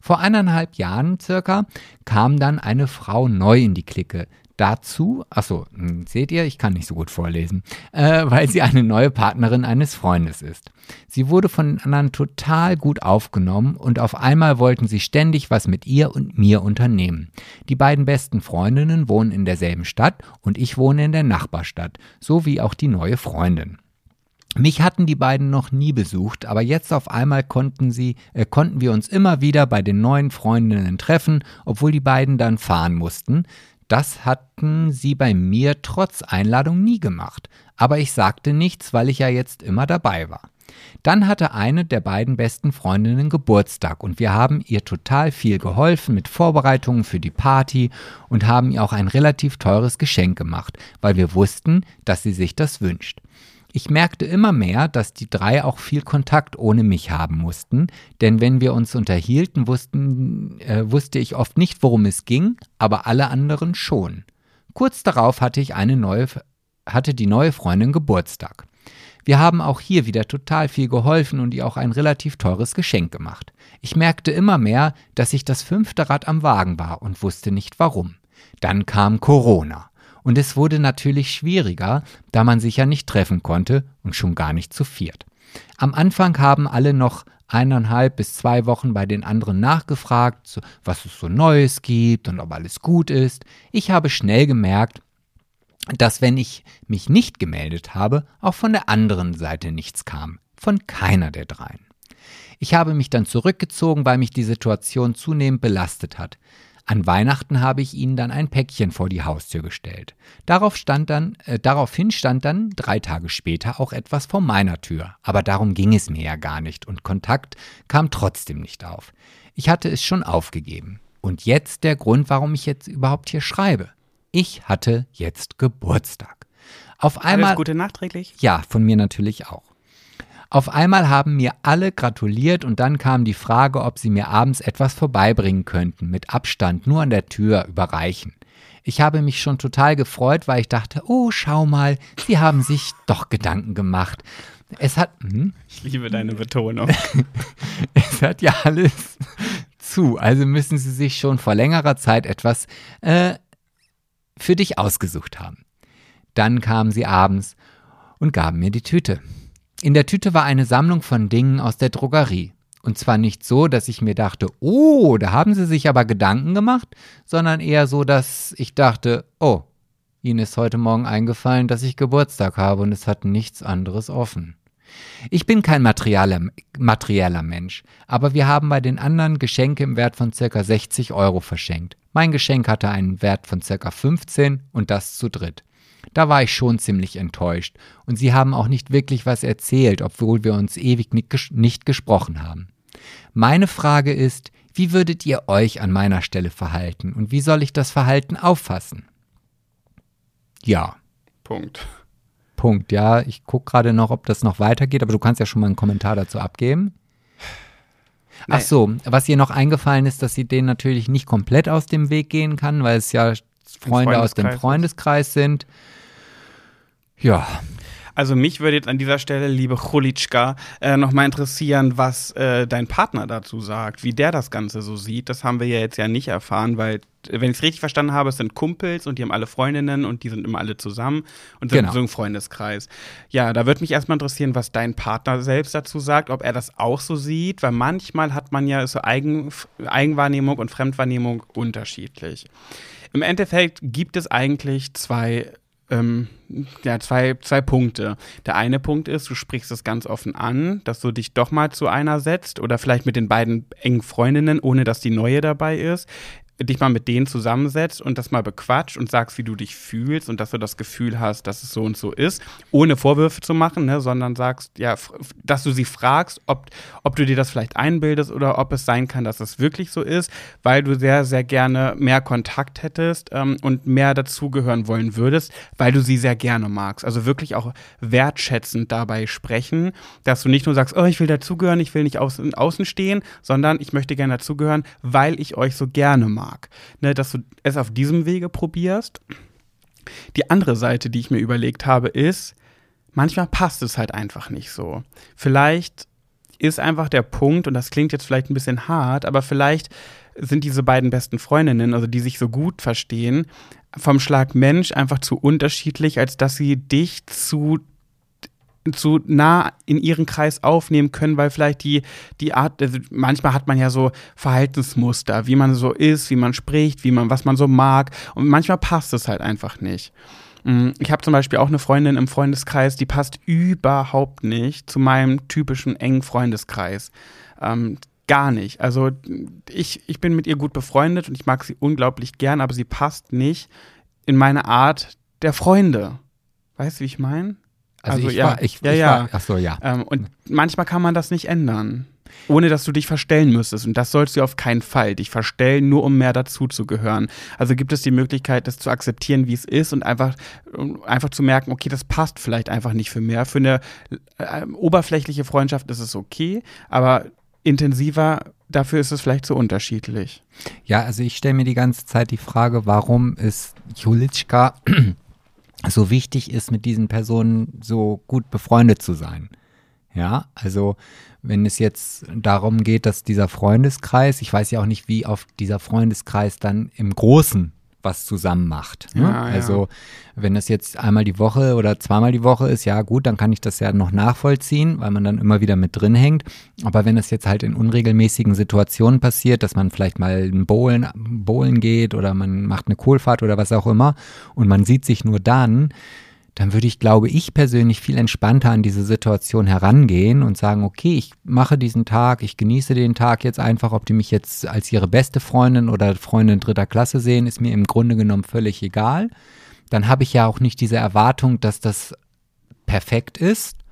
S2: Vor eineinhalb Jahren circa kam dann eine Frau neu in die Clique. Dazu, achso, hm, seht ihr, ich kann nicht so gut vorlesen, äh, weil sie eine neue Partnerin eines Freundes ist. Sie wurde von den anderen total gut aufgenommen und auf einmal wollten sie ständig was mit ihr und mir unternehmen. Die beiden besten Freundinnen wohnen in derselben Stadt und ich wohne in der Nachbarstadt, so wie auch die neue Freundin. Mich hatten die beiden noch nie besucht, aber jetzt auf einmal konnten sie, äh, konnten wir uns immer wieder bei den neuen Freundinnen treffen, obwohl die beiden dann fahren mussten. Das hatten sie bei mir trotz Einladung nie gemacht. Aber ich sagte nichts, weil ich ja jetzt immer dabei war. Dann hatte eine der beiden besten Freundinnen Geburtstag und wir haben ihr total viel geholfen mit Vorbereitungen für die Party und haben ihr auch ein relativ teures Geschenk gemacht, weil wir wussten, dass sie sich das wünscht. Ich merkte immer mehr, dass die drei auch viel Kontakt ohne mich haben mussten, denn wenn wir uns unterhielten, wussten, äh, wusste ich oft nicht, worum es ging, aber alle anderen schon. Kurz darauf hatte ich eine neue, hatte die neue Freundin Geburtstag. Wir haben auch hier wieder total viel geholfen und ihr auch ein relativ teures Geschenk gemacht. Ich merkte immer mehr, dass ich das fünfte Rad am Wagen war und wusste nicht warum. Dann kam Corona. Und es wurde natürlich schwieriger, da man sich ja nicht treffen konnte und schon gar nicht zu viert. Am Anfang haben alle noch eineinhalb bis zwei Wochen bei den anderen nachgefragt, was es so Neues gibt und ob alles gut ist. Ich habe schnell gemerkt, dass wenn ich mich nicht gemeldet habe, auch von der anderen Seite nichts kam. Von keiner der dreien. Ich habe mich dann zurückgezogen, weil mich die Situation zunehmend belastet hat. An Weihnachten habe ich ihnen dann ein Päckchen vor die Haustür gestellt. Darauf stand dann, äh, daraufhin stand dann drei Tage später auch etwas vor meiner Tür. Aber darum ging es mir ja gar nicht und Kontakt kam trotzdem nicht auf. Ich hatte es schon aufgegeben. Und jetzt der Grund, warum ich jetzt überhaupt hier schreibe. Ich hatte jetzt Geburtstag. Auf einmal.
S1: Alles Gute nachträglich.
S2: Ja, von mir natürlich auch. Auf einmal haben mir alle gratuliert und dann kam die Frage, ob sie mir abends etwas vorbeibringen könnten, mit Abstand nur an der Tür überreichen. Ich habe mich schon total gefreut, weil ich dachte, oh, schau mal, sie haben sich doch Gedanken gemacht. Es hat, hm?
S1: Ich liebe deine Betonung.
S2: es hat ja alles zu. Also müssen sie sich schon vor längerer Zeit etwas äh, für dich ausgesucht haben. Dann kamen sie abends und gaben mir die Tüte. In der Tüte war eine Sammlung von Dingen aus der Drogerie. Und zwar nicht so, dass ich mir dachte, oh, da haben sie sich aber Gedanken gemacht, sondern eher so, dass ich dachte, oh, ihnen ist heute Morgen eingefallen, dass ich Geburtstag habe und es hat nichts anderes offen. Ich bin kein materieller, materieller Mensch, aber wir haben bei den anderen Geschenke im Wert von circa 60 Euro verschenkt. Mein Geschenk hatte einen Wert von circa 15 und das zu dritt. Da war ich schon ziemlich enttäuscht und sie haben auch nicht wirklich was erzählt, obwohl wir uns ewig nicht, ges nicht gesprochen haben. Meine Frage ist, wie würdet ihr euch an meiner Stelle verhalten und wie soll ich das Verhalten auffassen? Ja.
S1: Punkt.
S2: Punkt, ja. Ich gucke gerade noch, ob das noch weitergeht, aber du kannst ja schon mal einen Kommentar dazu abgeben. Ach so, was ihr noch eingefallen ist, dass sie den natürlich nicht komplett aus dem Weg gehen kann, weil es ja Freunde aus dem Freundeskreis sind. Ja,
S1: also mich würde jetzt an dieser Stelle, liebe Chulitschka, äh, nochmal interessieren, was äh, dein Partner dazu sagt, wie der das Ganze so sieht. Das haben wir ja jetzt ja nicht erfahren, weil, wenn ich es richtig verstanden habe, es sind Kumpels und die haben alle Freundinnen und die sind immer alle zusammen und sind genau. so ein Freundeskreis. Ja, da würde mich erstmal interessieren, was dein Partner selbst dazu sagt, ob er das auch so sieht, weil manchmal hat man ja so Eigen, Eigenwahrnehmung und Fremdwahrnehmung unterschiedlich. Im Endeffekt gibt es eigentlich zwei ähm, ja, zwei, zwei Punkte. Der eine Punkt ist, du sprichst es ganz offen an, dass du dich doch mal zu einer setzt oder vielleicht mit den beiden engen Freundinnen, ohne dass die neue dabei ist dich mal mit denen zusammensetzt und das mal bequatscht und sagst, wie du dich fühlst und dass du das Gefühl hast, dass es so und so ist, ohne Vorwürfe zu machen, ne, sondern sagst, ja, dass du sie fragst, ob, ob du dir das vielleicht einbildest oder ob es sein kann, dass es wirklich so ist, weil du sehr, sehr gerne mehr Kontakt hättest ähm, und mehr dazugehören wollen würdest, weil du sie sehr gerne magst. Also wirklich auch wertschätzend dabei sprechen, dass du nicht nur sagst, oh, ich will dazugehören, ich will nicht außen, außen stehen, sondern ich möchte gerne dazugehören, weil ich euch so gerne mag mag. Ne, dass du es auf diesem Wege probierst. Die andere Seite, die ich mir überlegt habe, ist, manchmal passt es halt einfach nicht so. Vielleicht ist einfach der Punkt, und das klingt jetzt vielleicht ein bisschen hart, aber vielleicht sind diese beiden besten Freundinnen, also die sich so gut verstehen, vom Schlag Mensch einfach zu unterschiedlich, als dass sie dich zu zu nah in ihren Kreis aufnehmen können, weil vielleicht die, die Art, also manchmal hat man ja so Verhaltensmuster, wie man so ist, wie man spricht, wie man, was man so mag. Und manchmal passt es halt einfach nicht. Mm, ich habe zum Beispiel auch eine Freundin im Freundeskreis, die passt überhaupt nicht zu meinem typischen engen Freundeskreis. Ähm, gar nicht. Also ich, ich bin mit ihr gut befreundet und ich mag sie unglaublich gern, aber sie passt nicht in meine Art der Freunde. Weißt du, wie ich meine?
S2: Also, also ich ja, war, ich, ja, ich ja. War, ach so, ja.
S1: Ähm, und manchmal kann man das nicht ändern. Ohne dass du dich verstellen müsstest. Und das sollst du auf keinen Fall. Dich verstellen, nur um mehr dazu zu gehören. Also gibt es die Möglichkeit, das zu akzeptieren, wie es ist und einfach, einfach zu merken, okay, das passt vielleicht einfach nicht für mehr. Für eine äh, oberflächliche Freundschaft ist es okay, aber intensiver, dafür ist es vielleicht zu unterschiedlich.
S2: Ja, also ich stelle mir die ganze Zeit die Frage, warum ist Julitschka so wichtig ist, mit diesen Personen so gut befreundet zu sein. Ja, also wenn es jetzt darum geht, dass dieser Freundeskreis, ich weiß ja auch nicht, wie oft dieser Freundeskreis dann im Großen was zusammen macht. Ne? Ja, also wenn das jetzt einmal die Woche oder zweimal die Woche ist, ja gut, dann kann ich das ja noch nachvollziehen, weil man dann immer wieder mit drin hängt. Aber wenn es jetzt halt in unregelmäßigen Situationen passiert, dass man vielleicht mal ein Bowlen, Bowlen geht oder man macht eine Kohlfahrt oder was auch immer und man sieht sich nur dann, dann würde ich, glaube ich persönlich, viel entspannter an diese Situation herangehen und sagen, okay, ich mache diesen Tag, ich genieße den Tag jetzt einfach, ob die mich jetzt als ihre beste Freundin oder Freundin dritter Klasse sehen, ist mir im Grunde genommen völlig egal. Dann habe ich ja auch nicht diese Erwartung, dass das perfekt ist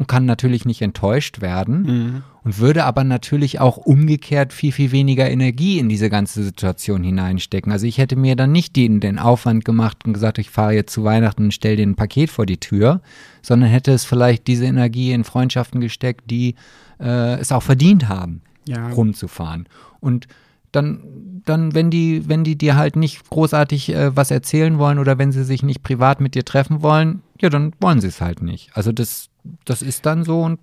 S2: und kann natürlich nicht enttäuscht werden mhm. und würde aber natürlich auch umgekehrt viel, viel weniger Energie in diese ganze Situation hineinstecken. Also ich hätte mir dann nicht den, den Aufwand gemacht und gesagt, ich fahre jetzt zu Weihnachten und stelle dir ein Paket vor die Tür, sondern hätte es vielleicht diese Energie in Freundschaften gesteckt, die äh, es auch verdient haben, ja. rumzufahren. Und dann, dann, wenn die, wenn die dir halt nicht großartig äh, was erzählen wollen oder wenn sie sich nicht privat mit dir treffen wollen, ja, dann wollen sie es halt nicht. Also das, das ist dann so und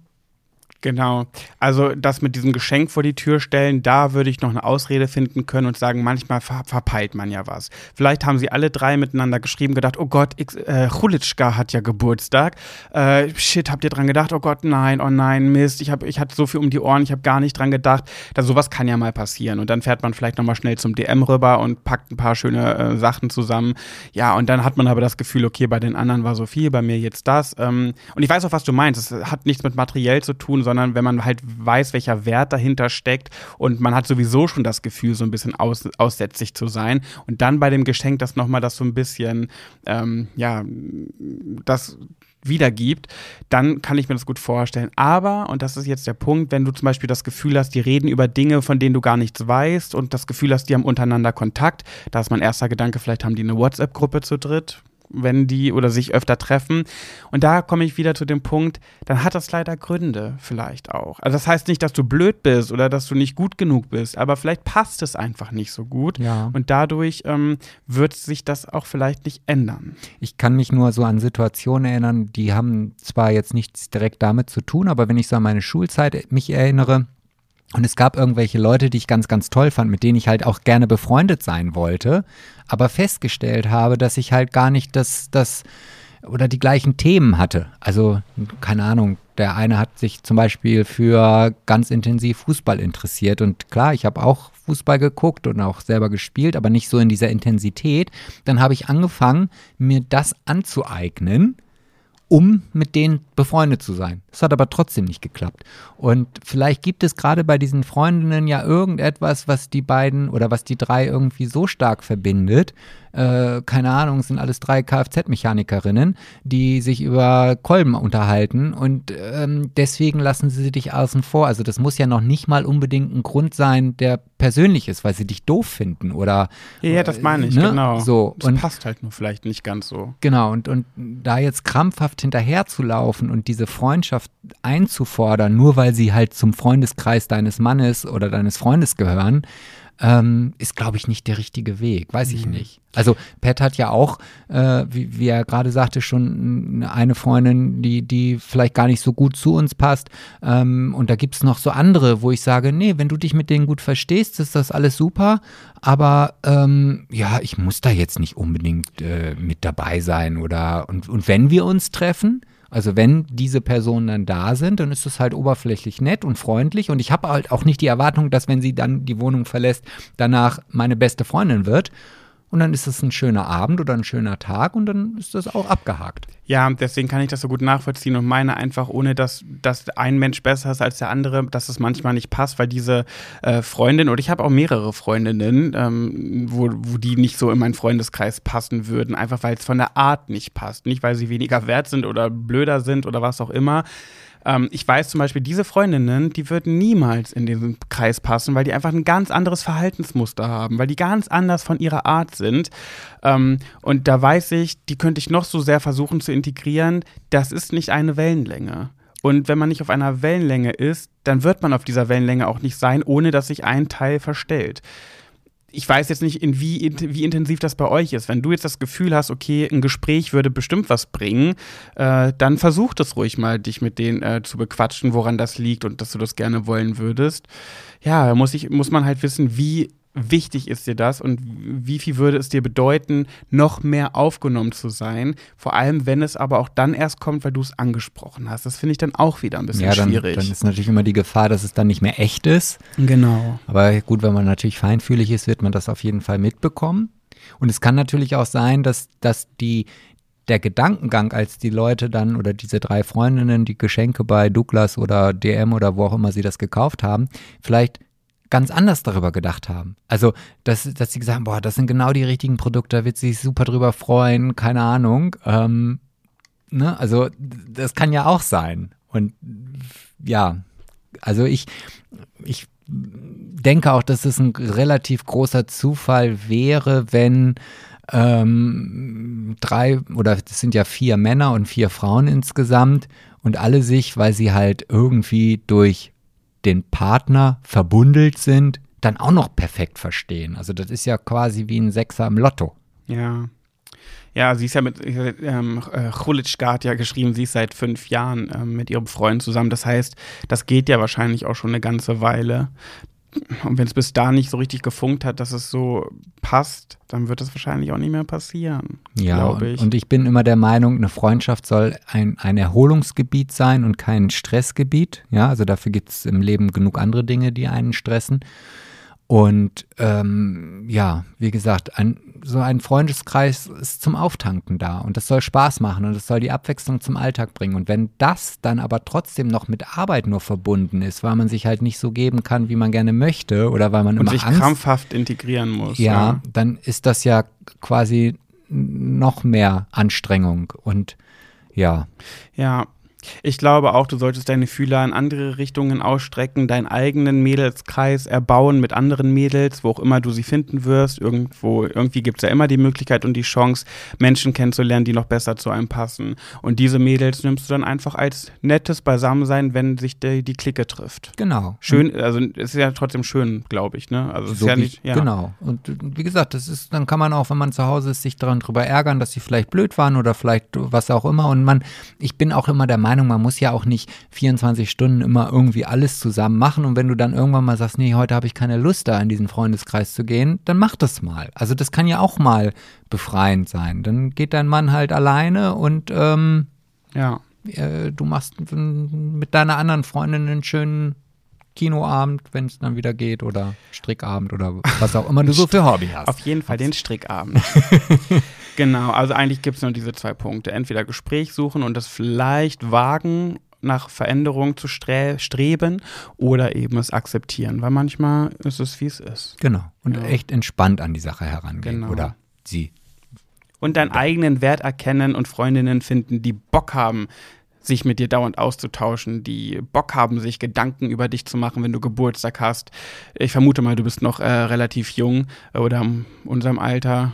S1: Genau. Also das mit diesem Geschenk vor die Tür stellen, da würde ich noch eine Ausrede finden können und sagen, manchmal ver verpeilt man ja was. Vielleicht haben sie alle drei miteinander geschrieben, gedacht, oh Gott, X, äh, Chulitschka hat ja Geburtstag. Äh, shit, habt ihr dran gedacht? Oh Gott, nein, oh nein, Mist, ich, hab, ich hatte so viel um die Ohren, ich habe gar nicht dran gedacht. Da, sowas kann ja mal passieren. Und dann fährt man vielleicht nochmal schnell zum DM rüber und packt ein paar schöne äh, Sachen zusammen. Ja, und dann hat man aber das Gefühl, okay, bei den anderen war so viel, bei mir jetzt das. Ähm, und ich weiß auch, was du meinst. Es hat nichts mit materiell zu tun, sondern wenn man halt weiß, welcher Wert dahinter steckt und man hat sowieso schon das Gefühl, so ein bisschen aus, aussätzlich zu sein und dann bei dem Geschenk das nochmal das so ein bisschen, ähm, ja, das wiedergibt, dann kann ich mir das gut vorstellen. Aber, und das ist jetzt der Punkt, wenn du zum Beispiel das Gefühl hast, die reden über Dinge, von denen du gar nichts weißt und das Gefühl hast, die haben untereinander Kontakt, da ist mein erster Gedanke, vielleicht haben die eine WhatsApp-Gruppe zu dritt, wenn die oder sich öfter treffen. Und da komme ich wieder zu dem Punkt, dann hat das leider Gründe vielleicht auch. Also das heißt nicht, dass du blöd bist oder dass du nicht gut genug bist, aber vielleicht passt es einfach nicht so gut.
S2: Ja.
S1: Und dadurch ähm, wird sich das auch vielleicht nicht ändern.
S2: Ich kann mich nur so an Situationen erinnern, die haben zwar jetzt nichts direkt damit zu tun, aber wenn ich so an meine Schulzeit mich erinnere, und es gab irgendwelche Leute, die ich ganz, ganz toll fand, mit denen ich halt auch gerne befreundet sein wollte, aber festgestellt habe, dass ich halt gar nicht das, das oder die gleichen Themen hatte. Also, keine Ahnung, der eine hat sich zum Beispiel für ganz intensiv Fußball interessiert. Und klar, ich habe auch Fußball geguckt und auch selber gespielt, aber nicht so in dieser Intensität. Dann habe ich angefangen, mir das anzueignen um mit denen befreundet zu sein. Das hat aber trotzdem nicht geklappt. Und vielleicht gibt es gerade bei diesen Freundinnen ja irgendetwas, was die beiden oder was die drei irgendwie so stark verbindet. Äh, keine Ahnung, sind alles drei Kfz-Mechanikerinnen, die sich über Kolben unterhalten und ähm, deswegen lassen sie dich außen vor. Also das muss ja noch nicht mal unbedingt ein Grund sein, der persönlich ist, weil sie dich doof finden oder.
S1: Ja, ja das meine ich, ne? genau.
S2: So,
S1: das und, passt halt nur vielleicht nicht ganz so.
S2: Genau, und, und da jetzt krampfhaft hinterherzulaufen und diese Freundschaft einzufordern, nur weil sie halt zum Freundeskreis deines Mannes oder deines Freundes gehören, ähm, ist, glaube ich, nicht der richtige Weg. Weiß ich mhm. nicht. Also Pat hat ja auch, äh, wie, wie, er gerade sagte, schon eine Freundin, die, die vielleicht gar nicht so gut zu uns passt. Ähm, und da gibt es noch so andere, wo ich sage, nee, wenn du dich mit denen gut verstehst, ist das alles super. Aber ähm, ja, ich muss da jetzt nicht unbedingt äh, mit dabei sein. Oder und, und wenn wir uns treffen, also wenn diese Personen dann da sind, dann ist es halt oberflächlich nett und freundlich und ich habe halt auch nicht die Erwartung, dass wenn sie dann die Wohnung verlässt, danach meine beste Freundin wird. Und dann ist es ein schöner Abend oder ein schöner Tag und dann ist das auch abgehakt.
S1: Ja, deswegen kann ich das so gut nachvollziehen und meine einfach, ohne dass, dass ein Mensch besser ist als der andere, dass es manchmal nicht passt, weil diese äh, Freundin, oder ich habe auch mehrere Freundinnen, ähm, wo, wo die nicht so in meinen Freundeskreis passen würden, einfach weil es von der Art nicht passt. Nicht, weil sie weniger wert sind oder blöder sind oder was auch immer, ähm, ich weiß zum Beispiel, diese Freundinnen, die würden niemals in diesen Kreis passen, weil die einfach ein ganz anderes Verhaltensmuster haben, weil die ganz anders von ihrer Art sind. Ähm, und da weiß ich, die könnte ich noch so sehr versuchen zu integrieren, das ist nicht eine Wellenlänge. Und wenn man nicht auf einer Wellenlänge ist, dann wird man auf dieser Wellenlänge auch nicht sein, ohne dass sich ein Teil verstellt ich weiß jetzt nicht, in wie, wie intensiv das bei euch ist. Wenn du jetzt das Gefühl hast, okay, ein Gespräch würde bestimmt was bringen, äh, dann versuch das ruhig mal, dich mit denen äh, zu bequatschen, woran das liegt und dass du das gerne wollen würdest. Ja, muss, ich, muss man halt wissen, wie wichtig ist dir das und wie viel würde es dir bedeuten, noch mehr aufgenommen zu sein? Vor allem, wenn es aber auch dann erst kommt, weil du es angesprochen hast. Das finde ich dann auch wieder ein bisschen ja,
S2: dann,
S1: schwierig.
S2: Dann ist natürlich immer die Gefahr, dass es dann nicht mehr echt ist.
S1: Genau.
S2: Aber gut, wenn man natürlich feinfühlig ist, wird man das auf jeden Fall mitbekommen. Und es kann natürlich auch sein, dass, dass die, der Gedankengang, als die Leute dann oder diese drei Freundinnen die Geschenke bei Douglas oder DM oder wo auch immer sie das gekauft haben, vielleicht ganz anders darüber gedacht haben. Also, dass, dass sie gesagt haben, boah, das sind genau die richtigen Produkte, da wird sie sich super drüber freuen, keine Ahnung. Ähm, ne? Also, das kann ja auch sein. Und ja, also ich, ich denke auch, dass es ein relativ großer Zufall wäre, wenn ähm, drei oder es sind ja vier Männer und vier Frauen insgesamt und alle sich, weil sie halt irgendwie durch den Partner verbundelt sind, dann auch noch perfekt verstehen. Also das ist ja quasi wie ein Sechser im Lotto.
S1: Ja. Ja, sie ist ja mit ähm, äh, Chulitschka hat ja geschrieben, sie ist seit fünf Jahren ähm, mit ihrem Freund zusammen. Das heißt, das geht ja wahrscheinlich auch schon eine ganze Weile. Und wenn es bis da nicht so richtig gefunkt hat, dass es so passt, dann wird es wahrscheinlich auch nicht mehr passieren.
S2: Ja,
S1: glaube ich.
S2: Und, und ich bin immer der Meinung, eine Freundschaft soll ein, ein Erholungsgebiet sein und kein Stressgebiet. Ja, also dafür gibt es im Leben genug andere Dinge, die einen stressen. Und ähm, ja, wie gesagt, ein, so ein Freundeskreis ist zum Auftanken da und das soll Spaß machen und das soll die Abwechslung zum Alltag bringen. Und wenn das dann aber trotzdem noch mit Arbeit nur verbunden ist, weil man sich halt nicht so geben kann, wie man gerne möchte oder weil man
S1: Und
S2: immer
S1: sich
S2: Angst
S1: krampfhaft integrieren muss.
S2: ja, dann ist das ja quasi noch mehr Anstrengung und ja,
S1: Ja, ich glaube auch, du solltest deine Fühler in andere Richtungen ausstrecken, deinen eigenen Mädelskreis erbauen mit anderen Mädels, wo auch immer du sie finden wirst. Irgendwo, irgendwie gibt es ja immer die Möglichkeit und die Chance, Menschen kennenzulernen, die noch besser zu einem passen. Und diese Mädels nimmst du dann einfach als nettes Beisammensein, wenn sich die, die Clique trifft.
S2: genau.
S1: Schön, also es ist ja trotzdem schön, glaube ich, ne? Also
S2: So
S1: ist ja nicht, ja.
S2: Genau. Und wie gesagt, das ist, dann kann man auch, wenn man zu Hause ist, sich daran drüber ärgern, dass sie vielleicht blöd waren oder vielleicht was auch immer. Und man, ich bin auch immer der Meinung, man muss ja auch nicht 24 Stunden immer irgendwie alles zusammen machen. Und wenn du dann irgendwann mal sagst, nee, heute habe ich keine Lust, da in diesen Freundeskreis zu gehen, dann mach das mal. Also das kann ja auch mal befreiend sein. Dann geht dein Mann halt alleine und ähm,
S1: Ja.
S2: äh, du machst mit deiner anderen Freundin einen schönen Kinoabend, wenn es dann wieder geht, oder Strickabend oder was auch immer du so für Hobby hast.
S1: Auf jeden Fall den Strickabend. genau, also eigentlich gibt es nur diese zwei Punkte. Entweder Gespräch suchen und das vielleicht wagen, nach Veränderung zu stre streben oder eben es akzeptieren, weil manchmal ist es, wie es ist.
S2: Genau. Und
S1: Ja.
S2: echt entspannt an die Sache herangehen.
S1: Genau.
S2: Oder sie.
S1: Und deinen eigenen Wert erkennen und Freundinnen finden, die Bock haben, sich mit dir dauernd auszutauschen, die Bock haben, sich Gedanken über dich zu machen, wenn du Geburtstag hast. Ich vermute mal, du bist noch äh, relativ jung oder in unserem Alter.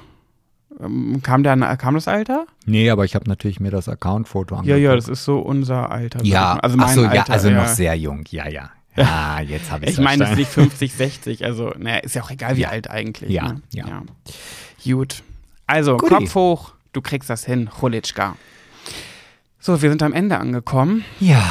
S1: Ähm, kam, der, kam das Alter?
S2: Nee, aber ich habe natürlich mir das Accountfoto
S1: Ja,
S2: angeguckt.
S1: ja, das ist so unser Alter.
S2: Ja,
S1: also mein
S2: so, ja,
S1: Alter,
S2: also
S1: ja.
S2: noch sehr jung. Ja, ja. Ja, jetzt habe ich
S1: Ich meine, es ist nicht 50, 60, also, naja, ist ja auch egal, wie
S2: Ja.
S1: alt eigentlich.
S2: Ja,
S1: ne?
S2: ja.
S1: Gut. Also,
S2: Guti.
S1: Kopf hoch, du kriegst das hin, Chulitschka. So, wir sind am Ende angekommen.
S2: Ja,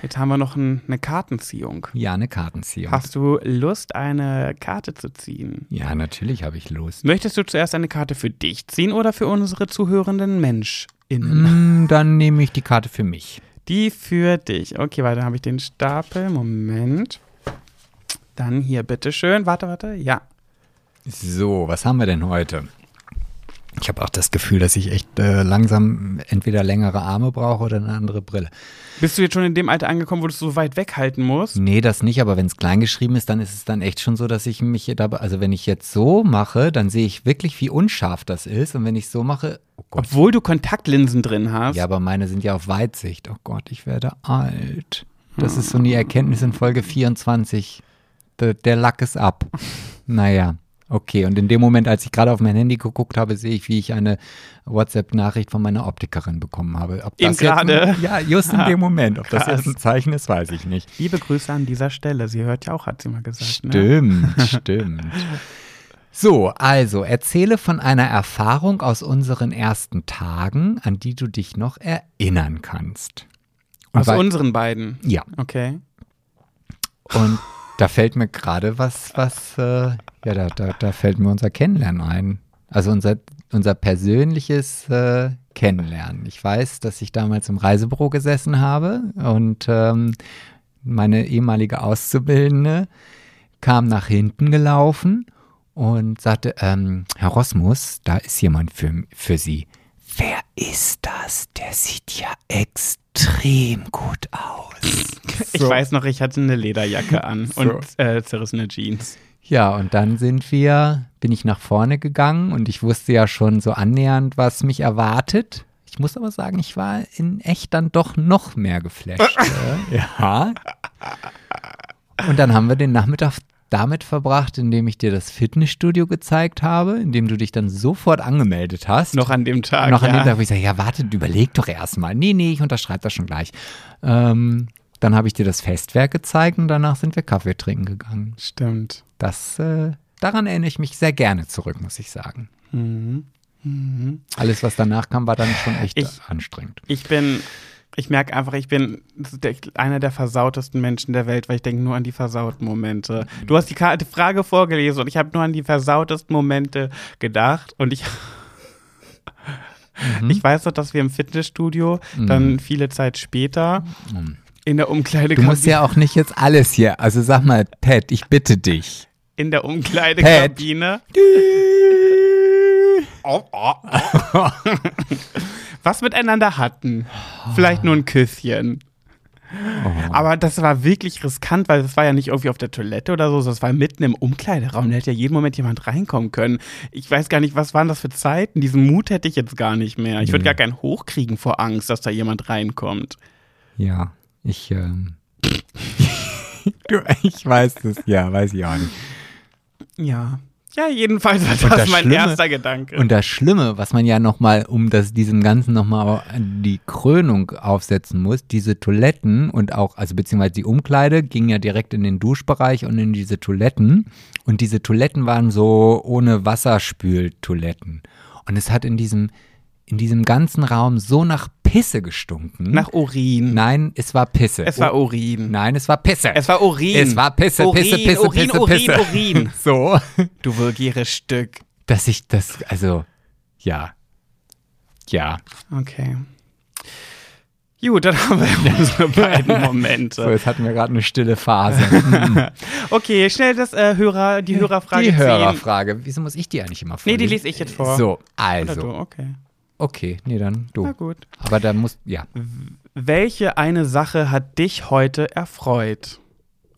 S1: Jetzt haben wir noch ein, eine Kartenziehung.
S2: ja, eine Kartenziehung.
S1: Hast du Lust, eine Karte zu ziehen?
S2: Ja, natürlich habe ich Lust.
S1: Möchtest du zuerst eine Karte für dich ziehen oder für unsere zuhörenden MenschInnen?
S2: Mm, dann nehme ich die Karte für mich.
S1: Die für dich. Okay, warte, dann habe ich den Stapel. Moment. Dann hier, bitteschön. Warte, warte. Ja.
S2: So, was haben wir denn heute? Ich habe auch das Gefühl, dass ich echt äh, langsam entweder längere Arme brauche oder eine andere Brille.
S1: Bist du jetzt schon in dem Alter angekommen, wo du es so weit weghalten musst?
S2: Nee, das nicht, aber wenn es klein geschrieben ist, dann ist es dann echt schon so, dass ich mich dabei, also wenn ich jetzt so mache, dann sehe ich wirklich, wie unscharf das ist. Und wenn ich so mache, oh Gott.
S1: Obwohl du Kontaktlinsen drin hast.
S2: Ja, aber meine sind ja auf Weitsicht. Oh Gott, ich werde alt. Das ist so eine Erkenntnis in Folge 24. Der, der Lack ist ab. Naja, okay. Und in dem Moment, als ich gerade auf mein Handy geguckt habe, sehe ich, wie ich eine WhatsApp-Nachricht von meiner Optikerin bekommen habe. Ob das
S1: gerade?
S2: Ja, just in dem Moment. Ob das
S1: Krass.
S2: jetzt ein Zeichen ist, weiß ich nicht.
S1: Liebe Grüße an dieser Stelle. Sie hört ja auch, hat sie mal gesagt. Ne?
S2: Stimmt, stimmt. So, also erzähle von einer Erfahrung aus unseren ersten Tagen, an die du dich noch erinnern kannst. Und
S1: Aus unseren beiden.
S2: ja,
S1: Okay.
S2: und da fällt mir gerade was, was, äh, ja, da, da, da fällt mir unser Kennenlernen ein. Also unser, unser persönliches äh, Kennenlernen. Ich weiß, dass ich damals im Reisebüro gesessen habe und ähm, meine ehemalige Auszubildende kam nach hinten gelaufen und sagte, ähm, Herr Rosmus, da ist jemand für, für Sie. Wer ist das? Der sieht ja extrem gut aus.
S1: Ich weiß noch, ich hatte eine Lederjacke an
S2: So.
S1: und äh, zerrissene Jeans.
S2: Ja, und dann sind wir, bin ich nach vorne gegangen und ich wusste ja schon so annähernd, was mich erwartet. Ich muss aber sagen, ich war in echt dann doch noch mehr geflasht. äh, ja. Und dann haben wir den Nachmittag damit verbracht, indem ich dir das Fitnessstudio gezeigt habe, indem du dich dann sofort angemeldet hast.
S1: Noch an dem Tag.
S2: Noch an
S1: ja.
S2: dem Tag, wo ich sage, ja, warte, überleg doch erstmal. Nee, nee, ich unterschreibe das schon gleich. Ähm, Dann habe ich dir das Festwerk gezeigt und danach sind wir Kaffee trinken gegangen.
S1: Stimmt.
S2: Das, äh, daran erinnere ich mich sehr gerne zurück, muss ich sagen.
S1: Mhm. Mhm.
S2: Alles, was danach kam, war dann schon echt
S1: Ich-
S2: anstrengend.
S1: Ich bin, ich merke einfach, ich bin der, einer der versautesten Menschen der Welt, weil ich denke nur an die versauten Momente. Du hast die, Frage vorgelesen und ich habe nur an die versautesten Momente gedacht und ich.
S2: Mhm.
S1: Ich weiß noch, dass wir im Fitnessstudio dann viele Zeit später
S2: Mhm.
S1: in der Umkleide
S2: Du musst ja auch nicht jetzt alles hier. Also sag mal, Ted, ich bitte dich.
S1: in der Umkleidekabine. Oh, oh, oh. was miteinander hatten. Vielleicht nur ein Küsschen.
S2: Oh.
S1: Aber das war wirklich riskant, weil das war ja nicht irgendwie auf der Toilette oder so, das war mitten im Umkleideraum. Da hätte ja jeden Moment jemand reinkommen können. Ich weiß gar nicht, was waren das für Zeiten? Diesen Mut hätte ich jetzt gar nicht mehr. Ich würde gar keinen hochkriegen vor Angst, dass da jemand reinkommt.
S2: Ja, ich, ähm, du, ich weiß das, ja, weiß ich auch nicht.
S1: Ja. Ja, jedenfalls war das,
S2: das
S1: mein
S2: Schlimme-
S1: erster Gedanke.
S2: Und das Schlimme, was man ja nochmal, um das, diesem Ganzen nochmal die Krönung aufsetzen muss, diese Toiletten und auch, also beziehungsweise die Umkleide ging ja direkt in den Duschbereich und in diese Toiletten. Und diese Toiletten waren so ohne Wasserspültoiletten. Und es hat in diesem, in diesem ganzen Raum so nach Pisse gestunken.
S1: Nach Urin.
S2: Nein, es war Pisse.
S1: Es war Urin.
S2: Nein, es war Pisse.
S1: Es war Urin.
S2: Es war Pisse,
S1: Urin,
S2: Pisse, Pisse,
S1: Urin,
S2: Pisse,
S1: Urin,
S2: Pisse.
S1: Urin.
S2: So,
S1: Du vulgäres Stück.
S2: dass ich das, also, ja. Ja.
S1: Okay. Gut, dann haben wir unsere beiden
S2: So,
S1: Momente.
S2: jetzt hatten wir gerade eine stille Phase. Mhm.
S1: Okay, schnell das äh, Hörer, die Hörerfrage
S2: die. Hörerfrage. Wieso muss ich die eigentlich immer
S1: Nee,
S2: vorlesen?
S1: die lese ich jetzt vor.
S2: So,
S1: Oder
S2: also.
S1: du, okay.
S2: Okay, nee, dann
S1: Na
S2: du.
S1: gut.
S2: Aber da muss, ja.
S1: Welche eine Sache hat dich heute erfreut?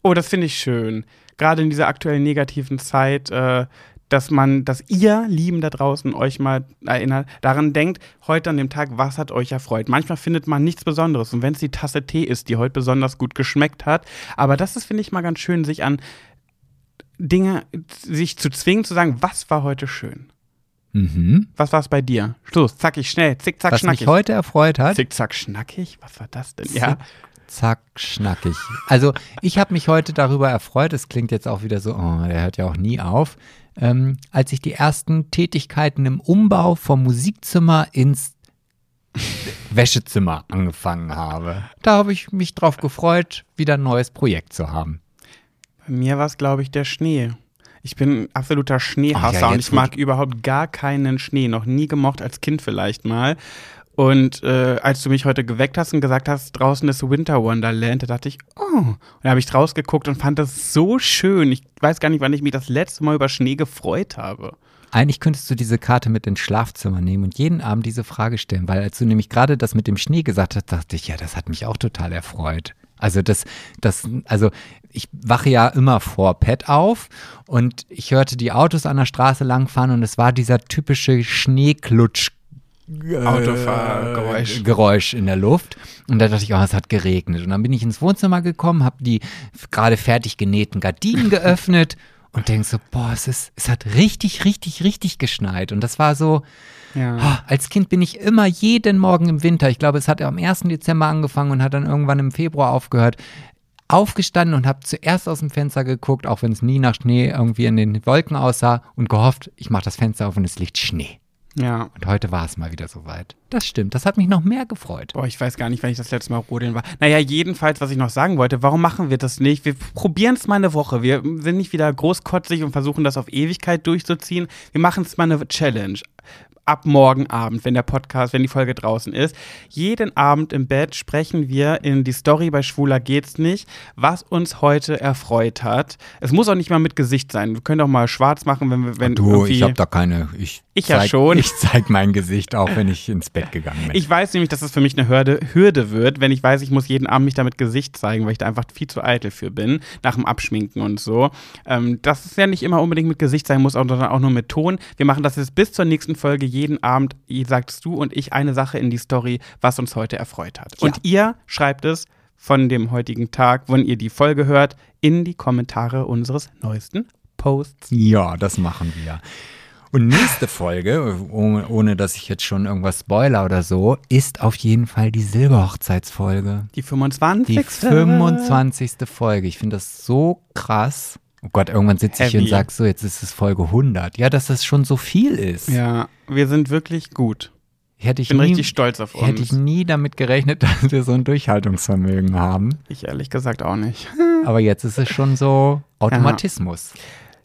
S1: Oh, das finde ich schön. Gerade in dieser aktuellen negativen Zeit, äh, dass man, dass ihr Lieben da draußen euch mal erinnert, daran denkt, heute an dem Tag, was hat euch erfreut? Manchmal findet man nichts Besonderes. Und wenn es die Tasse Tee ist, die heute besonders gut geschmeckt hat, aber das ist, finde ich, mal ganz schön, sich an Dinge, sich zu zwingen, zu sagen, was war heute schön?
S2: Mhm.
S1: Was war es bei dir? Los, zackig, schnell, zick, zack,
S2: Was
S1: schnackig.
S2: mich heute erfreut hat,
S1: Zick, zack, schnackig? Was war das denn? Ja.
S2: zack, schnackig. Also, ich habe mich heute darüber erfreut, es klingt jetzt auch wieder so, oh, der hört ja auch nie auf, ähm, als ich die ersten Tätigkeiten im Umbau vom Musikzimmer ins Wäschezimmer angefangen habe. Da habe ich mich drauf gefreut, wieder ein neues Projekt zu haben.
S1: Bei mir war es, glaube ich, der Schnee. Ich bin ein absoluter Schneehasser
S2: Ach ja,
S1: und ich mag überhaupt gar keinen Schnee. Noch nie gemocht, als Kind vielleicht mal. Und äh, als du mich heute geweckt hast und gesagt hast, draußen ist Winter Wonderland, da dachte ich, oh. Und da habe ich rausgeguckt und fand das so schön. Ich weiß gar nicht, wann ich mich das letzte Mal über Schnee gefreut habe.
S2: Eigentlich könntest du diese Karte mit ins Schlafzimmer nehmen und jeden Abend diese Frage stellen, weil als du nämlich gerade das mit dem Schnee gesagt hast, dachte ich, ja, das hat mich auch total erfreut. Also das, das, also ich wache ja immer vor Pet auf und ich hörte die Autos an der Straße langfahren und es war dieser typische Schneeklutsch.
S1: Autofahrgeräusch.
S2: Geräusch in der Luft. Und da dachte ich, oh, es hat geregnet. Und dann bin ich ins Wohnzimmer gekommen, habe die gerade fertig genähten Gardinen geöffnet und denk so, boah, es ist, es hat richtig, richtig, richtig geschneit. Und das war so,
S1: Ja.
S2: ah, als Kind bin ich immer jeden Morgen im Winter, ich glaube, es hat am 1. Dezember angefangen und hat dann irgendwann im Februar aufgehört, aufgestanden und habe zuerst aus dem Fenster geguckt, auch wenn es nie nach Schnee irgendwie in den Wolken aussah und gehofft, ich mache das Fenster auf und es liegt Schnee.
S1: Ja.
S2: Und heute war es mal wieder soweit. Das stimmt, das hat mich noch mehr gefreut.
S1: Boah, ich weiß gar nicht, wann ich das letzte Mal rodeln war. Naja, jedenfalls, was ich noch sagen wollte, warum machen wir das nicht? Wir probieren es mal eine Woche. Wir sind nicht wieder großkotzig und versuchen das auf Ewigkeit durchzuziehen. Wir machen es mal eine Challenge. Ab morgen Abend, wenn der Podcast, wenn die Folge draußen ist. Jeden Abend im Bett sprechen wir in die Story bei Schwuler geht's nicht, was uns heute erfreut hat. Es muss auch nicht mal mit Gesicht sein. Wir können auch mal schwarz machen, wenn wir, wenn
S2: du,
S1: irgendwie
S2: ich habe da keine. Ich,
S1: Ich ja
S2: zeig,
S1: schon.
S2: Ich zeig mein Gesicht auch, wenn ich ins Bett gegangen bin.
S1: Ich weiß nämlich, dass das für mich eine Hürde, Hürde wird, wenn ich weiß, ich muss jeden Abend mich damit Gesicht zeigen, weil ich da einfach viel zu eitel für bin, nach dem Abschminken und so. Ähm, dass es ja nicht immer unbedingt mit Gesicht sein muss, sondern auch nur mit Ton. Wir machen das jetzt bis zur nächsten Folge jeden Abend, sagst du und ich eine Sache in die Story, was uns heute erfreut hat.
S2: Ja.
S1: Und ihr schreibt es von dem heutigen Tag, wenn ihr die Folge hört, in die Kommentare unseres neuesten Posts.
S2: Ja, das machen wir. Und nächste Folge, ohne, ohne dass ich jetzt schon irgendwas spoiler oder so, ist auf jeden Fall die Silberhochzeitsfolge.
S1: Die 25.
S2: Die 25. Folge. Ich finde das so krass. Oh Gott, irgendwann sitze ich hier und sag so, jetzt ist es Folge 100. Ja, dass das schon so viel ist.
S1: Ja, wir sind wirklich gut.
S2: Hätte ich,
S1: bin
S2: nie,
S1: richtig stolz auf uns.
S2: hätte ich nie damit gerechnet, dass wir so ein Durchhaltungsvermögen haben.
S1: Ich ehrlich gesagt auch nicht.
S2: Aber jetzt ist es schon so Automatismus.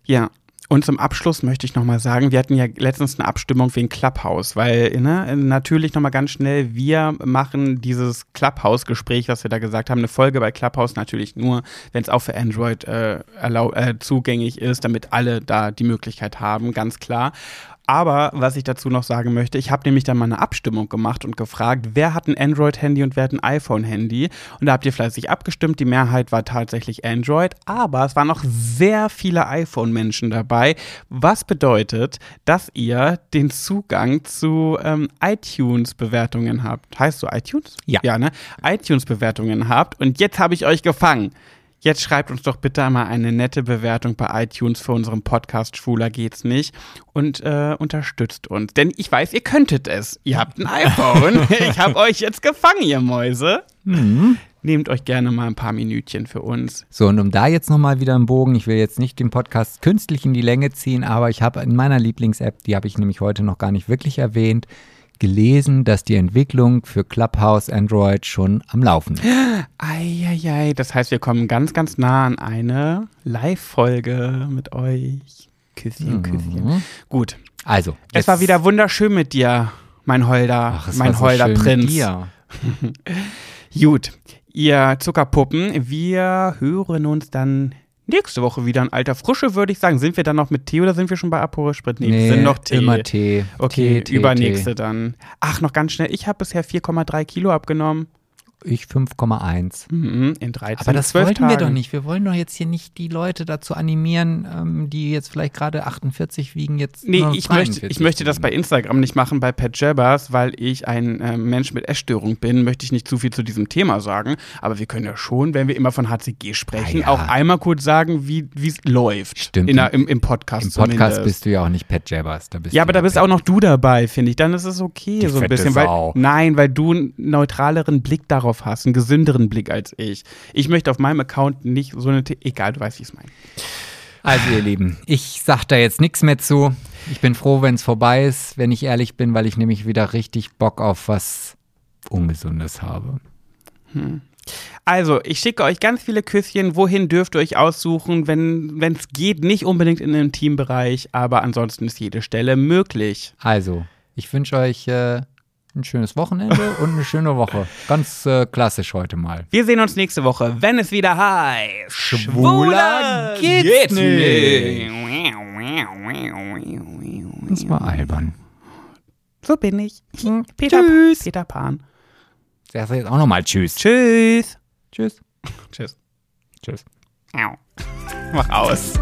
S1: Ja. Und zum Abschluss möchte ich nochmal sagen, wir hatten ja letztens eine Abstimmung wegen Clubhouse, weil ne, natürlich nochmal ganz schnell, wir machen dieses Clubhouse-Gespräch, was wir da gesagt haben, eine Folge bei Clubhouse natürlich nur, wenn es auch für Android äh, äh, zugänglich ist, damit alle da die Möglichkeit haben, ganz klar. Aber was ich dazu noch sagen möchte, ich habe nämlich dann mal eine Abstimmung gemacht und gefragt, wer hat ein Android-Handy und wer hat ein iPhone-Handy. Und da habt ihr fleißig abgestimmt. Die Mehrheit war tatsächlich Android, aber es waren noch sehr viele iPhone-Menschen dabei. Was bedeutet, dass ihr den Zugang zu ähm, iTunes-Bewertungen habt. Heißt du iTunes?
S2: Ja.
S1: Ja, ne? iTunes-Bewertungen habt. Und jetzt habe ich euch gefangen. Jetzt schreibt uns doch bitte einmal eine nette Bewertung bei iTunes für unseren Podcast Schwuler geht's nicht und äh, unterstützt uns. Denn ich weiß, ihr könntet es. Ihr habt ein iPhone. ich habe euch jetzt gefangen, ihr Mäuse. Nehmt euch gerne mal ein paar Minütchen für uns.
S2: So, und um da jetzt nochmal wieder einen Bogen, ich will jetzt nicht den Podcast künstlich in die Länge ziehen, aber ich habe in meiner Lieblings-App, die habe ich nämlich heute noch gar nicht wirklich erwähnt, gelesen, dass die Entwicklung für Clubhouse Android schon am Laufen ist.
S1: Eieiei, das heißt, wir kommen ganz, ganz nah an eine Live-Folge mit euch. Küsschen, Küsschen. Gut.
S2: Also,
S1: Es war wieder wunderschön mit dir, mein Holder,
S2: Ach,
S1: mein
S2: so
S1: Holder
S2: mit
S1: Prinz. Gut, ihr Zuckerpuppen, wir hören uns dann nächste Woche wieder in alter Frische, würde ich sagen. Sind wir dann noch mit Tee oder sind wir schon bei Aperol Sprit? Nee, wir sind noch Tee.
S2: immer Tee.
S1: Okay,
S2: Tee, Tee,
S1: übernächste
S2: Tee.
S1: dann. Ach, noch ganz schnell. Ich habe bisher 4,3 Kilo abgenommen.
S2: Ich 5,1.
S1: Mhm, in 13,
S2: Aber das
S1: 12
S2: wollten
S1: Tagen.
S2: wir doch nicht. Wir wollen doch jetzt hier nicht die Leute dazu animieren, ähm, die jetzt vielleicht gerade 48 wiegen, jetzt
S1: Nee, ich möchte,
S2: 42
S1: ich möchte das bei. Instagram nicht machen, bei Pat Jabbers, weil ich ein äh, Mensch mit Essstörung bin, möchte ich nicht zu viel zu diesem Thema sagen. Aber wir können ja schon, wenn wir immer von HCG sprechen,
S2: Ah, ja.
S1: auch einmal kurz sagen, wie es läuft.
S2: Stimmt.
S1: In im, Im Podcast
S2: Im Podcast
S1: zumindest.
S2: bist du ja auch nicht Pat Jabbers.
S1: Ja, aber da bist
S2: Pat-
S1: auch noch du dabei, finde ich. Dann ist es okay,
S2: Die
S1: so ein bisschen.
S2: Sau.
S1: Weil, nein, weil du einen neutraleren Blick darauf hast, einen gesünderen Blick als ich. Ich möchte auf meinem Account nicht so eine. The Egal, du weißt, wie ich es meine.
S2: Also ihr Lieben, ich sag da jetzt nichts mehr zu. Ich bin froh, wenn es vorbei ist, wenn ich ehrlich bin, weil ich nämlich wieder richtig Bock auf was Ungesundes habe.
S1: Also, ich schicke euch ganz viele Küsschen. Wohin dürft ihr euch aussuchen, wenn es geht? Nicht unbedingt in den Teambereich, aber ansonsten ist jede Stelle möglich.
S2: Also, ich wünsche euch äh, ein schönes Wochenende und eine schöne Woche. Ganz äh, klassisch heute mal.
S1: Wir sehen uns nächste Woche, wenn es wieder heißt.
S2: Schwuler geht's nicht. Das war albern.
S1: So bin ich. Peter,
S2: Tschüss.
S1: Peter Pan.
S2: Sag jetzt auch nochmal Tschüss.
S1: Tschüss.
S2: Tschüss.
S1: Tschüss.
S2: Tschüss.
S1: Mach aus.